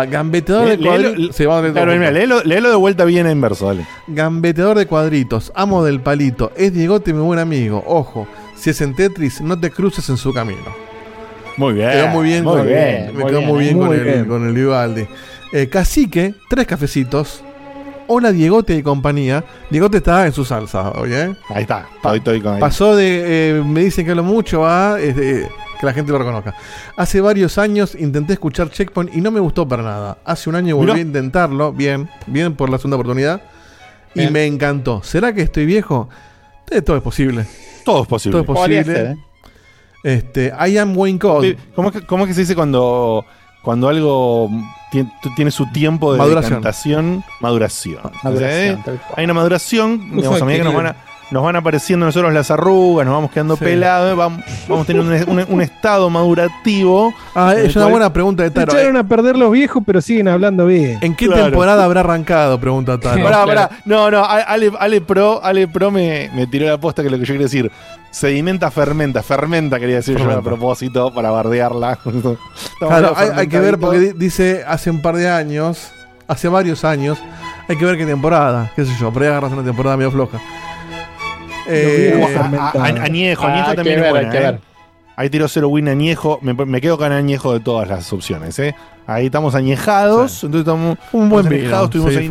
Gambeteador de cuadritos. Sí, Claro, mira, léelo, léelo de vuelta bien en verso, dale. Gambeteador de cuadritos, amo del palito, es Diegote mi buen amigo. Ojo, si es en Tetris, no te cruces en su camino. Muy bien. Quedó muy bien, muy con, bien, me muy quedó bien, muy bien, muy con, El, bien. con el Vivaldi. Eh, Cacique, tres cafecitos. Hola Diegote y compañía. Diegote está en su salsa hoy, ¿eh? Ahí está, estoy, estoy con ahí. Pasó de eh, me dicen que hablo mucho a este, que la gente lo reconozca. Hace varios años intenté escuchar Checkpoint y no me gustó para nada. Hace un año volví Mirá. a intentarlo, bien, bien por la segunda oportunidad. Y me encantó. ¿Será que estoy viejo? Eh, todo es posible. Todo es posible. Todo es posible. ser, ¿eh? Este, I am Wayne Code. ¿Cómo es, que, cómo es que se dice cuando, cuando algo ti- tiene su tiempo de Maduración. decantación? Maduración. Maduración, sea, eh, hay una maduración, digamos, a medida que nos van, a- nos van apareciendo nosotros las arrugas, nos vamos quedando Sí. pelados, vamos, vamos teniendo un, un- un estado madurativo. Ah, es una cual- buena pregunta de Taro. Echaron a perder los viejos, pero siguen hablando bien. ¿En qué Claro. temporada habrá arrancado? Pregunta Taro. Pará, pará. No, no, Ale, Ale Pro, Ale Pro me, me tiró la posta que es lo que yo quería decir. Sedimenta, fermenta. Fermenta quería decir yo a propósito para bardearla. (laughs) Claro, hay, hay que ver porque dice hace un par de años, hace varios años, hay que ver qué temporada, qué sé yo, ahí agarras una temporada medio floja. Eh, a- a- a- añejo, Ah, añejo hay también que es ver, buena, hay que ¿eh? ver. Ahí tiró cero win añejo. Me, me quedo con añejo de todas las opciones, ¿eh? Ahí estamos añejados. Entonces estamos Un buen añejados, tuvimos ahí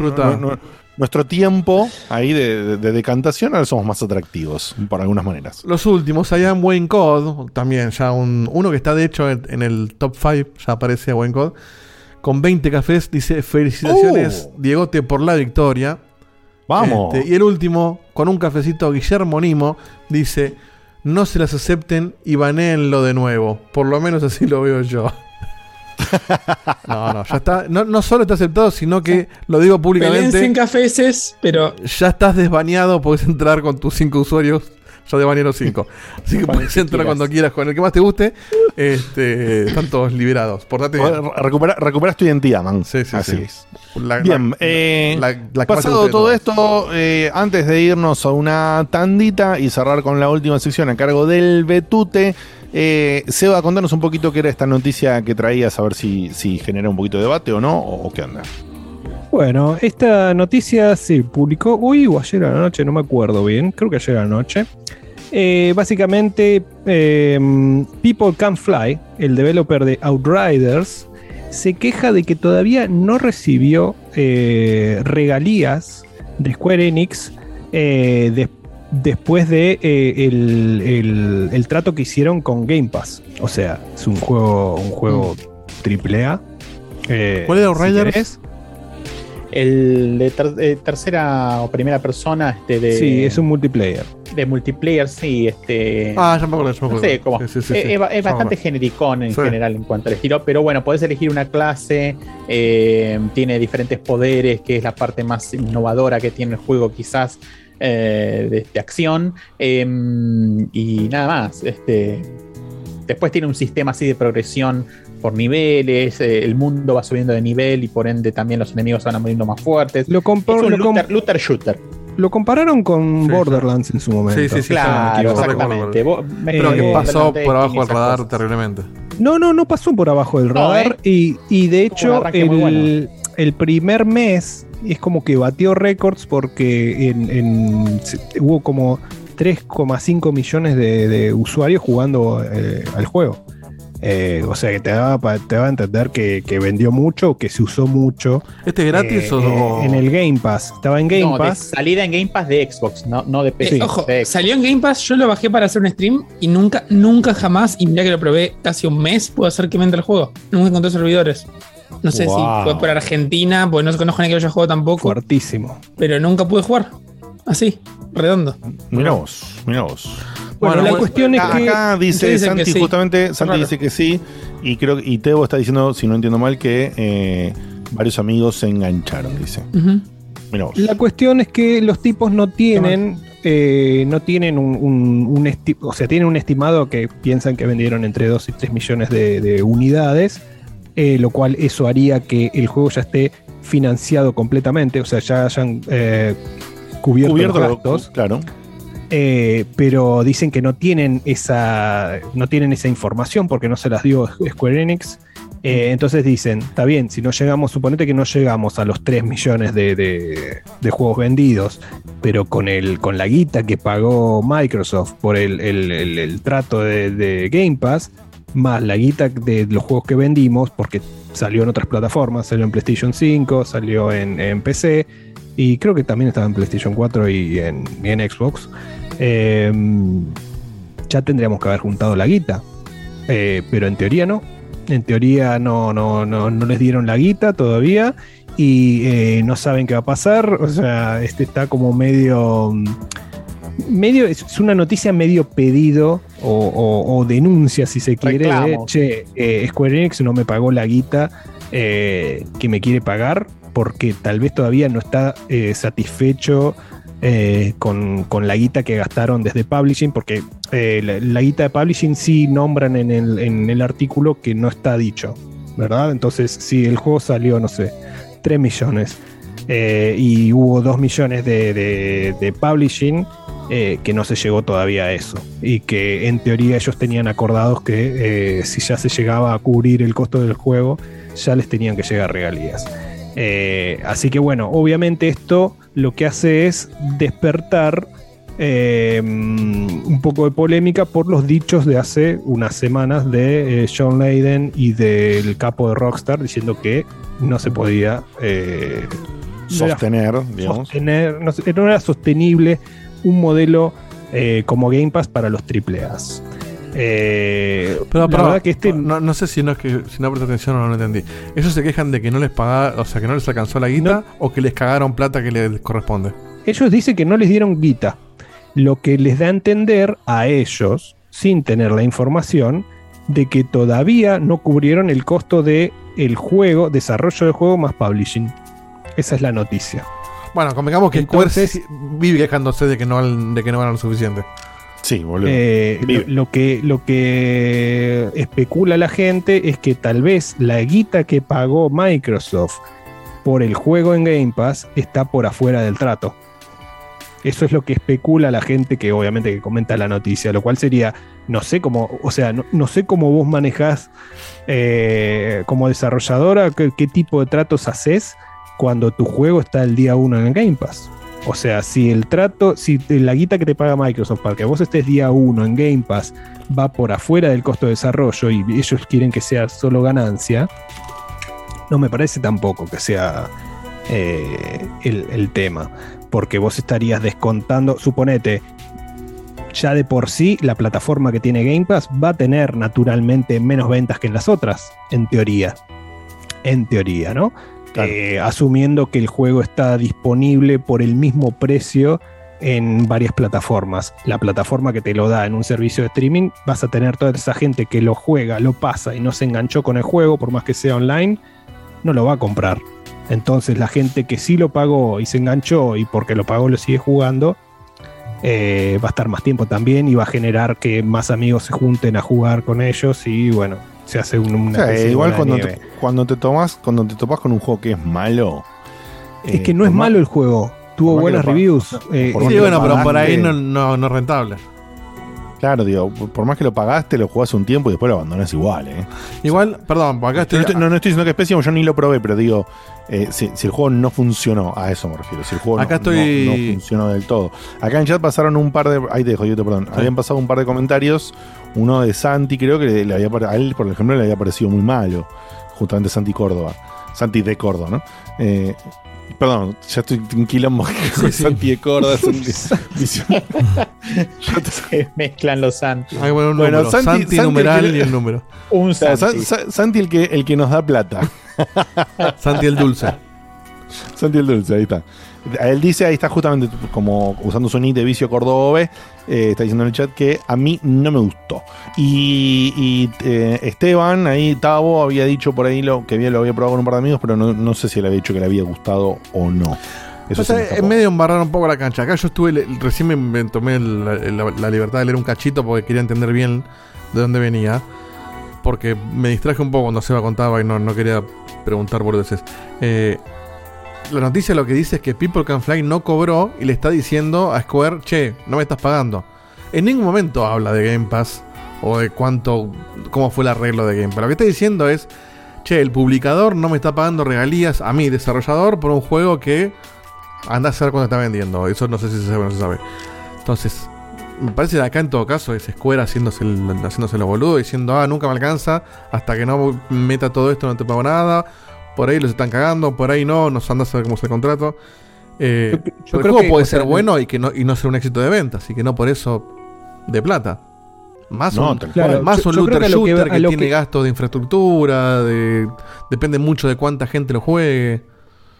nuestro tiempo ahí de, de- de decantación. Ahora somos más atractivos, por algunas maneras. Los últimos, allá en Wayne Code, también ya un, uno que está de hecho en, en el top 5, ya aparece Wayne Code, con 20 cafés, dice felicitaciones Diegote por la victoria. Vamos. Este, y el último, con un cafecito Guillermo Nimo, dice, no se las acepten y baneenlo de nuevo. Por lo menos así lo veo yo. (laughs) no, no, ya está. No, no solo está aceptado, sino que lo digo Pelén públicamente. 100 cafeses, pero Ya estás desbaneado, puedes entrar con tus cinco usuarios. Ya desbaneé los cinco. (laughs) Así que puedes entrar cuando quieras, con el que más te guste. Este, están todos liberados. Portate recupera- recuperas tu identidad, man. Sí, sí, Así sí. es. La- Bien, la- eh, la- pasado de todo esto, eh, antes de irnos a una tandita y cerrar con la última sección a cargo del Betute, eh, Seba, contanos un poquito qué era esta noticia que traías, a ver si, si genera un poquito de debate o no, o, o qué onda. Bueno, esta noticia se publicó hoy o ayer a la noche, no me acuerdo bien, creo que ayer a la noche. Eh, básicamente, eh, People Can Fly, el developer de Outriders, se queja de que todavía no recibió eh, regalías de Square Enix eh, de- después de el, el- el trato que hicieron con Game Pass. O sea, es un juego, un juego triple A. ¿Cuál si Outriders? El de ter- eh, tercera o primera persona este de, Sí, es un multiplayer. de multiplayer, sí. Este, Ah, ya me acuerdo, ya me no acuerdo. sé, como, Sí, sí, sí, es, bastante genericón en Sí. general en cuanto al estilo, pero bueno, podés elegir una clase, eh, tiene diferentes poderes, que es la parte más innovadora que tiene el juego quizás eh, de, de acción, eh, y nada más. Este, después tiene un sistema así de progresión por niveles, eh, el mundo va subiendo de nivel y por ende también los enemigos van a muriendo más fuertes. Lo, compa- es un lo com- looter, looter shooter. lo compararon con Borderlands en su momento. Sí, sí, sí. Claro, exactamente. Vos- Pero que Eh, pasó por abajo esas radar cosas. terriblemente. No, no, no pasó por abajo del No, radar. ¿eh? y, y de hecho, el, el primer mes es como que batió récords porque en, en- hubo como 3,5 millones de, de usuarios jugando eh, al juego. Eh, o sea que te daba, te daba a entender que, que vendió mucho, que se usó mucho. ¿Este es gratis eh, o- En el Game Pass. Estaba en Game no, de Pass. salida en Game Pass de Xbox, no, no de PC. Ojo, de salió en Game Pass, yo lo bajé para hacer un stream y nunca, nunca jamás, y mira que lo probé casi un mes, pudo hacer que me entre el juego. Nunca encontré servidores. No sé Wow. si fue por Argentina, porque no conozco a nadie que lo haya jugado tampoco, Fuertísimo. pero nunca pude jugar. Así, redondo. Mirá vos, mirá vos. Bueno, la cuestión es acá, que- acá dice Santi, que sí. justamente, Santi Raro. dice que sí, y creo y Tebo está diciendo, si no entiendo mal, que eh, varios amigos se engancharon, dice. Mirá vos. La cuestión es que los tipos no tienen, eh, no tienen un, un- un esti- o sea, tienen un estimado que piensan que vendieron entre 2 y 3 millones de, de unidades, eh, lo cual eso haría que el juego ya esté financiado completamente, o sea, ya hayan eh, cubierto, Cubierto, los lo- gastos. claro. Eh, pero dicen que no tienen esa no tienen esa información porque no se las dio Square Enix. Eh, entonces dicen, está bien, si no llegamos, suponete que no llegamos a los 3 millones de, de- de juegos vendidos, pero con el con la guita que pagó Microsoft por el, el- el- el trato de, de Game Pass, más la guita de los juegos que vendimos, porque salió en otras plataformas, salió en PlayStation 5, salió en, en PC, y creo que también estaba en PlayStation 4 y en, y en Xbox. Eh, ya tendríamos que haber juntado la guita. Eh, pero en teoría no. En teoría no, no, no, no les dieron la guita todavía. Y eh, no saben qué va a pasar. O sea, este está como medio. Medio, es una noticia medio pedido o, o- o denuncia, si se quiere, de, che, eh, Square Enix no me pagó la guita eh, que me quiere pagar porque tal vez todavía no está satisfecho eh, con, la guita que gastaron desde publishing, porque eh, la, la guita de publishing sí nombran en el, en el artículo que no está dicho, ¿verdad? Entonces, si el juego salió, no sé, 3 millones eh, y hubo 2 millones de, publishing, eh, que no se llegó todavía a eso. Y que en teoría ellos tenían acordados que si ya se llegaba a cubrir el costo del juego, ya les tenían que llegar regalías. Eh, así que bueno, obviamente esto lo que hace es despertar eh, un poco de polémica por los dichos de hace unas semanas de eh, John Layden y del capo de Rockstar diciendo que no se podía eh, no era Sostener, digamos. sostener, no, no era sostenible un modelo como Game Pass para los AAAs. Eh, Pero, la pero, verdad que este no, no sé si no es que si no presté atención o no lo entendí. Ellos se quejan de que no les pagaron, o sea, que no les alcanzó la guita o que les cagaron plata que les corresponde. ellos dicen que no les dieron guita, lo que les da a entender a ellos, sin tener la información, de que todavía no cubrieron el costo de el juego, desarrollo del juego más publishing. Esa es la noticia. Bueno, convengamos que Entonces- Square vive quejándose de que no de que no ganan lo suficiente. Sí, boludo. Eh, lo que, lo que especula la gente es que tal vez la guita que pagó Microsoft por el juego en Game Pass está por afuera del trato. Eso es lo que especula la gente que obviamente que comenta la noticia, lo cual sería, no sé cómo, o sea, no, no sé cómo vos manejás eh, como desarrolladora, qué, qué tipo de tratos haces cuando tu juego está el día uno en Game Pass. O sea, si el trato, si la guita que te paga Microsoft para que vos estés día uno en Game Pass va por afuera del costo de desarrollo y ellos quieren que sea solo ganancia, no me parece tampoco que sea eh, el, el tema. Porque vos estarías descontando, suponete, ya de por sí la plataforma que tiene Game Pass va a tener naturalmente menos ventas que en las otras, en teoría. En teoría, ¿no? Eh, asumiendo que el juego está disponible por el mismo precio en varias plataformas. La plataforma que te lo da en un servicio de streaming, vas a tener toda esa gente que lo juega, lo pasa y no se enganchó con el juego, por más que sea online, no lo va a comprar. Entonces la gente que sí lo pagó y se enganchó y porque lo pagó lo sigue jugando, eh, va a estar más tiempo también y va a generar que más amigos se junten a jugar con ellos y bueno, se hace un, O una sea, especie de igual cuando nieve. te, cuando te tomas, cuando te topas con un juego que es malo. Es eh, que no es malo el juego. Tuvo buenas reviews. eh, eh, Sí, bueno, pero por ahí no, no, no es rentable. Claro, digo, por más que lo pagaste, lo jugás un tiempo y después lo abandonas igual, ¿eh? Igual, perdón, porque acá No estoy. estoy, no, no estoy diciendo que es pésimo, yo ni lo probé, pero digo, eh, si, si el juego no funcionó, a eso me refiero. Si el juego no- Acá no, estoy- no funcionó del todo. Acá en chat pasaron un par de. Ahí te dejo, yo te perdón. Sí. Habían pasado un par de comentarios. Uno de Santi, creo que le, había a él, por ejemplo, le había parecido muy malo. Justamente Santi Córdoba. Santi de Córdoba, ¿no? Eh, perdón, ya estoy en quilombo con Santi de Córdoba. Se mezclan los Santi. Hay un Bueno, número. Santi- Santi, Santi el numeral que- y el número. Un Sa- Santi. Sa- Santi el que, el que nos da plata. (laughs) Santi el dulce. Santi el Dulce, ahí está. Él dice, ahí está justamente como usando su nick de vicio Cordobés, eh, está diciendo en el chat que a mí no me gustó. Y, y, eh, Esteban, ahí Tavo, había dicho por ahí lo que había, lo había probado con un par de amigos, pero no, no sé si le había dicho que le había gustado o no. Eso O sea, escapó. medio embarrar un poco la cancha. Acá yo estuve, le- recién me, me tomé la, la- la libertad de leer un cachito porque quería entender bien de dónde venía. Porque me distraje un poco cuando Seba contaba y no, no quería preguntar por veces. Eh, la noticia lo que dice es que People Can Fly no cobró y le está diciendo a Square, che, no me estás pagando. En ningún momento habla de Game Pass o de cuánto, cómo fue el arreglo de Game Pass. Lo que está diciendo es, che, el publicador no me está pagando regalías a mí, desarrollador, por un juego que anda a saber cuándo está vendiendo. Eso no sé si se sabe o no se sabe. Entonces, me parece que acá en todo caso es Square haciéndose, el, haciéndose lo boludo, diciendo, ah, nunca me alcanza, hasta que no meta todo esto no te pago nada. Por ahí los están cagando, por ahí no, nos anda a saber cómo es el contrato. Eh, Yo- yo pero el creo juego que, puede sea, ser bueno y que no, y no ser un éxito de venta, así que no por eso de plata. Más No, un, cual. más Yo- un yo creo looter que- shooter que, tiene que- gastos de infraestructura, de, depende mucho de cuánta gente lo juegue.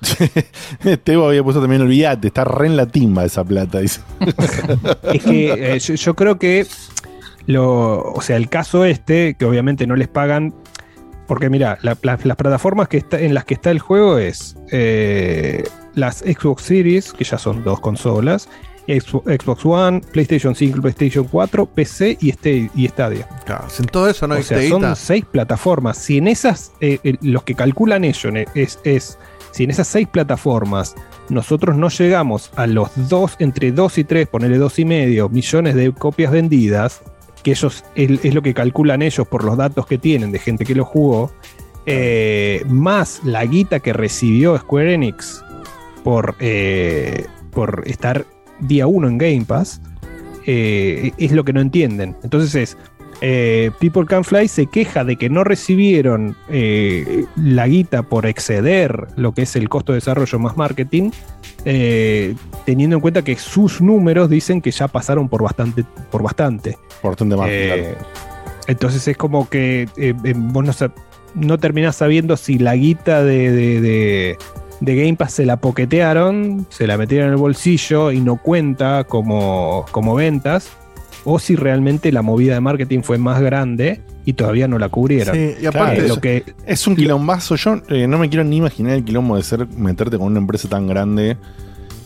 (laughs) Teo había puesto también, olvídate, está re en la timba esa plata. Dice. (laughs) Es que eh, yo, yo creo que lo, o sea, el caso este, que obviamente no les pagan, porque mira, la- la- las plataformas que está, en las que está el juego es eh, las Xbox Series, que ya son dos consolas, Xbox, One, PlayStation 5, PlayStation 4, PC y, este, y Stadia. Claro, sin todo eso no o hay sea, guita. son seis plataformas. Si en esas, eh, eh, los que calculan ellos es, es, si en esas seis plataformas nosotros no llegamos a los dos, entre 2 y 3, ponerle dos y medio millones de copias vendidas, que ellos es, es lo que calculan ellos por los datos que tienen de gente que lo jugó, eh, más la guita que recibió Square Enix por, eh, por estar día uno en Game Pass, eh, es lo que no entienden. Entonces es, eh, People Can Fly se queja de que no recibieron eh, la guita por exceder lo que es el costo de desarrollo más marketing, eh, teniendo en cuenta que sus números dicen que ya pasaron por bastante. Por bastante. Bastante más. Eh, Entonces es como que vos no, no terminás sabiendo si la guita de, de- de- de Game Pass se la poquetearon, se la metieron en el bolsillo y no cuenta como, como ventas, o si realmente la movida de marketing fue más grande y todavía no la cubrieron. Sí, y aparte Eh, es, lo que, es un quilombazo. Yo eh, no me quiero ni imaginar el quilombo de ser meterte con una empresa tan grande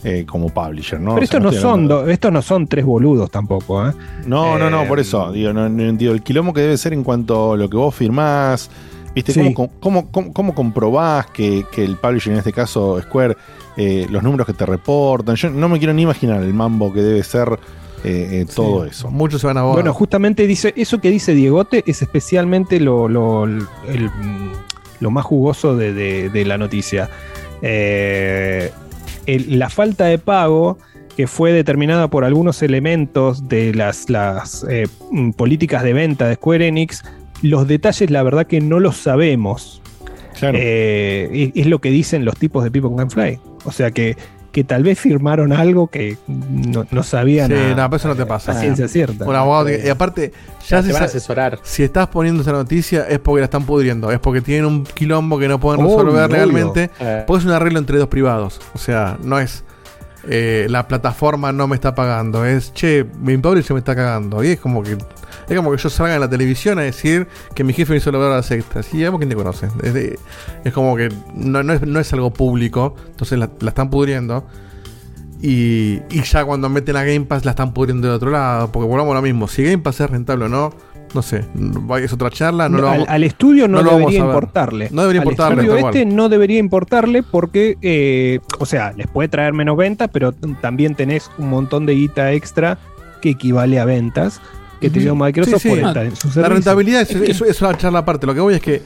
eh, como publisher, ¿no? pero O sea, estos no, estoy son estos no son tres boludos tampoco, ¿eh? No, no, no, Eh, por eso. Digo, no, no entiendo. El quilombo que debe ser en cuanto a lo que vos firmás. ¿Viste? Sí. ¿Cómo, cómo, cómo, cómo comprobás que, que el publisher, en este caso Square, eh, los números que te reportan? Yo no me quiero ni imaginar el mambo que debe ser eh, eh, todo eso. Muchos se van a Bueno, justamente dice, eso que dice Diegote es especialmente lo, lo, el- lo más jugoso de, de- de la noticia. Eh, el- la falta de pago que fue determinada por algunos elementos de las, las eh, mm, políticas de venta de Square Enix, los detalles la verdad que no los sabemos. Eh, es, es lo que dicen los tipos de People Can Fly. O sea que, que tal vez firmaron algo que no, no sabían. Sí, a- no, pero eso no te pasa. a ciencia cierta. Un abogado que- y aparte, ya se van a asesorar. Si estás poniendo esa noticia es porque la están pudriendo, es porque tienen un quilombo que no pueden resolver obvio. legalmente, Eh. porque es un arreglo entre dos privados. O sea, no es eh, la plataforma no me está pagando, es che, mi publisher me está cagando. Y es como que es como que yo salga en la televisión a decir que mi jefe me hizo lograr las extras. Y vemos quién te conoce. Es, es como que no, no es, no es algo público, entonces la, la están pudriendo. Y, y ya cuando meten a Game Pass la están pudriendo de otro lado. Porque volvamos a lo mismo. Si Game Pass es rentable o no, no sé. Es otra charla. No lo al, vamos- al estudio no, no debería importarle. No debería Al importarle, estudio tal cual. este no debería importarle porque, eh, o sea, les puede traer menos ventas, pero también tenés un montón de guita extra que equivale a ventas que te dio Microsoft Sí, sí. por estar en su La rentabilidad es, Es es- una charla aparte. Lo que voy es que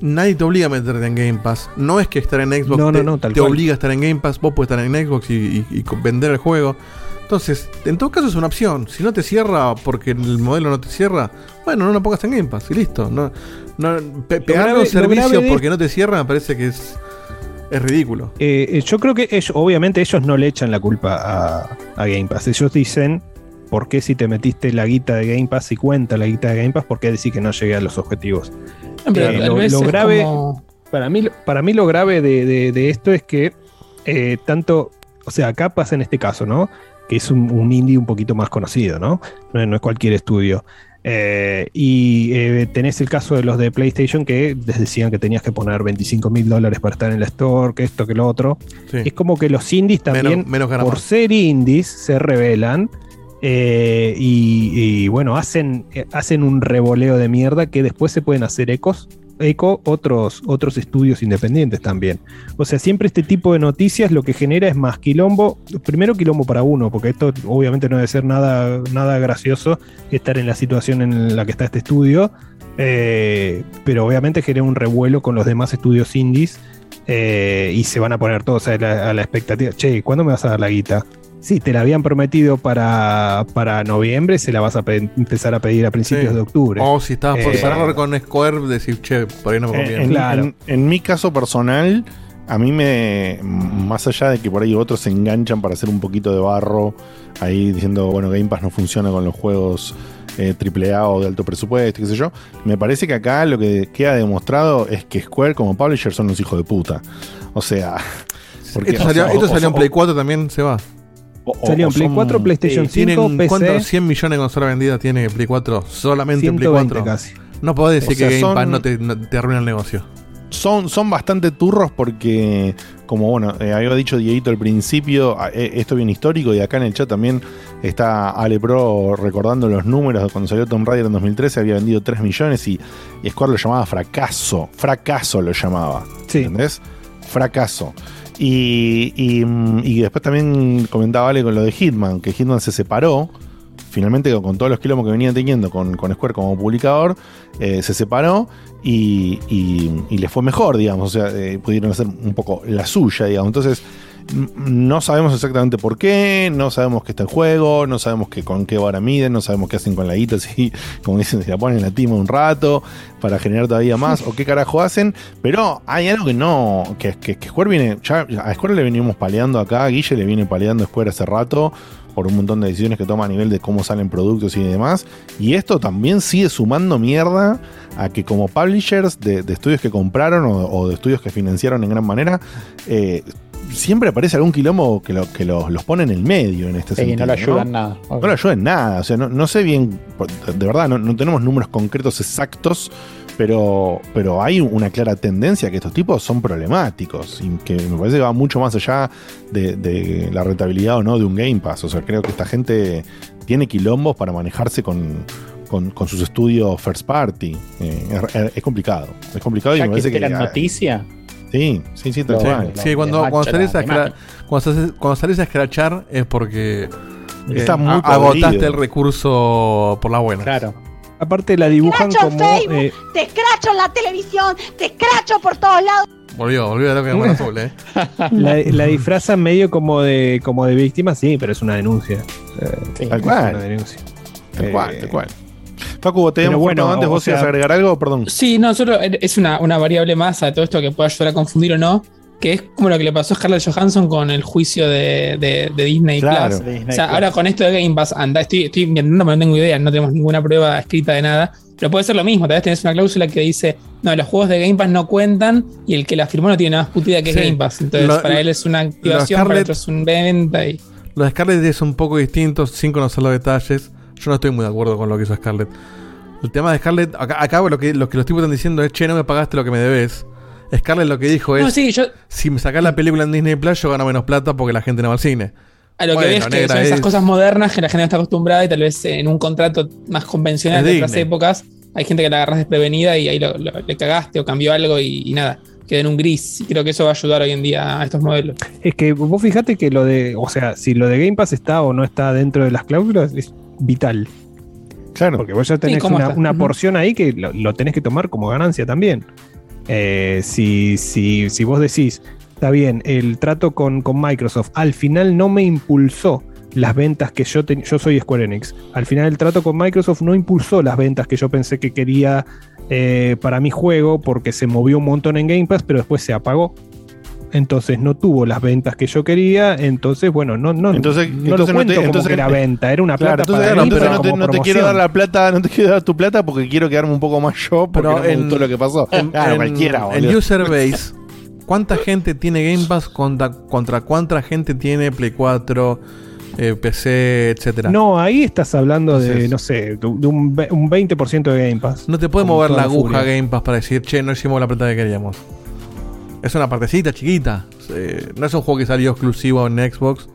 nadie te obliga a meterte en Game Pass. No es que estar en Xbox No, no, te, no, te obliga a estar en Game Pass. Vos puedes estar en Xbox y, y- vender el juego. Entonces, en todo caso es una opción. Si no te cierra porque el modelo no te cierra, bueno, no lo pongas en Game Pass y listo. No, no, pe- pegarle grave- un lo servicio grave de- porque no te cierra me parece que es, es ridículo. Eh, eh, yo creo que ellos, obviamente ellos no le echan la culpa a, a Game Pass. Ellos dicen, ¿por qué si te metiste la guita de Game Pass y cuenta la guita de Game Pass, por qué decir que no llegué a los objetivos? Pero Eh, lo, grave, como- para, mí, para mí lo grave de, de- de esto es que eh, tanto, o sea, acá pasa en este caso, ¿no? Que es un, un indie un poquito más conocido, ¿no? No, es- no es cualquier estudio. Eh, y eh, tenés el caso de los de PlayStation que les decían que tenías que poner 25 mil dólares para estar en la store, que esto, que lo otro. Sí. Es como que los indies también, Menos- por ser indies, se revelan eh, y, y, bueno, hacen, hacen un revoleo de mierda que después se pueden hacer ecos. Eco otros, otros estudios independientes también. O sea, siempre este tipo de noticias lo que genera es más quilombo. Primero quilombo para uno, porque esto obviamente no debe ser nada, nada gracioso estar en la situación en la que está este estudio. eh, pero obviamente genera un revuelo con los demás estudios indies eh, y se van a poner todos a la, a la expectativa. Che, ¿cuándo me vas a dar la guita? Sí, te la habían prometido para, para noviembre, se la vas a pe- empezar a pedir a principios Sí. de octubre. O si estabas por Eh, cerrar con Square, decir, che, por ahí no me En, conviene. en- Claro. en- en mi caso personal, a mí me. Más allá de que por ahí otros se enganchan para hacer un poquito de barro, ahí diciendo, bueno, Game Pass no funciona con los juegos eh, AAA o de alto presupuesto, qué sé yo. Me parece que acá lo que queda demostrado es que Square como publisher son los hijos de puta. O sea. (laughs) porque- esto salió, o- esto o- salió en Play 4 también, se va. O- o- Salió o en Play son- 4, PlayStation 5, ¿Tienen PC. cuántos? 100 millones de consolas vendidas tiene Play 4 solamente en Play 120 4. casi. No podés decir O sea, que Game son- Pass no te, no te arruina el negocio. son, son bastante turros porque, como bueno, eh, había dicho Dieguito al principio, a- eh, esto es bien histórico y acá en el chat también está Ale Pro recordando los números de cuando salió Tomb Raider en 2013, había vendido 3 millones y, y Square lo llamaba fracaso, fracaso lo llamaba. ¿Entendés? Fracaso. Y, y, mm, y después también comentaba Ale con lo de Hitman, que Hitman se separó finalmente con, todos los quilombos que venía teniendo con, con Square como publicador, eh, se separó y, y- y le fue mejor, digamos. O sea, eh, pudieron hacer un poco la suya, digamos. Entonces, no sabemos exactamente por qué, no sabemos qué está en juego, no sabemos qué, con qué vara miden, no sabemos qué hacen con la guita, (laughs) si, como dicen, si la ponen en la tima un rato para generar todavía más, o qué carajo hacen. Pero hay algo que no, que, que, que Square viene, ya a Square le venimos paleando acá, Guille le viene paleando a Square hace rato por un montón de decisiones que toma a nivel de cómo salen productos y demás. Y esto también sigue sumando mierda a que como publishers de, de estudios que compraron o, o de estudios que financiaron en gran manera, eh, siempre aparece algún quilombo que, lo- que los, los pone en el medio en este Sí, sentido. no lo ayudan nada. No lo ayudan nada. O sea, no, no sé bien, de verdad, no, no tenemos números concretos exactos. Pero, pero hay una clara tendencia que estos tipos son problemáticos y que me parece que va mucho más allá de, de la rentabilidad o no de un Game Pass. O sea, creo que esta gente tiene quilombos para manejarse con, con- con sus estudios first party. Eh, es, es complicado. Es complicado y Ya me que parece que. la noticia. Sí, sí, sí, tal Sí, cual. sí, cuando, cuando, salís la a cuando, salís- cuando salís a escrachar es porque Está eh, muy agotaste el recurso por la buena. Claro. Aparte la dibujan Escracho como... Facebook, eh, te escracho en la televisión, te escracho por todos lados. Volvió, volvió a lo que es buena azul, eh. (laughs) la, la disfrazan medio como de, como de víctima, sí, pero es una denuncia. Eh, Tal es cual. una denuncia. Tal Eh, cual, tal cual. Facu, te habíamos bueno, antes, vos ibas a agregar algo, perdón. Sí, no, solo es una, una variable más a todo esto que puede ayudar a confundir o no, que es como lo que le pasó a Scarlett Johansson con el juicio de, de- de Disney Claro. Plus. Disney o sea, Plus. ahora con esto de Game Pass, anda, estoy, estoy inventando, pero no tengo idea, no tenemos ninguna prueba escrita de nada. Pero puede ser lo mismo, tal vez tenés una cláusula que dice, no, los juegos de Game Pass no cuentan y el que la firmó no tiene nada más puta idea que Sí. es Game Pass. Entonces, Lo- para él es una activación, para Scarlett- otro es un venta y... Lo de Scarlett es un poco distinto sin conocer los detalles. Yo no estoy muy de acuerdo con lo que hizo Scarlett. El tema de Scarlett, acá, acá lo, que, lo que los tipos están diciendo es, che, no me pagaste lo que me debes. Scarlett lo que dijo es, No, sí, yo si me sacás la película en Disney Plus, yo gano menos plata porque la gente no va al cine. a lo Bueno, que ves que son esas es- cosas modernas que la gente no está acostumbrada y tal vez en un contrato más convencional Es de otras épocas hay gente que la agarras desprevenida y ahí lo- lo- le cagaste o cambió algo y, y nada, quedó en un gris. Y creo que eso va a ayudar hoy en día a estos modelos. Es que vos fijate que lo de, o sea, si lo de Game Pass está o no está dentro de las cláusulas, es vital. Claro. Porque vos ya tenés ¿cómo una, porción ahí que lo, lo tenés que tomar como ganancia también. Eh, si, si, si vos decís, está bien, el trato con, con Microsoft al final no me impulsó las ventas que yo tenía, yo soy Square Enix, al final el trato con Microsoft no impulsó las ventas que yo pensé que quería eh, para mi juego porque se movió un montón en Game Pass, pero después se apagó. Entonces no tuvo las ventas que yo quería, entonces bueno, no, no, Entonces- no entonces lo no cuento te- como entonces- que era venta, era una plata para mí, pero no te, no quiero dar la plata, no te quiero dar tu plata porque quiero quedarme un poco más yo porque Pero no me en- gustó lo que pasó. En, Claro, en- cualquiera, en boludo. user base, ¿cuánta gente tiene Game Pass contra, contra cuánta gente tiene Play 4, eh, PC, etcétera? No, ahí estás hablando de, no sé, de, un, un 20% de Game Pass. No te puede mover la aguja furia. Game Pass para decir, che, no hicimos la plata que queríamos. Es una partecita chiquita. Eh, no es un juego que salió exclusivo en Xbox.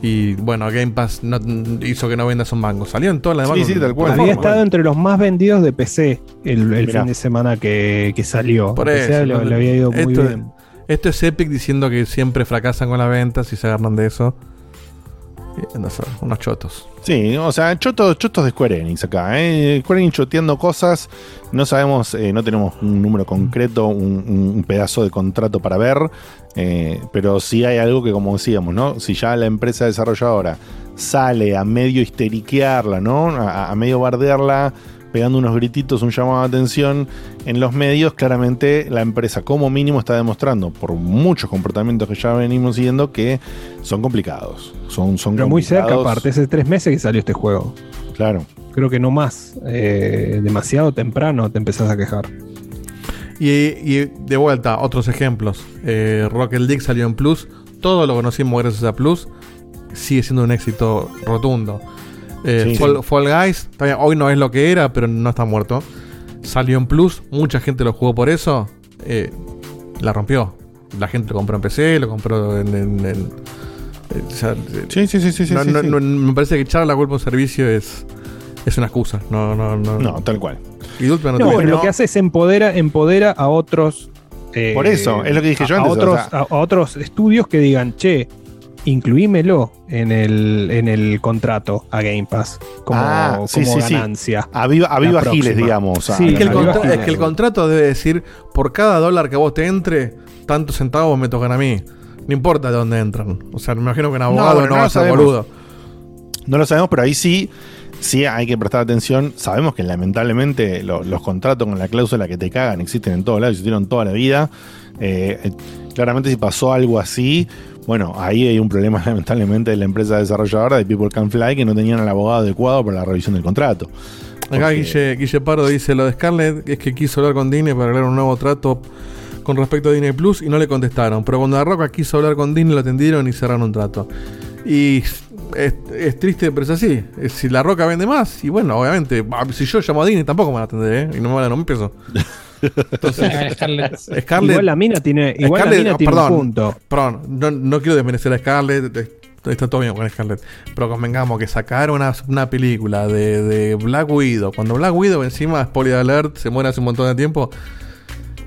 Y bueno, Game Pass no, hizo que no vendas un mango. Salió en todas las demás. Sí, sí, tal cual. Había estado entre los más vendidos de PC el, fin de semana que, que salió. Por eso. le, no- le había ido muy esto, bien. esto es Epic diciendo que siempre fracasan con las ventas y se agarran de eso. Unos chotos. Sí, o sea, chotos, chotos de Square Enix acá. ¿eh? Square Enix choteando cosas. No sabemos, eh, no tenemos un número concreto, un, pedazo de contrato para ver. eh, pero sí hay algo que, como decíamos, ¿no? Si ya la empresa desarrolladora sale a medio histeriquearla, ¿no? A medio bardearla, pegando unos grititos, un llamado de atención en los medios, claramente la empresa como mínimo está demostrando por muchos comportamientos que ya venimos siguiendo que son complicados. Son, son Pero muy cerca aparte, hace tres meses que salió este juego. Claro. Creo que no más. Eh, demasiado temprano te empezás a quejar. Y, y de vuelta, otros ejemplos. Eh, Rocket League salió en Plus. Todo lo conocimos gracias a Plus. Sigue siendo un éxito rotundo. Eh, Sí, Fall, sí. Fall Guys, hoy no es lo que era, pero no está muerto. Salió en Plus, mucha gente lo jugó por eso. eh, la rompió. La gente lo compró en PC, lo compró en. en- en- eh, o sea, Sí, sí, sí, sí, sí, no- sí, no- sí. no- me parece que echar la culpa a un servicio es, es una excusa. No, no, no. No, tal cual. Y no, No, tiene- lo que hace es empodera, empodera a otros. eh, Por eso, es lo que dije yo a- antes, A otros, o sea- a, a otros estudios que digan, che, incluímelo en el, en el contrato a Game Pass como, Ah, sí, como sí, sí. ganancia. A viva, a viva. Giles, digamos. a- Sí, Es que, el a viva contra- Giles. es que el contrato debe decir, por cada dólar que vos te entre, tantos centavos me tocan a mí. No importa de dónde entran. O sea, me imagino que un abogado no, bueno, no va lo a ser sabemos. boludo. No lo sabemos, pero ahí sí, sí hay que prestar atención. Sabemos que lamentablemente lo- los contratos con la cláusula que te cagan existen en todos lados, existieron toda la vida. Eh, eh, claramente si pasó algo así, bueno, ahí hay un problema (laughs) lamentablemente de la empresa desarrolladora de People Can Fly que no tenían al abogado adecuado para la revisión del contrato. Acá Guille, Guille Pardo dice, lo de Scarlett es que quiso hablar con Disney para arreglar un nuevo trato con respecto a Disney Plus y no le contestaron. Pero cuando La Roca quiso hablar con Disney lo atendieron y cerraron un trato. Y es, es triste, pero es así. Es- Si La Roca vende más, y bueno, obviamente, ah, si yo llamo a Disney tampoco me van a atender, ¿eh? Y no me van a dar un peso. (laughs) Entonces, (laughs) Scarlett. Scarlett- Igual la mina tiene, igual la mina no, tiene perdón, un punto. Perdón, no, no quiero desmerecer a Scarlett. eh, Está todo bien con Scarlett. Pero convengamos que sacar una, una película de, de Black Widow, cuando Black Widow encima, spoiler alert, se muere hace un montón de tiempo.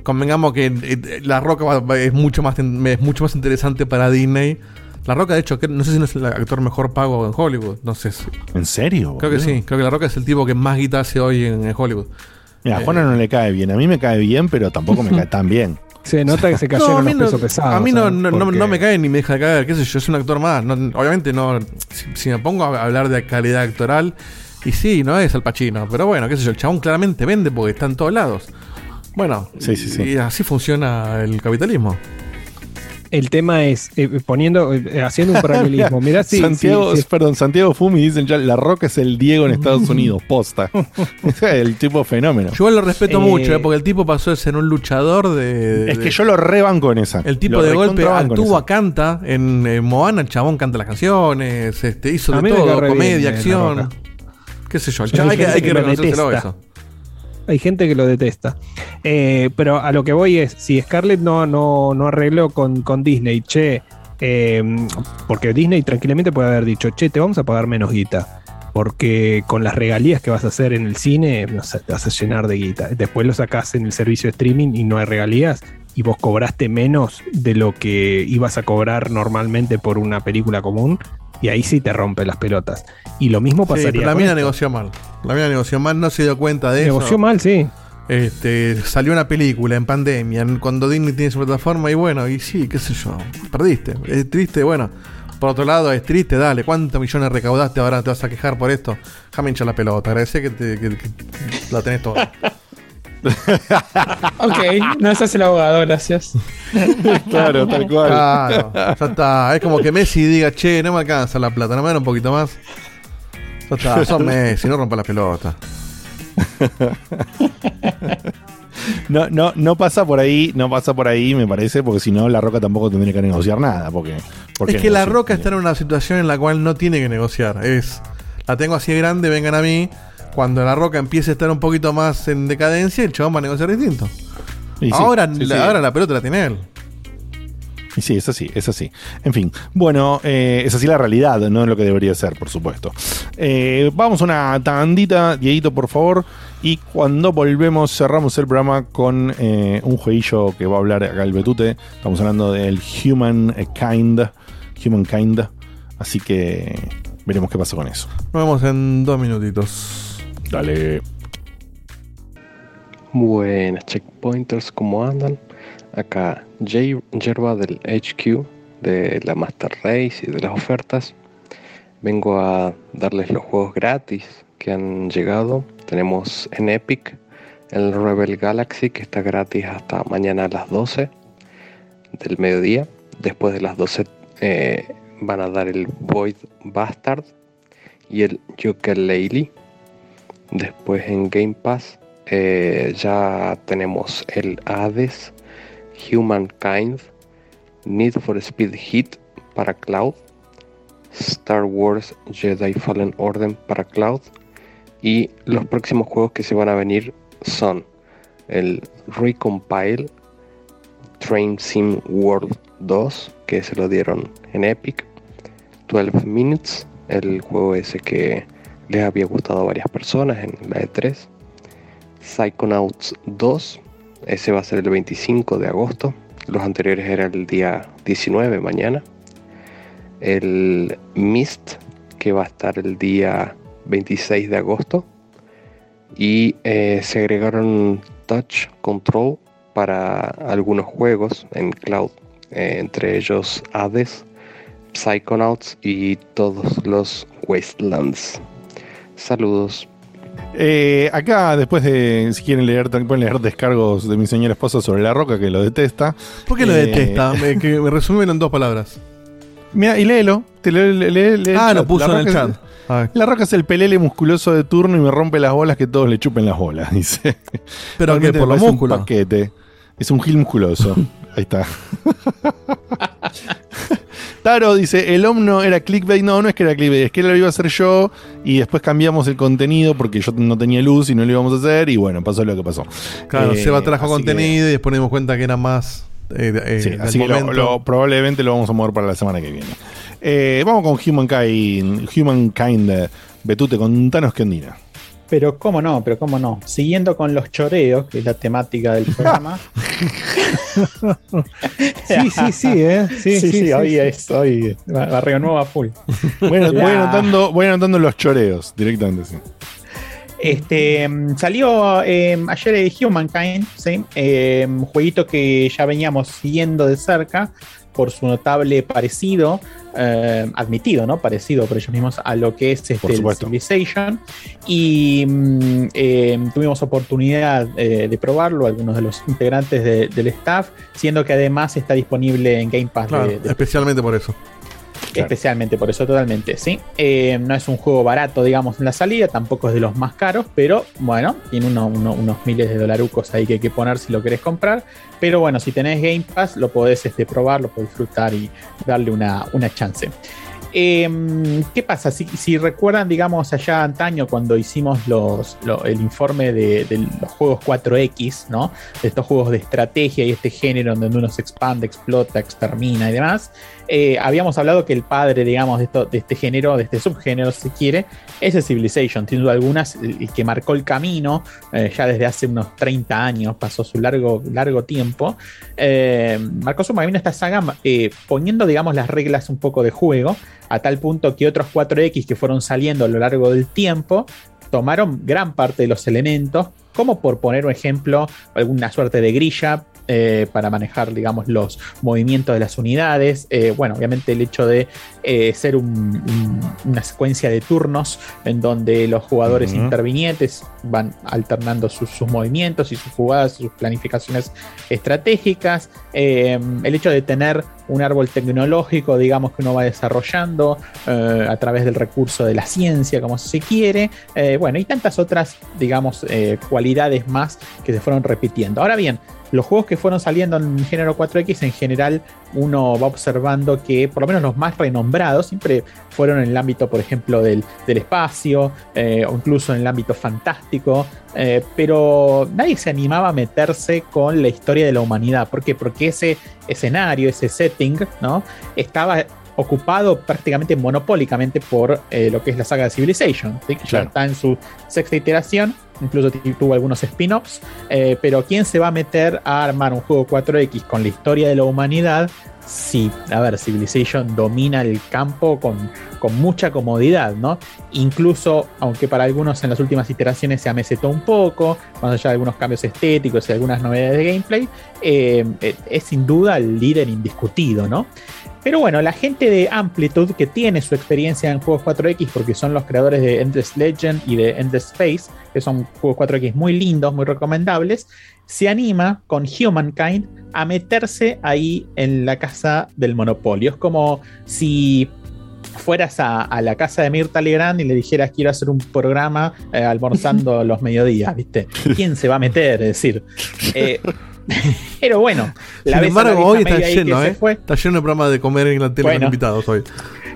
Convengamos que eh, La Roca va- va- es mucho, más, es mucho más interesante para Disney. La Roca, de hecho, no sé si no es el actor mejor pago en Hollywood. No sé. si- ¿En serio? Creo que sí. Creo que La Roca es el tipo que más guita hace hoy en, en Hollywood. Mira, a Eh, Juana no le cae bien. A mí me cae bien, pero tampoco me (laughs) cae tan bien. Se nota que se cayeron No, los no- pesos pesados. A mí no, ¿sabes? no, no- Porque- no me cae ni me deja de caer, qué sé yo, es un actor más. Obviamente no. Si, si me pongo a hablar de calidad actoral, y sí, no es Al Pacino, pero bueno, qué sé yo, el chabón claramente vende porque está en todos lados. Bueno, Sí, sí, sí. y así funciona el capitalismo. El tema es eh, poniendo, eh, haciendo un paralelismo. Mirá (laughs) si, Santiago, si- si- perdón, Santiago Fumi dicen ya, La Roca es el Diego en Estados (laughs) Unidos, posta. (laughs) el tipo fenómeno. Yo lo respeto Eh, mucho, eh, porque el tipo pasó de ser un luchador de. Es de- que yo lo rebanco en esa. El tipo Lo de golpe esa. canta. En, Moana, el chabón canta las canciones, este, hizo A de todo, comedia, acción. Qué sé yo, el Hay chabón- hay que, hay que que eso. Hay gente que lo detesta. Eh, pero a lo que voy es, si Scarlett no, no, no arregló con, con Disney, che, eh, porque Disney tranquilamente puede haber dicho, che, te vamos a pagar menos guita. Porque con las regalías que vas a hacer en el cine, te vas a llenar de guita. Después lo sacás en el servicio de streaming y no hay regalías. Y vos cobraste menos de lo que ibas a cobrar normalmente por una película común. Y ahí sí te rompe las pelotas. Y lo mismo Sí, pasaría. pero la mina esto. negoció mal. La mina negoció mal, no se dio cuenta de eso. Negoció mal, sí. Este, salió una película en pandemia, cuando Disney tiene su plataforma, y bueno, y sí, qué sé yo, perdiste. Es triste, bueno. Por otro lado, es triste, dale, ¿cuántos millones recaudaste? Ahora te vas a quejar por esto. Déjame hinchar la pelota, agradece que, te- que- que la tenés toda. (laughs) (laughs) Ok, no se hace el abogado, gracias. (laughs) Claro, tal cual. Claro, ya está. Es como que Messi diga, che, no me alcanza la plata, no me dan un poquito más. Ya está, son (laughs) Messi, no rompa la pelota. No, no, no pasa por ahí, no pasa por ahí, me parece, porque si no, La Roca tampoco tendría que negociar nada. Porque, porque Es que la Roca está en una situación en la cual no tiene que negociar. Es, la tengo así de grande, vengan a mí. Cuando la Roca empiece a estar un poquito más en decadencia, el chabón va a negociar distinto. Y ahora, sí, la, sí. ahora la pelota la tiene él. Y sí, es así, es así. En fin, bueno, eh, es así la realidad, no lo que debería ser, por supuesto. Eh, vamos a una tandita, Dieguito, por favor. Y cuando volvemos, cerramos el programa con eh, un jueguillo que va a hablar acá el Betute. Estamos hablando del Human Kind. Humankind. Así que veremos qué pasa con eso. Nos vemos en dos minutitos. Dale. Buenas checkpointers, ¿cómo andan? Acá Jay Yerba del HQ de la Master Race y de las ofertas. Vengo a darles los juegos gratis que han llegado. Tenemos en Epic el Rebel Galaxy que está gratis hasta mañana a las 12 del mediodía. Después de las 12 eh, van a dar el Void Bastard y el Yooka-Laylee. Después en Game Pass eh, ya tenemos el Hades, Humankind, Need for Speed Hit para Cloud, Star Wars Jedi Fallen Order para Cloud y los próximos juegos que se van a venir son el Recompile, Train Sim World 2, que se lo dieron en Epic. 12 Minutes, el juego ese que les había gustado a varias personas en la E3. Psychonauts 2, ese va a ser el 25 de agosto. Los anteriores eran el día 19, mañana. El Mist, que va a estar el día 26 de agosto. Y eh, se agregaron Touch Control para algunos juegos en cloud, eh, entre ellos Hades, Psychonauts y todos los Wastelands. Saludos. Eh, acá, después de, si quieren leer, pueden leer descargos de mi señora esposa sobre la roca, que lo detesta. ¿Por qué lo Eh, detesta? (laughs) Me, que me resumen en dos palabras. Mira, y léelo. Te lee, lee- lee- lee el Ah, lo puso La en el chat. es- Ah. La roca es el pelele musculoso de turno y me rompe las bolas que todos le chupen las bolas, (laughs) dice. ¿Pero qué, por los músculos? paquete. Es un gil musculoso. (laughs) Ahí está. Taro dice, el Omno era clickbait. No, no es que era clickbait, es que lo iba a hacer yo y después cambiamos el contenido porque yo no tenía luz y no lo íbamos a hacer y bueno, pasó lo que pasó. Claro, Eh, Seba trajo contenido y después nos dimos cuenta que era más. eh, eh, Sí, así que lo- momento. lo- probablemente lo vamos a mover para la semana que viene. Eh, vamos con Humankind. Humankind. Betute, contanos qué ondina. Pero cómo no, pero cómo no. Siguiendo con los choreos, que es la temática del programa. (laughs) Sí, sí, sí, ¿eh? Sí, sí, sí, hoy sí. es, hoy Ba- Barrio Nuevo a full. Voy, voy anotando, voy anotando los choreos directamente. Sí. Este mm, salió eh, ayer Humankind, ¿sí? Eh, un jueguito que ya veníamos siguiendo de cerca por su notable parecido, eh, admitido, ¿no? Parecido por ellos mismos a lo que es este, Por el. Civilization. Y mm, eh, tuvimos oportunidad eh, de probarlo, algunos de los integrantes de- del staff, siendo que además está disponible en Game Pass Claro, de- de especialmente por eso. Especialmente por eso, totalmente, sí. Eh, no es un juego barato, digamos, en la salida, tampoco es de los más caros, pero bueno, tiene uno- uno- unos miles de dolarucos ahí que hay que poner si lo querés comprar. Pero bueno, si tenés Game Pass, lo podés este, probar, lo podés disfrutar y darle una, una chance. Eh, ¿Qué pasa? Si, si recuerdan, digamos, allá antaño cuando hicimos los, lo- el informe de, de los juegos 4X, ¿no? De estos juegos de estrategia y este género donde uno se expande, explota, extermina y demás. Eh, habíamos hablado que el padre, digamos, de, de este género, de este subgénero, si quiere, es el Civilization. Sin duda algunas, que marcó el camino eh, ya desde hace unos 30 años, pasó su largo, largo tiempo. Eh, marcó su camino esta saga poniendo, digamos, las reglas un poco de juego, a tal punto que otros 4X que fueron saliendo a lo largo del tiempo tomaron gran parte de los elementos, como por poner un ejemplo, alguna suerte de grilla eh, para manejar, digamos, los movimientos de las unidades. Eh, bueno, obviamente el hecho de eh, ser un- un- una secuencia de turnos en donde los jugadores intervinientes van alternando sus, sus movimientos y sus jugadas, sus planificaciones estratégicas. El hecho de tener un árbol tecnológico, digamos, que uno va desarrollando eh, a través del recurso de la ciencia, como se quiere. Eh, bueno, y tantas otras, digamos, eh, cualidades más que se fueron repitiendo. Ahora bien, los juegos que fueron saliendo en género 4X, en general, uno va observando que por lo menos los más renombrados siempre fueron en el ámbito, por ejemplo, del, del espacio o incluso en el ámbito fantástico, eh, pero nadie se animaba a meterse con la historia de la humanidad. ¿Por qué? Porque ese escenario, ese setting, ¿no? Estaba ocupado prácticamente monopólicamente por eh, lo que es la saga de Civilization, ¿sí? que ya está en su sexta iteración, incluso tuvo algunos spin-offs, eh, pero ¿quién se va a meter a armar un juego 4X con la historia de la humanidad? Sí, a ver, Civilization domina el campo con, con mucha comodidad, ¿no? Incluso, aunque para algunos en las últimas iteraciones se amesetó un poco, más allá de algunos cambios estéticos y algunas novedades de gameplay, eh, es sin duda el líder indiscutido, ¿no? Pero bueno, la gente de Amplitude, que tiene su experiencia en juegos 4X, porque son los creadores de Endless Legend y de Endless Space, que son juegos 4X muy lindos, muy recomendables, se anima con Humankind a meterse ahí en la casa del monopolio. Es como si fueras a, a la casa de Mirta Legrand y le dijeras quiero hacer un programa eh, almorzando (laughs) los mediodías, ¿viste? ¿Quién se va a meter? Es decir, eh, (laughs) pero bueno, Sin la embargo, vieja hoy está lleno, ¿eh? Está lleno el programa de comer en la tele Bueno. con invitados hoy.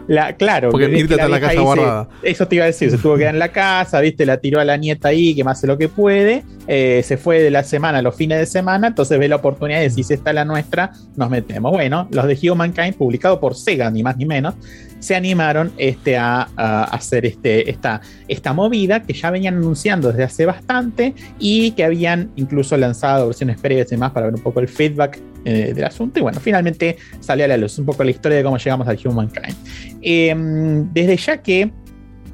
La, claro, Porque que- Mirta está en la casa guardada. Eso te iba a decir, se tuvo que quedar en la casa, viste, la tiró a la nieta ahí, que más hace lo que puede, eh, se fue de la semana a los fines de semana, entonces ve la oportunidad de decir, si esta es la nuestra, nos metemos. Bueno, los de Humankind, publicado por Sega, ni más ni menos, se animaron este, a, hacer este, esta, movida que ya venían anunciando desde hace bastante y que habían incluso lanzado versiones previas y demás para ver un poco el feedback eh, del asunto. Y bueno, finalmente salió a la luz un poco la historia de cómo llegamos al Humankind. Eh, desde ya que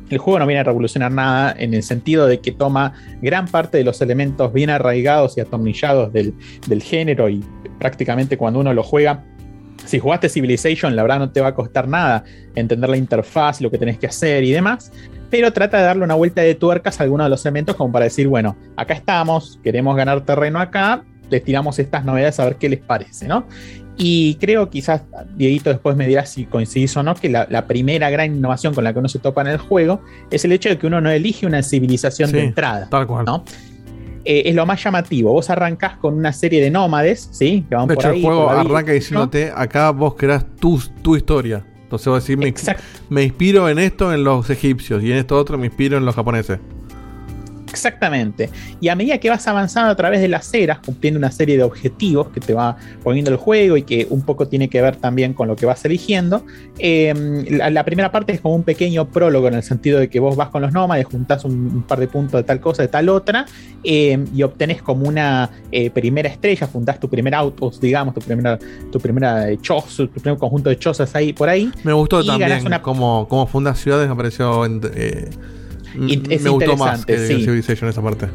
el juego no viene a revolucionar nada en el sentido de que toma gran parte de los elementos bien arraigados y atornillados del género y prácticamente cuando uno lo juega si jugaste Civilization, la verdad no te va a costar nada entender la interfaz, lo que tenés que hacer y demás, pero trata de darle una vuelta de tuercas a algunos de los elementos como para decir, bueno, acá estamos, queremos ganar terreno acá, les tiramos estas novedades a ver qué les parece, ¿no? Y creo, quizás Dieguito después me dirá si coincidís o no, que la, la primera gran innovación con la que uno se topa en el juego es el hecho de que uno no elige una civilización de entrada. Tal cual. ¿no? Eh, es lo más llamativo. Vos arrancás con una serie de nómades, ¿sí? Que van De por hecho, ahí, el juego por vida, arranca ¿no? diciéndote, acá vos creás tu, tu historia. Entonces vos decís, me, me inspiro en esto en los egipcios y en esto otro me inspiro en los japoneses. Exactamente. Y a medida que vas avanzando a través de las eras, cumpliendo una serie de objetivos que te va poniendo el juego y que un poco tiene que ver también con lo que vas eligiendo, eh, la, la primera parte es como un pequeño prólogo en el sentido de que vos vas con los nómades, juntás un, un par de puntos de tal cosa, de tal otra, eh, y obtenés como una eh, primera estrella, fundás tu primer outpost, digamos, tu primera, tu primera eh, choza, tu primer conjunto de chozas ahí por ahí. Me gustó también una como, como fundas ciudades, me pareció... eh, Y m- es me gustó más interesante, que sí. Civilization esa parte.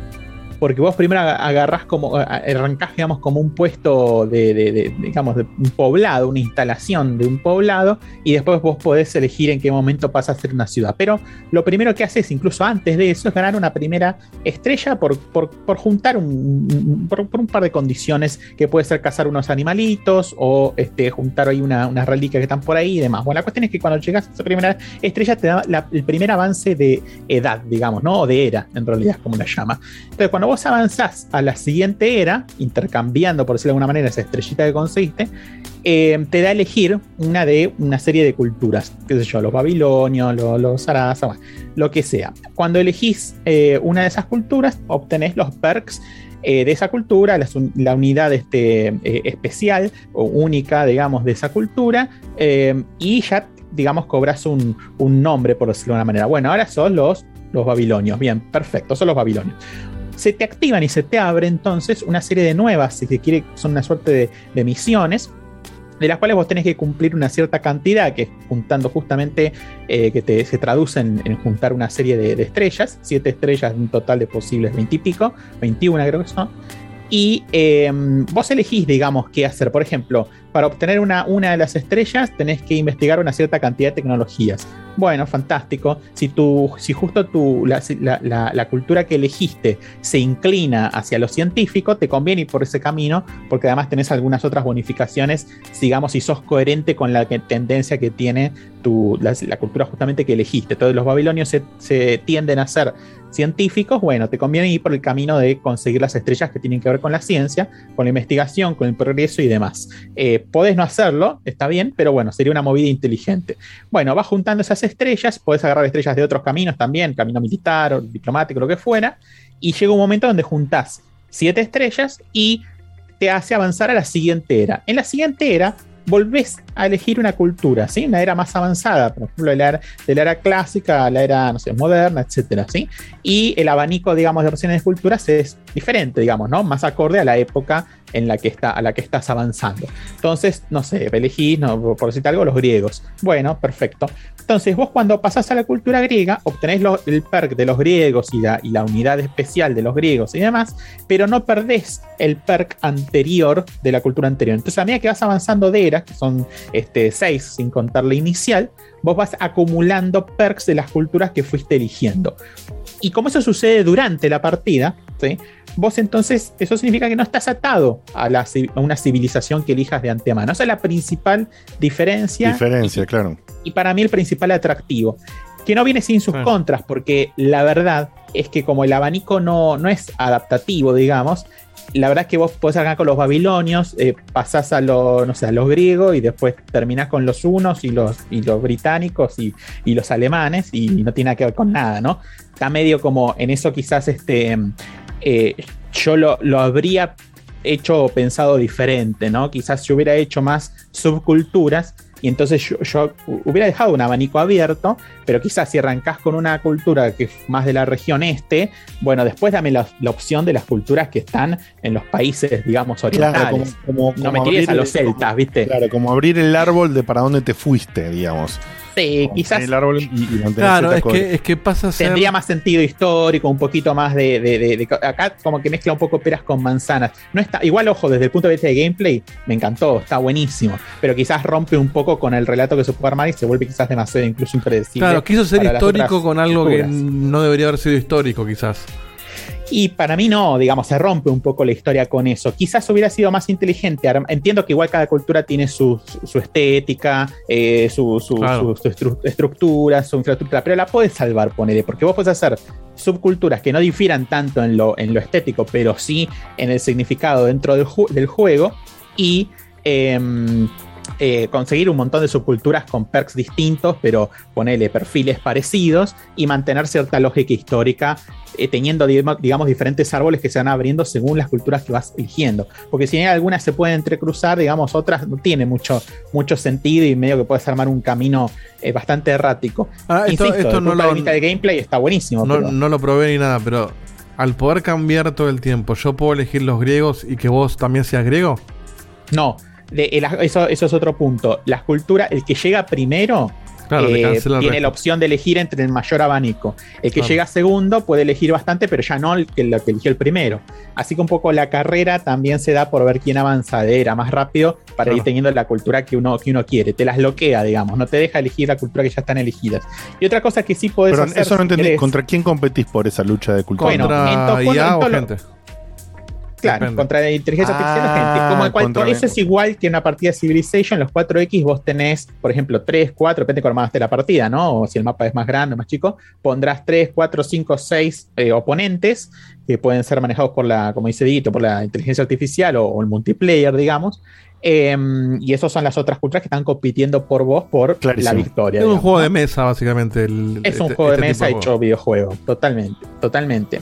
Porque vos primero aga- agarrás como, arrancás, digamos, como un puesto de, digamos, de un poblado, una instalación de un poblado, y después vos podés elegir en qué momento pasa a ser una ciudad. Pero lo primero que haces, incluso antes de eso, es ganar una primera estrella por, por, por juntar un, por, un par de condiciones, que puede ser cazar unos animalitos o este, juntar ahí una- unas reliquias que están por ahí y demás. Bueno, la cuestión es que cuando llegas a esa primera estrella te da el primer avance de edad, digamos, ¿no? O de era, en realidad, como la llama. Entonces, cuando vos avanzás a la siguiente era, intercambiando, por decirlo de alguna manera, esa estrellita que conseguiste, eh, te da a elegir una de una serie de culturas, qué sé yo, los babilonios, los, los lo que sea. Cuando elegís eh, una de esas culturas, obtenés los perks eh, de esa cultura, la unidad este, especial o única, digamos, de esa cultura, y ya, digamos, cobras un, un nombre, por decirlo de una manera. Bueno, ahora son los, los babilonios. Bien, perfecto, son los babilonios se te activan y se te abre entonces una serie de nuevas, si se quiere, son una suerte de, misiones, de las cuales vos tenés que cumplir una cierta cantidad, que es juntando justamente, eh, que se traduce en, en juntar una serie de, estrellas, siete estrellas de un total de posibles 20 y pico, 21 creo que son. Y eh, vos elegís, digamos, qué hacer. Por ejemplo, para obtener una, una de las estrellas tenés que investigar una cierta cantidad de tecnologías. Bueno, fantástico. Si, tu, si justo tu, la, la- la- cultura que elegiste se inclina hacia lo científico, te conviene ir por ese camino, porque además tenés algunas otras bonificaciones, digamos, si sos coherente con la que- tendencia que tiene tu, la, la cultura justamente que elegiste. Entonces los babilonios se, se tienden a ser científicos, bueno, te conviene ir por el camino de conseguir las estrellas que tienen que ver con la ciencia, con la investigación, con el progreso y demás. Eh, podés no hacerlo, está bien, pero bueno, sería una movida inteligente. Bueno, vas juntando esas estrellas, podés agarrar estrellas de otros caminos también, camino militar o diplomático, lo que fuera, y llega un momento donde juntás siete estrellas y te hace avanzar a la siguiente era. En la siguiente era volvés a elegir una cultura, ¿sí? Una era más avanzada, por ejemplo, de la era, de la era clásica a la era, no sé, moderna, etcétera, ¿sí? Y el abanico, digamos, de opciones de culturas es diferente, digamos, ¿no? Más acorde a la época en la que, está, a la que estás avanzando. Entonces, no sé, elegís, no, por decirte algo, los griegos. Bueno, perfecto. Entonces, vos cuando pasás a la cultura griega, obtenés lo- el perk de los griegos y la, y la unidad especial de los griegos y demás, pero no perdés el perk anterior de la cultura anterior. Entonces, a medida que vas avanzando de eras, que son este, seis sin contar la inicial, vos vas acumulando perks de las culturas que fuiste eligiendo. Y como eso sucede durante la partida, ¿sí? vos entonces, eso significa que no estás atado a, la a una civilización que elijas de antemano. Esa es la principal diferencia Diferencia, claro. y para mí el principal atractivo. Que no viene sin sus contras, porque la verdad es que como el abanico no, no es adaptativo, digamos, la verdad es que vos podés arrancar con los babilonios, eh, pasás a, lo, no sé, a los griegos y después terminás con los unos y los, y los británicos y, y los alemanes y no tiene nada que ver con nada, ¿no? Está medio como en eso quizás este, eh, yo lo, lo habría hecho o pensado diferente, ¿no? Quizás yo hubiera hecho más subculturas y entonces yo, yo hubiera dejado un abanico abierto, pero quizás si arrancás con una cultura que es más de la región este, bueno, después dame la, la opción de las culturas que están en los países, digamos, orientales. Claro, como, como- no como me tires a abrir- los celtas, ¿viste? Claro, como abrir el árbol de para dónde te fuiste, digamos. Sí, quizás. El árbol y, y mantener Claro, es que, es que pasa a ser. Tendría más sentido histórico, un poquito más de, de- de- de- Acá como que mezcla un poco peras con manzanas. No está, igual, ojo, desde el punto de vista de gameplay, me encantó, está buenísimo. Pero quizás rompe un poco con el relato que se puede armar y se vuelve quizás demasiado incluso impredecible. Claro, quiso ser histórico con algo que no debería haber sido histórico, quizás. Y para mí no, digamos, se rompe un poco la historia con eso. Quizás hubiera sido más inteligente. Entiendo que igual cada cultura tiene su, su- su estética, eh, su, su- Claro. su- su estru- estructura, su infraestructura, pero la puedes salvar, ponele, porque vos puedes hacer subculturas que no difieran tanto en lo, en lo estético, pero sí en el significado dentro del, ju- del juego y em, eh, conseguir un montón de subculturas con perks distintos, pero ponele perfiles parecidos y mantener cierta lógica histórica, eh, teniendo, digamos, diferentes árboles que se van abriendo según las culturas que vas eligiendo. Porque si bien algunas se pueden entrecruzar, digamos, otras no tiene mucho, mucho sentido y medio que puedes armar un camino eh, bastante errático. Ah, esto- Insisto, esto no lo- de gameplay está buenísimo. No, pero- no lo probé ni nada, pero al poder cambiar todo el tiempo, ¿yo puedo elegir los griegos y que vos también seas griego? No, de- el- eso, eso es otro punto. La cultura, el que llega primero Claro, eh, tiene la opción de elegir entre el mayor abanico. El que Claro. llega segundo puede elegir bastante, pero ya no el que, lo que eligió el primero. Así que un poco la carrera también se da por ver quién avanza de era más rápido para Claro. ir teniendo la cultura que uno, que uno quiere. Te las bloquea, digamos, no te deja elegir la cultura que ya están elegidas. Y otra cosa que sí podés Pero hacer. eso no entendí. ¿Contra quién competís por esa lucha de cultura? Bueno, ¿Contra en to- IA o gente? Claro, Depende. contra la inteligencia artificial Ah, gente. Como en cual- la- eso es igual que en una partida de Civilization, los 4X vos tenés, por ejemplo, 3, 4, depende de cómo armaste la partida, ¿no? O si el mapa es más grande o más chico, pondrás 3, 4, 5, 6 eh, oponentes que pueden ser manejados por la, como dice Dito, por la inteligencia artificial o, o el multiplayer, digamos. Em, y esos son las otras culturas que están compitiendo por vos por la victoria. Es un juego de mesa, básicamente. el- Es un este- juego de este mesa tipo hecho videojuego, totalmente, totalmente.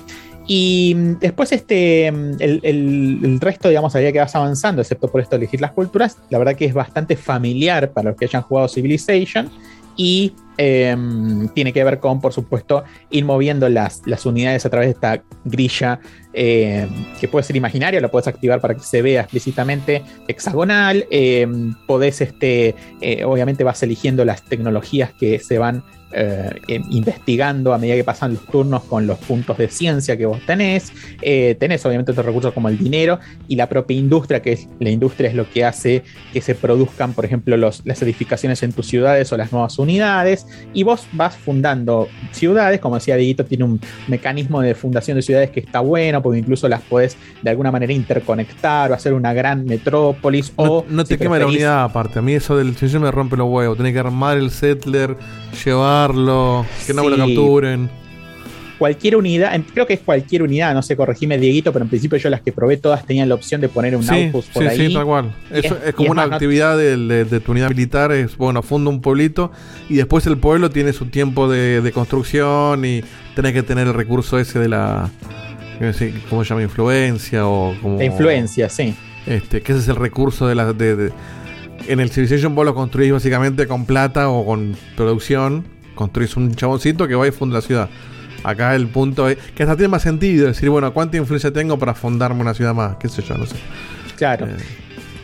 Y mm, después este, mm, el, el- resto, digamos, a medida que vas avanzando, excepto por esto de elegir las culturas, la verdad que es bastante familiar para los que hayan jugado Civilization y em, tiene que ver con, por supuesto, ir moviendo las, las unidades a través de esta grilla em, que puede ser imaginaria, la puedes activar para que se vea explícitamente hexagonal, em, podés, este, eh, obviamente vas eligiendo las tecnologías que se van eh, investigando a medida que pasan los turnos con los puntos de ciencia que vos tenés. Eh, tenés obviamente otros recursos como el dinero y la propia industria, que es la industria es lo que hace que se produzcan, por ejemplo, los, las edificaciones en tus ciudades o las nuevas unidades. Y vos vas fundando ciudades, como decía Dieguito, tiene un mecanismo de fundación de ciudades que está bueno, porque incluso las podés de alguna manera interconectar o hacer una gran metrópolis. o No te si quema la unidad aparte. A mí eso del sencillo me rompe los huevos. Tenés que armar el settler, llevarlo, que no me lo capturen. cualquier unidad, creo que es cualquier unidad, no sé, corregime Dieguito, pero en principio yo las que probé todas tenían la opción de poner un Sí, outpost por sí, ahí. sí, tal cual. Es- como una más, no- actividad del- de, de tu unidad militar. Es bueno, funda un pueblito y después el pueblo tiene su tiempo de, de construcción y tenés que tener el recurso ese de la. no ¿Cómo se llama? Influencia o como. La influencia, sí. Este, que ese es el recurso de la. De, de- en el Civilization vos lo construís básicamente con plata o con producción. Construís un chaboncito que va y funda la ciudad. Acá el punto es que hasta tiene más sentido decir, bueno, ¿cuánta influencia tengo para fundarme una ciudad más? ¿Qué sé yo? No sé. Claro.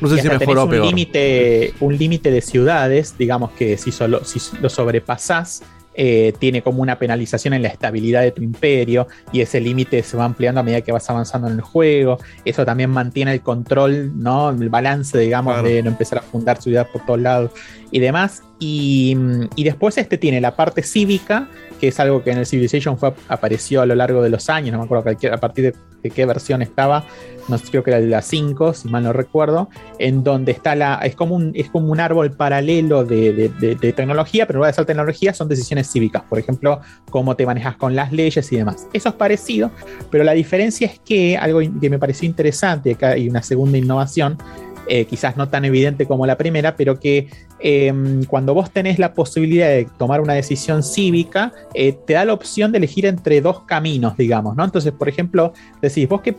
no sé si hasta mejor o peor. Un límite, un límite de ciudades, digamos que si, solo, si lo sobrepasás, eh, tiene como una penalización en la estabilidad de tu imperio y ese límite se va ampliando a medida que vas avanzando en el juego. Eso también mantiene el control, ¿no? El balance, digamos, Claro. de no empezar a fundar ciudades por todos lados y demás. Y, y después este tiene la parte cívica, que es algo que en el Civilization fue, apareció a lo largo de los años, no me acuerdo, a partir de este, qué versión estaba, no sé, creo que era la 5, si mal no recuerdo, en donde está la, es como un, es como un árbol paralelo de, de- de- de tecnología, pero en lugar de ser tecnología son decisiones cívicas, por ejemplo, cómo te manejas con las leyes y demás. Eso es parecido, pero la diferencia es que algo que me pareció interesante, acá hay una segunda innovación, eh, quizás no tan evidente como la primera, pero que eh, cuando vos tenés la posibilidad de tomar una decisión cívica, eh, te da la opción de elegir entre dos caminos, digamos, ¿no? Entonces, por ejemplo, decís, vos qué,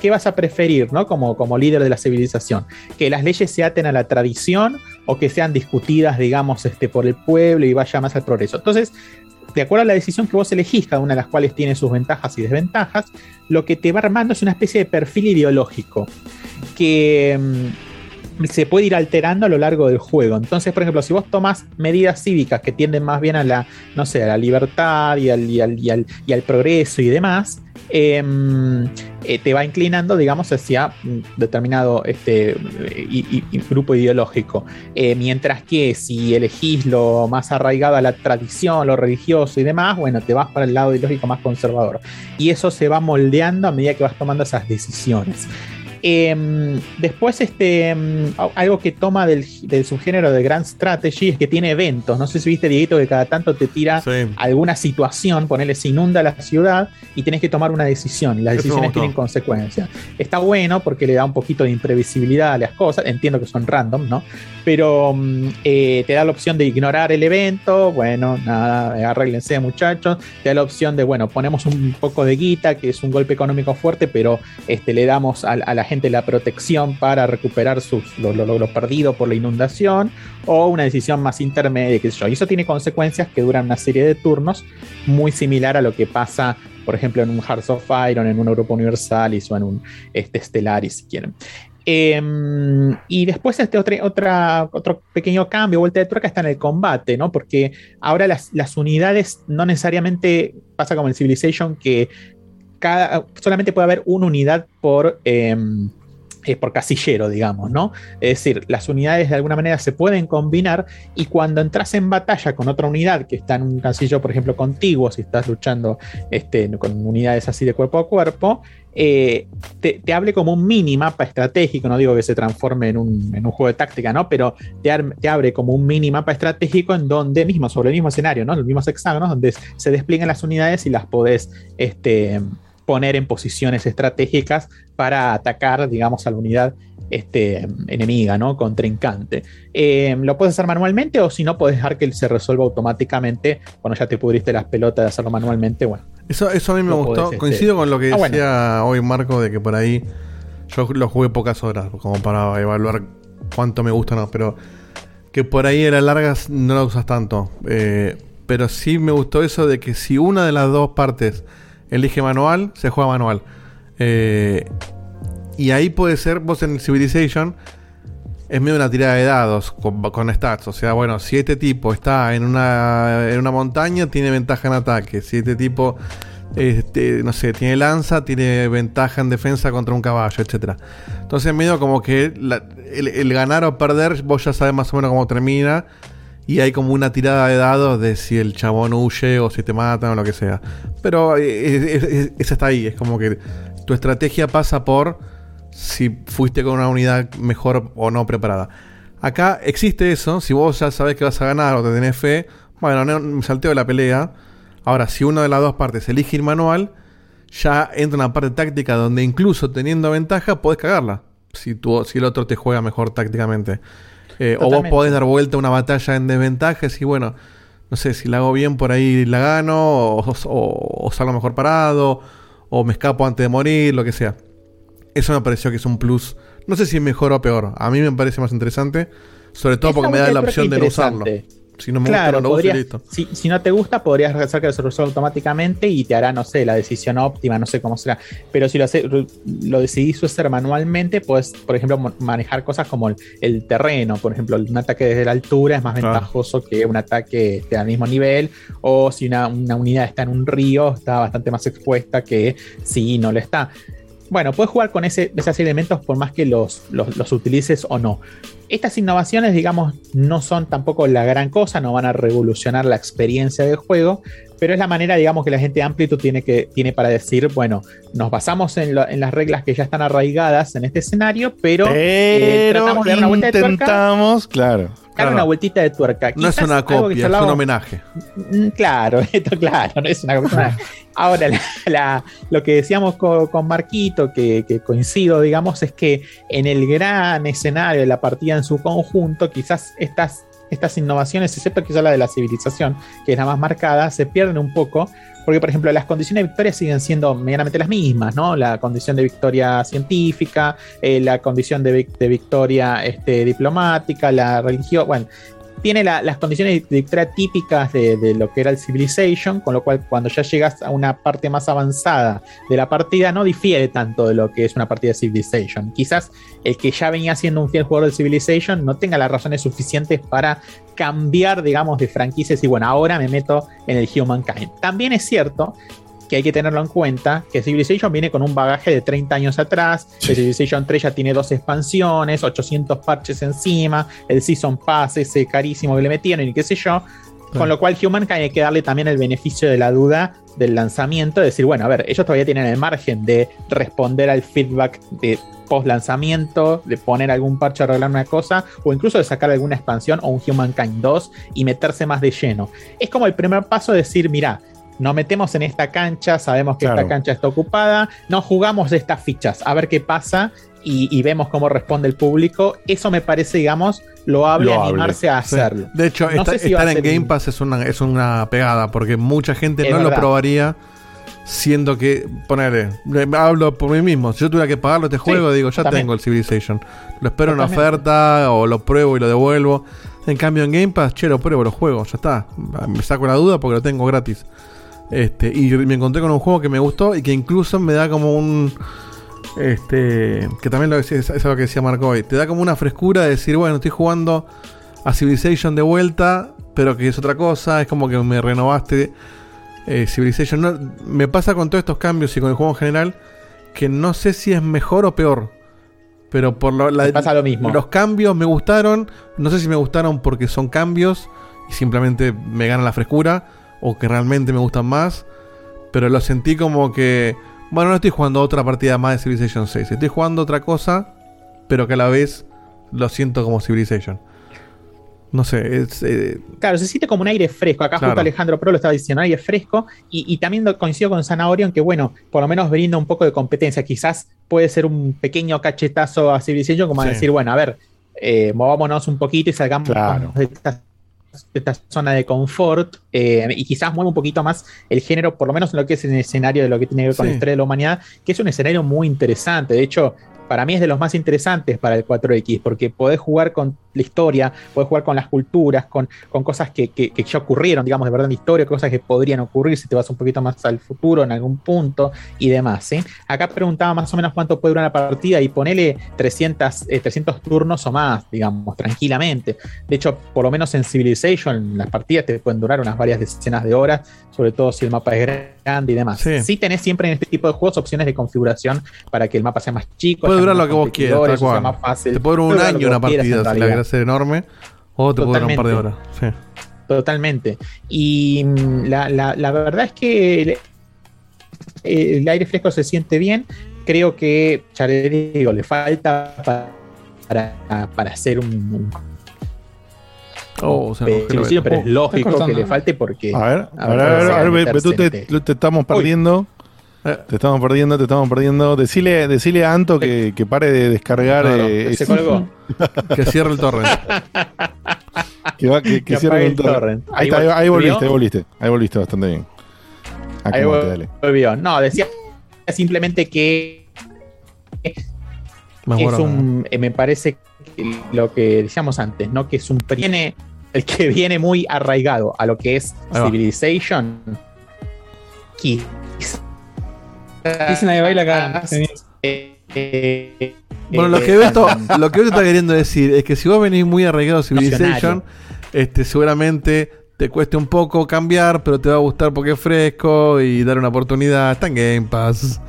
qué vas a preferir, ¿no? Como, como líder de la civilización, que las leyes se aten a la tradición o que sean discutidas, digamos, este, por el pueblo y vaya más al progreso. Entonces, de acuerdo a la decisión que vos elegís, cada una de las cuales tiene sus ventajas y desventajas, lo que te va armando es una especie de perfil ideológico que mm, se puede ir alterando a lo largo del juego. Entonces, por ejemplo, si vos tomás medidas cívicas que tienden más bien a la, no sé, a la libertad y al, y al- y al- y al progreso y demás, em, eh, te va inclinando, digamos, hacia determinado este, y grupo ideológico. Eh, mientras que si elegís lo más arraigado a la tradición, lo religioso y demás, bueno, te vas para el lado ideológico más conservador. Y eso se va moldeando a medida que vas tomando esas decisiones. Em, después, este, em, algo que toma del, del subgénero de Grand Strategy es que tiene eventos. No sé si viste, Dieguito, que cada tanto te tira alguna situación, ponele, se inunda la ciudad y tenés que tomar una decisión. Y las decisiones tienen consecuencias. Está bueno porque le da un poquito de imprevisibilidad a las cosas. Entiendo que son random, ¿no? Pero mm, eh, te da la opción de ignorar el evento. Bueno, nada, arréglense, muchachos. Te da la opción de, bueno, ponemos un poco de guita, que es un golpe económico fuerte, pero este, le damos a, a la gente la protección para recuperar sus, lo, lo- perdido por la inundación. O una decisión más intermedia, qué sé yo. Y eso tiene consecuencias que duran una serie de turnos, muy similar a lo que pasa por ejemplo, en un Hearts of Iron, en un Europa Universalis o en un este, Stellaris, si quieren. Em, y después este otra, otra, otro pequeño cambio, vuelta de tuerca está en el combate, ¿no? Porque ahora las unidades no necesariamente pasa como en Civilization que solamente puede haber una unidad por, em, eh, por casillero, digamos, ¿no? Es decir, las unidades de alguna manera se pueden combinar y cuando entras en batalla con otra unidad que está en un casillo, por ejemplo, contiguo, si estás luchando este, con unidades así de cuerpo a cuerpo, eh, te, te hable como un minimapa estratégico, no digo que se transforme en un, en un juego de táctica, ¿no? Pero te abre como un minimapa estratégico en donde mismo, sobre el mismo escenario, ¿no? Los mismos hexágonos, donde se despliegan las unidades y las podés este, poner en posiciones estratégicas para atacar, digamos, a la unidad este, enemiga, ¿no? Contrincante. Eh, lo puedes hacer manualmente o si no, puedes dejar que se resuelva automáticamente cuando ya te pudriste las pelotas de hacerlo manualmente. Bueno, Eso, eso a mí me gustó. podés, este- Coincido con lo que Ah, bueno. decía hoy Marco de que por ahí yo lo jugué pocas horas como para evaluar cuánto me gusta o no, pero que por ahí a la larga no lo usas tanto. Eh, pero sí me gustó eso de que si una de las dos partes elige manual, se juega manual. Eh, y ahí puede ser, vos en Civilization, es medio una tirada de dados con, con stats. O sea, bueno, si este tipo está en una, en una montaña, tiene ventaja en ataque. Si este tipo, este, no sé, tiene lanza, tiene ventaja en defensa contra un caballo, etcétera. Entonces, medio como que el, el ganar o perder, vos ya sabes más o menos cómo termina. Y hay como una tirada de dados de si el chabón huye o si te matan o lo que sea. Pero eh, es, es- es hasta ahí. Es como que tu estrategia pasa por si fuiste con una unidad mejor o no preparada. Acá existe eso. Si vos ya sabés que vas a ganar o te tenés fe, bueno, no, me salteo la pelea. Ahora, si una de las dos partes elige ir manual, ya entra una parte táctica donde incluso teniendo ventaja podés cagarla. Si, tú, si el otro te juega mejor tácticamente. Eh, o vos podés dar vuelta a una batalla en desventaja y bueno, no sé, si la hago bien por ahí la gano, o, o- o salgo mejor parado, o me escapo antes de morir, lo que sea. Eso me pareció que es un plus. No sé si es mejor o peor. A mí me parece más interesante. Sobre todo Esa porque me da la opción de no usarlo. Si no me claro, gusta, no lo uso listo. si, si no te gusta, podrías hacer que se resuelva automáticamente y te hará, no sé, la decisión óptima, no sé cómo será. Pero si lo, hace- lo decidís hacer manualmente, puedes, por ejemplo, manejar cosas como el, el terreno. Por ejemplo, un ataque desde la altura es más ventajoso que un ataque al mismo nivel. O si una, una unidad está en un río, está bastante más expuesta que si no lo está. bueno, puedes jugar con ese, esos elementos por más que los, los, los utilices o no. Estas innovaciones, digamos, no son tampoco la gran cosa, no van a revolucionar la experiencia del juego, pero es la manera, digamos, que la gente de Amplitude tiene, que, tiene para decir, bueno, nos basamos en, lo- en las reglas que ya están arraigadas en este escenario, pero, eh, Pero tratamos de dar una vuelta de tuerca. intentamos, claro. Dar una vueltita de tuerca. No es una copia, es un homenaje. Mm, Claro, (laughs) esto claro, no es una cosa. Ahora, la- la- lo que decíamos con, con Marquito, que, que coincido, digamos, es que en el gran escenario de la partida en su conjunto, quizás estas, estas innovaciones, excepto quizás la de la civilización, que es la más marcada, se pierden un poco. Porque, por ejemplo, las condiciones de victoria siguen siendo medianamente las mismas, ¿no? La condición de victoria científica, eh, la condición de, de victoria este, diplomática, la religión, bueno, tiene la- las condiciones de victoria típicas de, de lo que era el Civilization, con lo cual cuando ya llegas a una parte más avanzada de la partida no difiere tanto de lo que es una partida de Civilization. Quizás el que ya venía siendo un fiel jugador de Civilization no tenga las razones suficientes para cambiar, digamos, de franquicias y bueno, ahora me meto en el Humankind. También es cierto que hay que tenerlo en cuenta, que Civilization viene con un bagaje de 30 años atrás, Civilization 3 ya tiene dos expansiones, 800 parches encima, el Season Pass ese carísimo que le metieron y qué sé yo, con lo cual Humankind hay que darle también el beneficio de la duda del lanzamiento, de decir, bueno, a ver, ellos todavía tienen el margen de responder al feedback de post lanzamiento, de poner algún parche a arreglar una cosa, o incluso de sacar alguna expansión o un Humankind 2 y meterse más de lleno. Es como el primer paso de decir, mira, nos metemos en esta cancha, sabemos que Claro. esta cancha está ocupada, no jugamos estas fichas, a ver qué pasa y, y vemos cómo responde el público. Eso me parece, digamos, loable, Loable. animarse a Sí. hacerlo. De hecho, No esta- si estar en Game Pass es una, es una pegada, porque mucha gente Es no lo probaría, siendo que, ponele, le- hablo por mí mismo, si yo tuviera que pagarlo este juego, digo, ya también. tengo el Civilization. Lo espero en oferta, o lo pruebo y lo devuelvo. En cambio, en Game Pass, che, lo pruebo, lo juego, ya está. Me saco la duda porque lo tengo gratis. Este, y me encontré con un juego que me gustó y que incluso me da como un. Este. Que también lo decía- es, es algo que decía Marco hoy. Te da como una frescura de decir, bueno, estoy jugando a Civilization de vuelta, pero que es otra cosa. Es como que me renovaste eh, Civilization. No- me pasa con todos estos cambios y con el juego en general que no sé si es mejor o peor. Pero por lo, la- pasa lo mismo. los cambios me gustaron. No sé si me gustaron porque son cambios y simplemente me gana la frescura. O que realmente me gustan más. Pero lo sentí como que. Bueno, no estoy jugando otra partida más de Civilization 6. Estoy jugando otra cosa. Pero que a la vez lo siento como Civilization. No sé, es. eh, Claro, se siente como un aire fresco. Acá Claro. justo Alejandro Pro lo estaba diciendo, aire fresco. Y, y también coincido con Zanahoria en que, bueno, por lo menos brinda un poco de competencia. Quizás puede ser un pequeño cachetazo a Civilization, como a decir, bueno, a ver, eh, movámonos un poquito y salgamos Claro. de esta, esta zona de confort. eh, y quizás mueva un poquito más el género, por lo menos en lo que es el escenario de lo que tiene que ver con Sí. la historia de la humanidad, que es un escenario muy interesante. De hecho, para mí es de los más interesantes para el 4X, porque podés jugar con la historia, podés jugar con las culturas, con, cosas que, que- que ya ocurrieron, digamos, de verdad en la historia, cosas que podrían ocurrir si te vas un poquito más al futuro en algún punto y demás. Acá preguntaba más o menos cuánto puede durar una partida y ponele 300, eh, 300 turnos o más, digamos, tranquilamente. De hecho, por lo menos en Civilization, las partidas te pueden durar unas varias decenas de horas, sobre todo si el mapa es grande y demás. Sí. Sí, tenés siempre en este tipo de juegos opciones de configuración para que el mapa sea más chico. puede durar lo que vos quieras, sea más fácil. Te puede durar un año una partida si la querés enorme. O te puede durar un par de horas. Totalmente. Sí. Totalmente. Y mm, la, la- la verdad es que el, el aire fresco se siente bien. Creo que, ya le digo, le falta pa- para, para hacer un, un Oh, se pero, sí, es lógico que le falte porque. A ver, a ver, a ver, a ver, Be- Betú, te, te estamos perdiendo. Te estamos perdiendo, te estamos perdiendo. Decile, decile a Anto que, que pare de descargar. No, no, eh, se ese- colgó. (laughs) Que cierre el torrent. que va- que- que Que cierre el torrent. torrent. Ahí, Ahí está, ahí, vol- ahí volviste, ahí volviste. Ahí volviste bastante bien. Ahí Acomodate, dale. volvió. No, decía simplemente que Más es bueno, un, eh, me parece lo que decíamos antes, ¿no? Que es un viene, el que viene muy arraigado a lo que es va. Civilization. Quizás- Dice nadie baila acá. eh, eh, Bueno, lo eh, que Beto, lo que está queriendo decir es que si vos venís muy arraigado a Civilization, este, seguramente te cueste un poco cambiar, pero te va a gustar porque es fresco y dar una oportunidad. Está en Game Pass.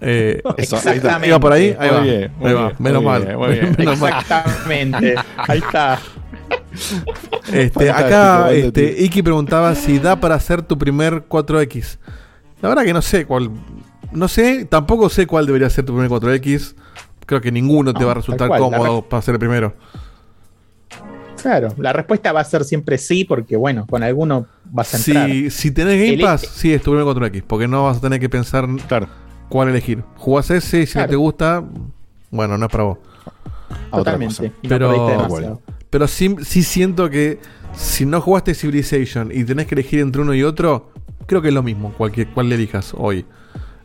Eh, (laughs) Eso, ahí está. ¿Iba por ahí? Ahí va. bien, muy Ahí va. bien, Menos muy mal. bien, muy bien. (laughs) Menos mal. Exactamente. Ahí está. (laughs) Este, acá este, Iki preguntaba si da para hacer tu primer 4X. La verdad que no sé cuál. No sé, tampoco sé cuál debería ser tu primer 4X. Creo que ninguno te va a resultar cual, cómodo re- para ser el primero. Claro, la respuesta va a ser siempre sí, porque bueno, con alguno vas a entrar. Si, si tenés Game El- Pass, sí, es tu primer 4X. Porque no vas a tener que pensar cuál elegir. Jugás ese y si no te gusta, bueno, no es para vos. Totalmente. Pero, pero sí, sí siento que si no jugaste Civilization y tenés que elegir entre uno y otro, creo que es lo mismo, cualquier, cual le elijas hoy.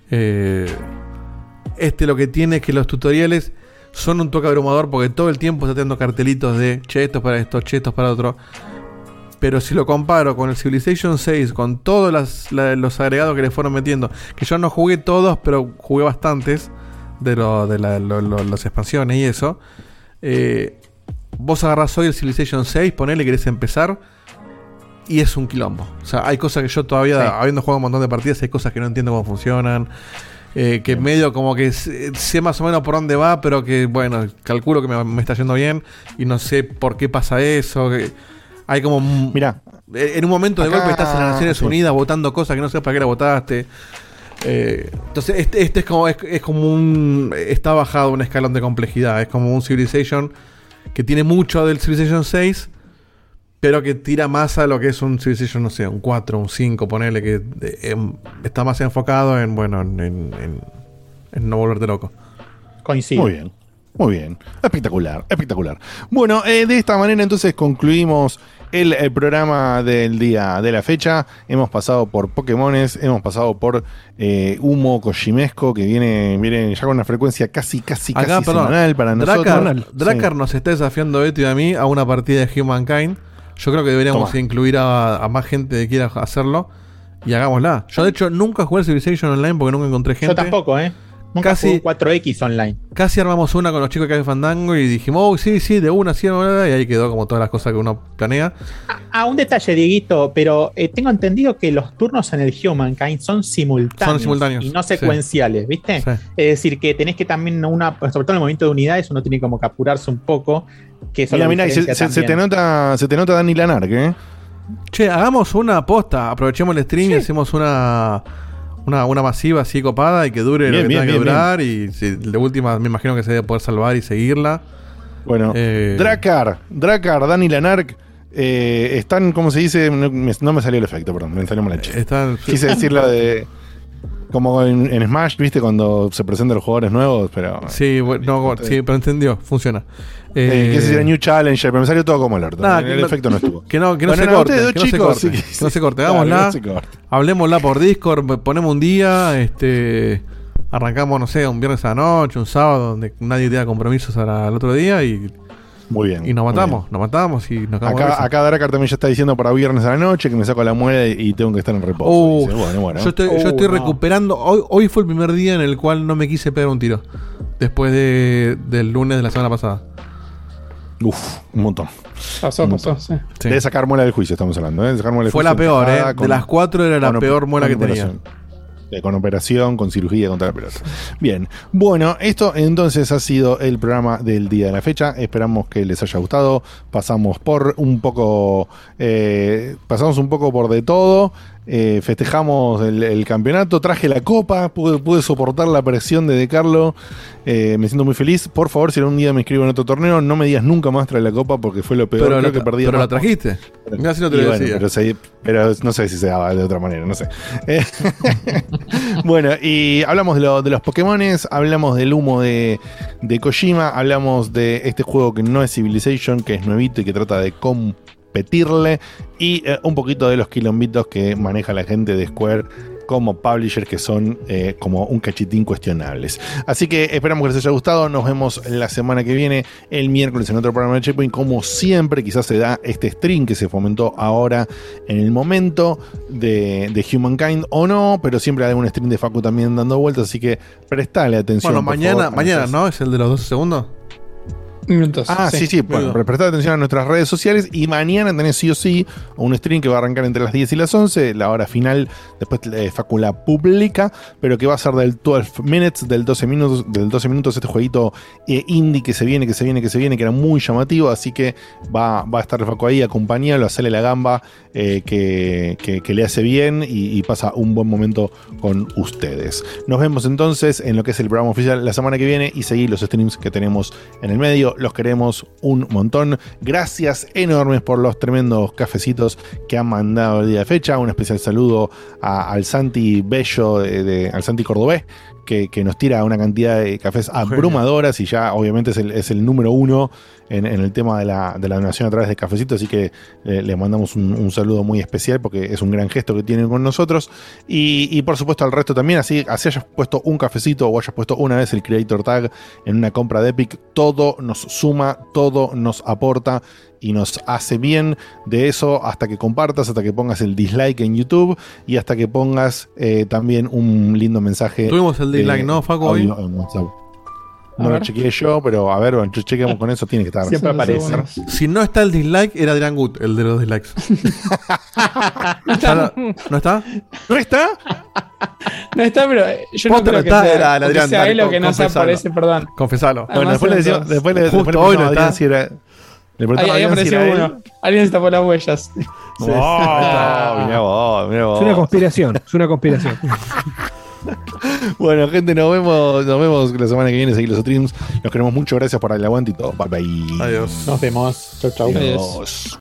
Eh, este lo que tiene es que los tutoriales son un toque abrumador porque todo el tiempo está teniendo cartelitos de che, esto es para esto, che, esto es para otro. Pero si lo comparo con el Civilization 6, con todos las- la- los agregados que le fueron metiendo, que yo no jugué todos, pero jugué bastantes de, lo- de la- lo- lo- las expansiones y eso. eh, vos agarrás hoy el Civilization 6, ponele, querés empezar. Y es un quilombo. O sea, hay cosas que yo todavía, Sí. habiendo jugado un montón de partidas, hay cosas que no entiendo cómo funcionan. eh, que medio como que sé, más o menos por dónde va, pero que bueno, calculo que me, me está yendo bien y no sé por qué pasa eso. que hay como. Mira, en un momento de acá- golpe estás en las Naciones sí. Unidas votando cosas que no sé para qué la votaste. Eh, entonces, este, este es como es, es como un. Está bajado un escalón de complejidad. Es como un Civilization que tiene mucho del Civilization 6, pero que tira más a lo que es un Civilization, no sé, un 4, un 5, ponele, que eh, em, está más enfocado en, bueno, en, en- en- en no volverte loco. Coincido. Muy bien. Muy bien. Espectacular, espectacular. Bueno, eh, de esta manera entonces concluimos el, el programa del día de la fecha. Hemos pasado por Pokémones, hemos pasado por eh, humo kojimesco que viene, viene ya con una frecuencia casi, casi, Acá, casi perdón, semanal para nosotros. Dracar, Dracar Sí. nos está desafiando a Beto y a mí a una partida de Humankind. Yo creo que deberíamos Toma. incluir a, a más gente que quiera hacerlo y hagámosla. Yo, de hecho, nunca jugué Civilization Online porque nunca encontré gente. Yo tampoco, ¿eh? Nunca Casi- jugué 4X online. Casi armamos una con los chicos que hay Fandango y dijimos, oh, sí, sí, de una, sí, una", y ahí quedó como todas las cosas que uno planea. Ah, un detalle, Dieguito, pero eh, tengo entendido que los turnos en el Humankind son simultáneos, Son simultáneos, y no sí. secuenciales, ¿viste? Sí. Es decir, que tenés que también, una, sobre todo en el movimiento de unidades, uno tiene como que apurarse un poco. Que Mira, mira, y se, diferencia se- se te nota, se te nota Dani Lanark, ¿eh? Che, hagamos una aposta, aprovechemos el stream y hacemos una, una, una masiva así copada y que dure lo Bien, que bien, tenga que bien, durar. Y si, de última me imagino que se debe poder salvar y seguirla. Bueno, Eh, Dracar, Dracar, Dani Lanark. eh, están, ¿cómo se dice? No me, no me salió el efecto, perdón, me salió mal hecho. Están, Quise decirlo de. (laughs) Como en, en Smash, ¿viste? Cuando se presentan los jugadores nuevos, pero. Sí, bueno, no, sí, pero entendió, funciona. Eh, Eh, quise decir New Challenger, pero me salió todo como el orto. Nada, el que no- efecto no estuvo. (laughs) Que no, que no Bueno, se corte, que dos no se chicos, corte, sí, que no se corte, (laughs) claro, hagámosla, que no se corte. hablemosla por Discord, ponemos un día, este, arrancamos, no sé, un viernes a la noche, un sábado, donde nadie tenga compromisos al otro día y, Muy bien. y nos matamos, nos matamos y nos Acá, acá Dracar también ya está diciendo para viernes a la noche que me saco la muela y, tengo que estar en reposo. Uh, Dice, bueno, bueno. Yo estoy, yo Uh, estoy no. recuperando. Hoy, hoy fue el primer día en el cual no me quise pegar un tiro. Después de, del lunes de la semana pasada. Uf, un montón. Pasó, Un pasó, montón. sí. De sacar muela del juicio estamos hablando, ¿eh? De sacar muela del Fue juicio la peor, ¿eh? De las cuatro era la peor muela que tenía. Con operación, con cirugía contra la pelota. Bien, bueno, esto entonces ha sido el programa del día de la fecha. Esperamos que les haya gustado. Pasamos por un poco, eh, pasamos un poco por de todo. Eh, festejamos el, el campeonato, traje la copa, pude, pude soportar la presión de De Carlo. Eh, me siento muy feliz. Por favor, si algún día me inscribo en otro torneo, no me digas nunca más trae la copa porque fue lo peor Pero, creo la, que perdí. pero la trajiste. Mirá si no te y lo bueno, decía. pero, se- pero no sé si se daba de otra manera, no sé. Eh, (laughs) bueno, y hablamos de, lo- de los Pokémones, hablamos del humo de, de Kojima, hablamos de este juego que no es Civilization, que es nuevito y que trata de competirle, y eh, un poquito de los quilombitos que maneja la gente de Square como publishers que son eh, como un cachitín cuestionables. Así que esperamos que les haya gustado. Nos vemos la semana que viene, el miércoles, en otro programa de Checkpoint. Como siempre, quizás se da este stream que se fomentó ahora en el momento de, de Humankind o no, pero siempre hay un stream de Facu también dando vueltas. Así que prestale atención. Bueno, mañana, favor, mañana, ¿no? Es el de los 12 segundos. Ah, sí, sí. Bueno, Minutos. prestad atención a nuestras redes sociales y mañana tenés sí o sí un stream que va a arrancar entre las 10 y las 11, la hora final, después eh, Facu la publica, pero que va a ser del 12 minutes, del 12 minutos, del 12 minutos este jueguito eh, indie que se viene, que se viene, que se viene, que era muy llamativo, así que va, va a estar Facu ahí, acompañarlo, hacerle la gamba eh, que, que- que le hace bien y, y pasa un buen momento con ustedes. Nos vemos entonces en lo que es el programa oficial la semana que viene y seguir los streams que tenemos en el medio. Los queremos un montón. Gracias enormes por los tremendos cafecitos que han mandado el día de fecha. Un especial saludo a- al Santi Bello, de, de- al Santi Cordobés. Que, que nos tira una cantidad de cafés abrumadoras y ya obviamente es el, es el número uno en, en el tema de la, de la donación a través de cafecitos, así que eh, le mandamos un, un saludo muy especial porque es un gran gesto que tienen con nosotros. Y, y por supuesto al resto también, así, así hayas puesto un cafecito o hayas puesto una vez el Creator Tag en una compra de Epic, todo nos suma, todo nos aporta y nos hace bien de eso hasta que compartas, hasta que pongas el dislike en YouTube y hasta que pongas eh, también un lindo mensaje. Tuvimos el dislike, ¿no, Facu, audio hoy? en WhatsApp. A No lo chequeé yo, pero a ver, bueno, chequeamos con eso, tiene que estar. Si no está el dislike, era Adrian Good, el de los dislikes. (laughs) ¿Ya lo- ¿No está? ¿No está? No está, pero eh, yo no creo que está, sea, era el o que Adrián, sea dale, él o que no confesalo. ese, perdón. Confesalo. Además, Bueno, después le decimos, después le, Justo después hoy no Adrián está. si era. Le Ahí, a ahí Adrián si apareció uno. Alguien se tapó las huellas. Oh, mirá vos, mirá vos. Es una conspiración, es una conspiración. (laughs) Bueno, gente, nos vemos, nos vemos la semana que viene, seguir los streams. Los queremos mucho, gracias por el aguante y todo. Bye bye. Adiós. Nos vemos. Chau, chau. Adiós.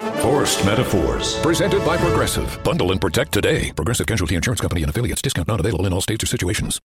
Forced Metaphors. Presented by Progressive. Bundle and protect today. Progressive Casualty Insurance Company and affiliates. Discount not available in all states or situations.